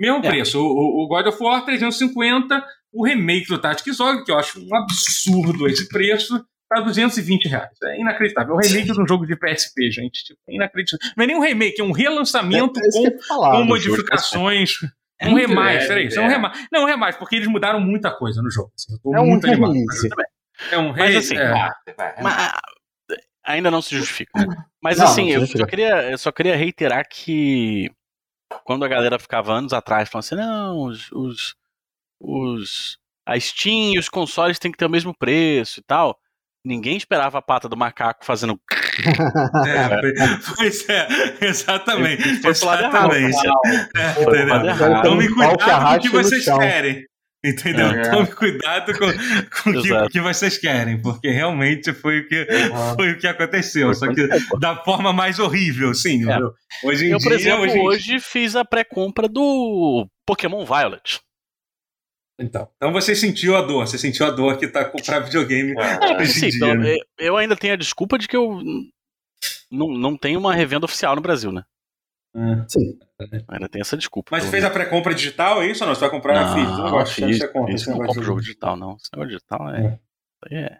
mesmo É. preço. O, o- God of War 350, o remake do Tactics Ogre, que eu acho um absurdo esse preço, tá 220 reais. É inacreditável. É o remake de um jogo de PSP, gente. Tipo, é inacreditável. Não é nem um remake, é um relançamento É, é com falar. com modificações. É um remaster, leve, é isso. É um é. remaster. Não, um remaster, porque eles mudaram muita coisa no jogo. assim. Eu tô É um muito animado. release. É um Mas re- assim, é. Ah, vai. Mas, ainda não se justifica. Mas Não, assim, não eu só, queria, eu só queria reiterar que quando a galera ficava anos atrás falando assim, não, os, os, os a Steam e os consoles têm que ter o mesmo preço e tal. Ninguém esperava a pata do macaco fazendo. É, foi- pois é, exatamente. Foi errado, exatamente. É, entendeu? errado. Um pau que cuidado com o que vocês querem. Entendeu? É. Tome cuidado com, com o que, que vocês querem, porque realmente foi o que, foi o que aconteceu. Só que da forma mais horrível, sim. É. Hoje em Eu, por dia, exemplo, hoje, hoje fiz a pré-compra do Pokémon Violet. Então, então você sentiu a dor, você sentiu a dor que tá comprar videogame É, hoje Sim, em dia. então, né? eu- eu ainda tenho a desculpa de que eu não, não tenho uma revenda oficial no Brasil, né? É. Sim. Ainda tem essa desculpa. Mas fez a pré-compra digital, é isso ou não? Você vai comprar não, físico? Eu não gosto fiz, compra esse não compro de jogo digital, não. Esse negócio digital é. É.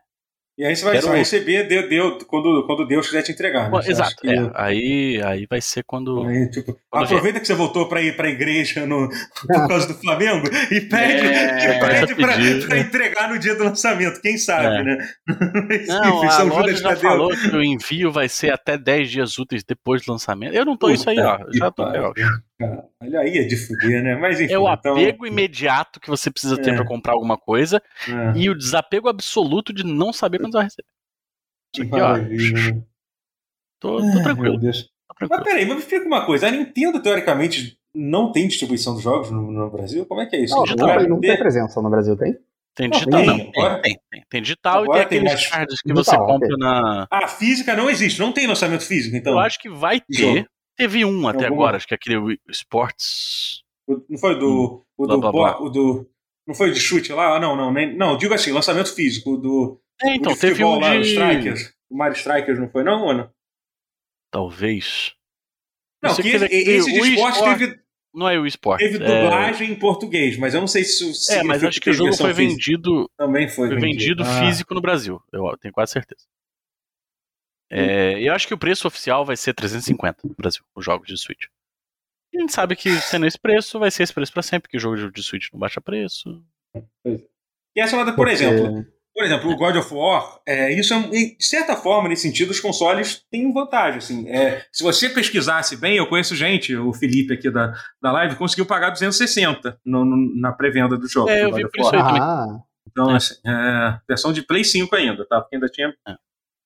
é- E aí você vai, Quero- você vai receber de, de- quando, quando Deus quiser te entregar. Né? Exato, que- é. Aí, aí vai ser quando. Aí, tipo, Quando aproveita que você voltou pra ir pra igreja no, por causa do Flamengo e pede, É, pede a pra né? entregar no dia do lançamento, quem sabe, É. né? Mas, Não, enfim, a São loja já falou que o envio vai ser até 10 dias úteis depois do lançamento. Eu não tô isso aí, ó. Puta Já tô. ó. Cara. Olha aí, é de fuder, né? Mas enfim. É o então, apego imediato que você precisa ter É. pra comprar alguma coisa é, e o desapego absoluto de não saber quando você vai receber. que Isso aqui, ó. né? Tô, tô Meu tranquilo, Deus. tô Mas tranquilo. peraí, mas me explica uma coisa. A Nintendo, teoricamente, não tem distribuição dos jogos no, no Brasil? Como é que é isso? Não, digital, não, tem, não tem presença no Brasil, tem? Tem Não, digital, tem, não. agora- Tem, tem, tem. Digital Agora e tem tem aqueles mais cards que digital, você compra na. Ah, física não existe, não tem lançamento físico, então. Eu acho que vai ter. Teve um até Alguma- agora, acho que é aquele Sports. O- Não foi do. O Blá, do, blá, blá. o do. Não foi de chute lá? Ah, não, não. Nem, não, digo assim, lançamento físico. o Do, É, então, o de teve futebol um lá, o de. Strikers. O Mario Strikers não foi, não, Ana? Talvez. Não, que que esse, teve esse de esporte Sport. teve, Não é o Esports. teve é... dublagem em português, mas eu não sei se o é, mas acho que o jogo foi vendido, Também foi, foi vendido Ah, físico no Brasil. Eu tenho quase certeza. É, eu acho que o preço oficial vai ser 350 no Brasil, os jogos de Switch. E a gente sabe que sendo esse preço, vai ser esse preço pra sempre, porque o jogo de Switch não baixa preço. E essa moda, por Porque- exemplo, por exemplo, o God of War, é, isso é, um- de certa forma, nesse sentido, os consoles têm vantagem. Assim, é, se você pesquisasse bem, eu conheço gente, o Felipe aqui da, da live, conseguiu pagar 260 no, no- na pré-venda do jogo. É, do eu God vi of por isso War. aí também. Ah, Então, É. assim, é, versão de Play 5 ainda, tá? Porque ainda tinha.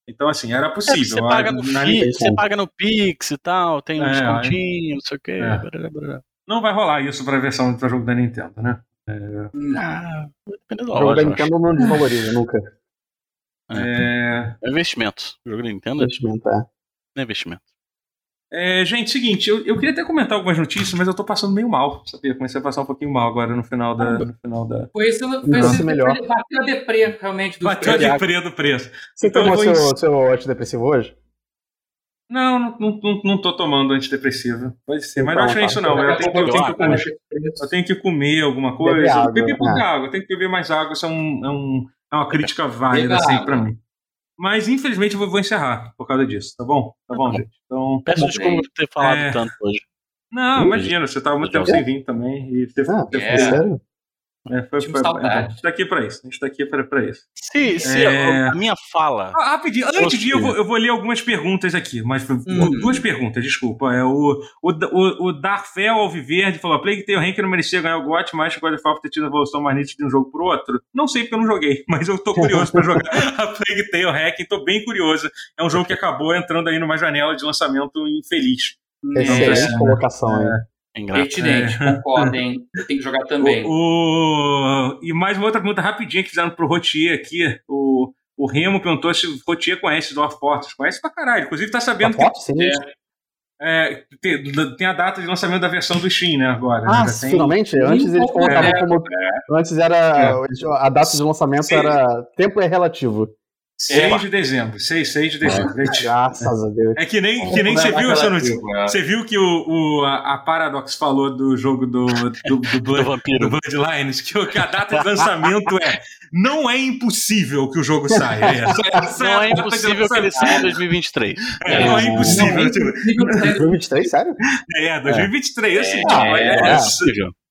É. Então, assim, era É, possível. você, paga no Na- Fi- você paga no Pix e tal, tem um É, descontinho, não sei o que. É. Não vai rolar isso pra versão para jogo da Nintendo, né? Ah, vai depender da o jogo da. Nintendo não desvaloriza nunca. É, É investimento. O jogo da Nintendo Investimento, é. é investimento. É, gente, seguinte, eu, eu queria até comentar algumas notícias, mas eu tô passando meio mal, sabia? Comecei a passar um pouquinho mal agora no final da. No final da... Foi esse, foi esse melhor. bateu a deprê, realmente, do Bateu a preço. deprê do preço. Você Então tomou vou seu, seu antidepressivo hoje? Não, não, não, não, não tô tomando antidepressivo. Pode ser, mas não Então, acho tá. isso não. Daqui Eu a tenho, pouco eu tenho que comer. Eu tenho que comer alguma Beber coisa. água, Beber pouca é. água, eu tenho que beber mais água. Isso é, um, é, um, é uma crítica válida, assim, pra mim. Mas, infelizmente, eu vou, encerrar por causa disso, tá bom? Tá bom, Tá bom. gente? Então. Peço Bom, desculpa por ter falado é. tanto hoje. Não, imagina, você tava muito tempo sem vir também. E você, Ah, é. sério? É, foi, foi- saudade. é, a gente tá aqui pra isso. A gente tá aqui pra, pra isso. Se, se É. a minha fala. Ah, rapidinho, antes de ir, eu vou, eu vou ler algumas perguntas aqui, mas Hum. duas perguntas, desculpa. É, o, o, o, o Darfel Alviverde falou: Plague Tale Rank não merecia ganhar o GOT, mas o God of War ter tido a evolução mais nítida de um jogo pro outro. Não sei porque eu não joguei, mas eu tô curioso pra jogar a Plague Tale Hack, tô bem curioso. É um jogo que acabou entrando aí numa janela de lançamento infeliz. Excelente É. colocação aí. Ingrato. Pertinente, hein? Eu tenho que jogar também. O, o- E mais uma outra pergunta rapidinha que fizeram pro Rotier aqui. O, o Remo perguntou se o Rotier conhece Dwarf Fortress. Conhece pra caralho. Inclusive tá sabendo que sim. É, tem, tem a data de lançamento da versão do Steam, né? Agora. né? Ah, tem- finalmente? Antes eles colocavam é, como. Antes era. A data de lançamento Sim. era. Tempo é relativo. 6 de dezembro. 6, 6 de dezembro. Graças a Deus. É que nem, que nem você viu essa notícia. Você viu que o, o, a, Paradox falou do jogo do, do, do, Blood, do Bloodlines, que, que a data de lançamento é. Não é impossível que o jogo saia. É, essa não é, é impossível que ele saia em 2023. É, não é impossível. Não, tipo... 2023, sério? É, 2023, assim, tipo, é, é, é, é,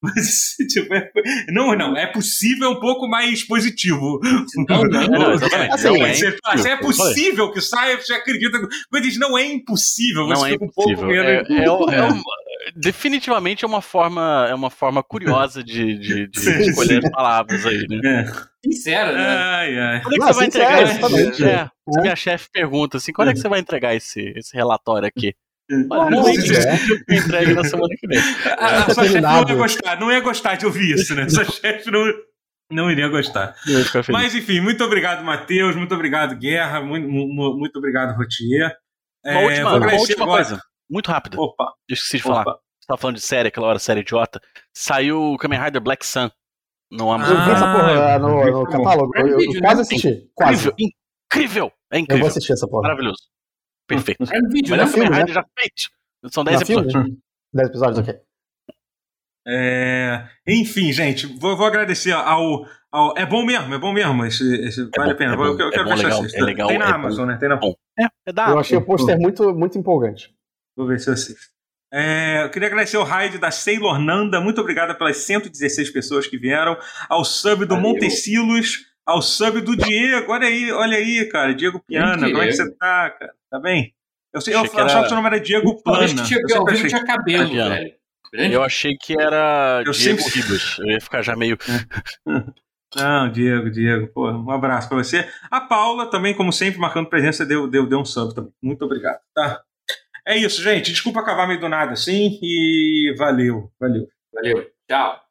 mas, tipo, é, não, não, é possível um pouco mais positivo. Não, não, não, assim, não é, você, fala, é possível que saia, você acredita. Quando diz não é impossível, não é impossível. Um é, é, é, é definitivamente é uma forma, é uma forma curiosa de, de, de sim, escolher sim. as palavras aí, né? É. Sincero, né? Ai, ai. Quando é que não, você vai entregar esse... É, é. Minha chefe pergunta assim, quando é que você vai entregar esse, esse relatório aqui? Olha, não, é que entregue na semana que vem. A, a sua chefe não ia gostar, não ia gostar de ouvir isso, né? Sua chefe não, não iria gostar. Mas enfim, muito obregado, Matheus, muito obrigado, Guerra, muito, muito obrigado, Rotier. Uma é, última, uma última coisa, muito rápido. Opa. Eu esqueci de falar. Você tava falando de série, aquela hora, série idiota. Saiu o Kamen Rider Black Sun no Amazon. Eu vi essa porra no, no catálogo. Eu, eu, eu quase assisti. Quase. Incrível, incrível. É incrível. Eu vou assistir essa porra. Maravilhoso. Perfeito. É um vídeo, Melhor né? Rider né? já feito. São 10 episódios. 10 episódios, ok. É... Enfim, gente, vou, vou agradecer ao, ao, É bom mesmo, é bom mesmo. Esse, esse é vale bom, a pena. É bom, eu, eu quero é bom, legal, é legal, Tem na Amazon, né? Tem na. Bom. É, é da Eu achei o pôster muito, muito empolgante. Vou ver se eu assisto. É, eu queria agradecer o raid da Sailor Nanda, muito obrigada pelas 116 pessoas que vieram, ao sub do Valeu. Montecilos, ao sub do Diego, olha aí, olha aí, cara, Diego Piana, como é que você tá, cara? Tá bem? Eu, sei, eu achava era... que seu nome era Diego Plana. Eu tinha, eu achei... tinha cabelo, velho. Eu achei que era eu Diego sempre... Ribas. Eu ia ficar já meio. Não, Diego, Diego, pô, um abraço para você. A Paula também, como sempre, marcando presença, deu, deu, deu um sub também. Muito obrigado, tá? É isso, gente. Desculpa acabar meio do nada assim e valeu, valeu. Valeu. Tchau.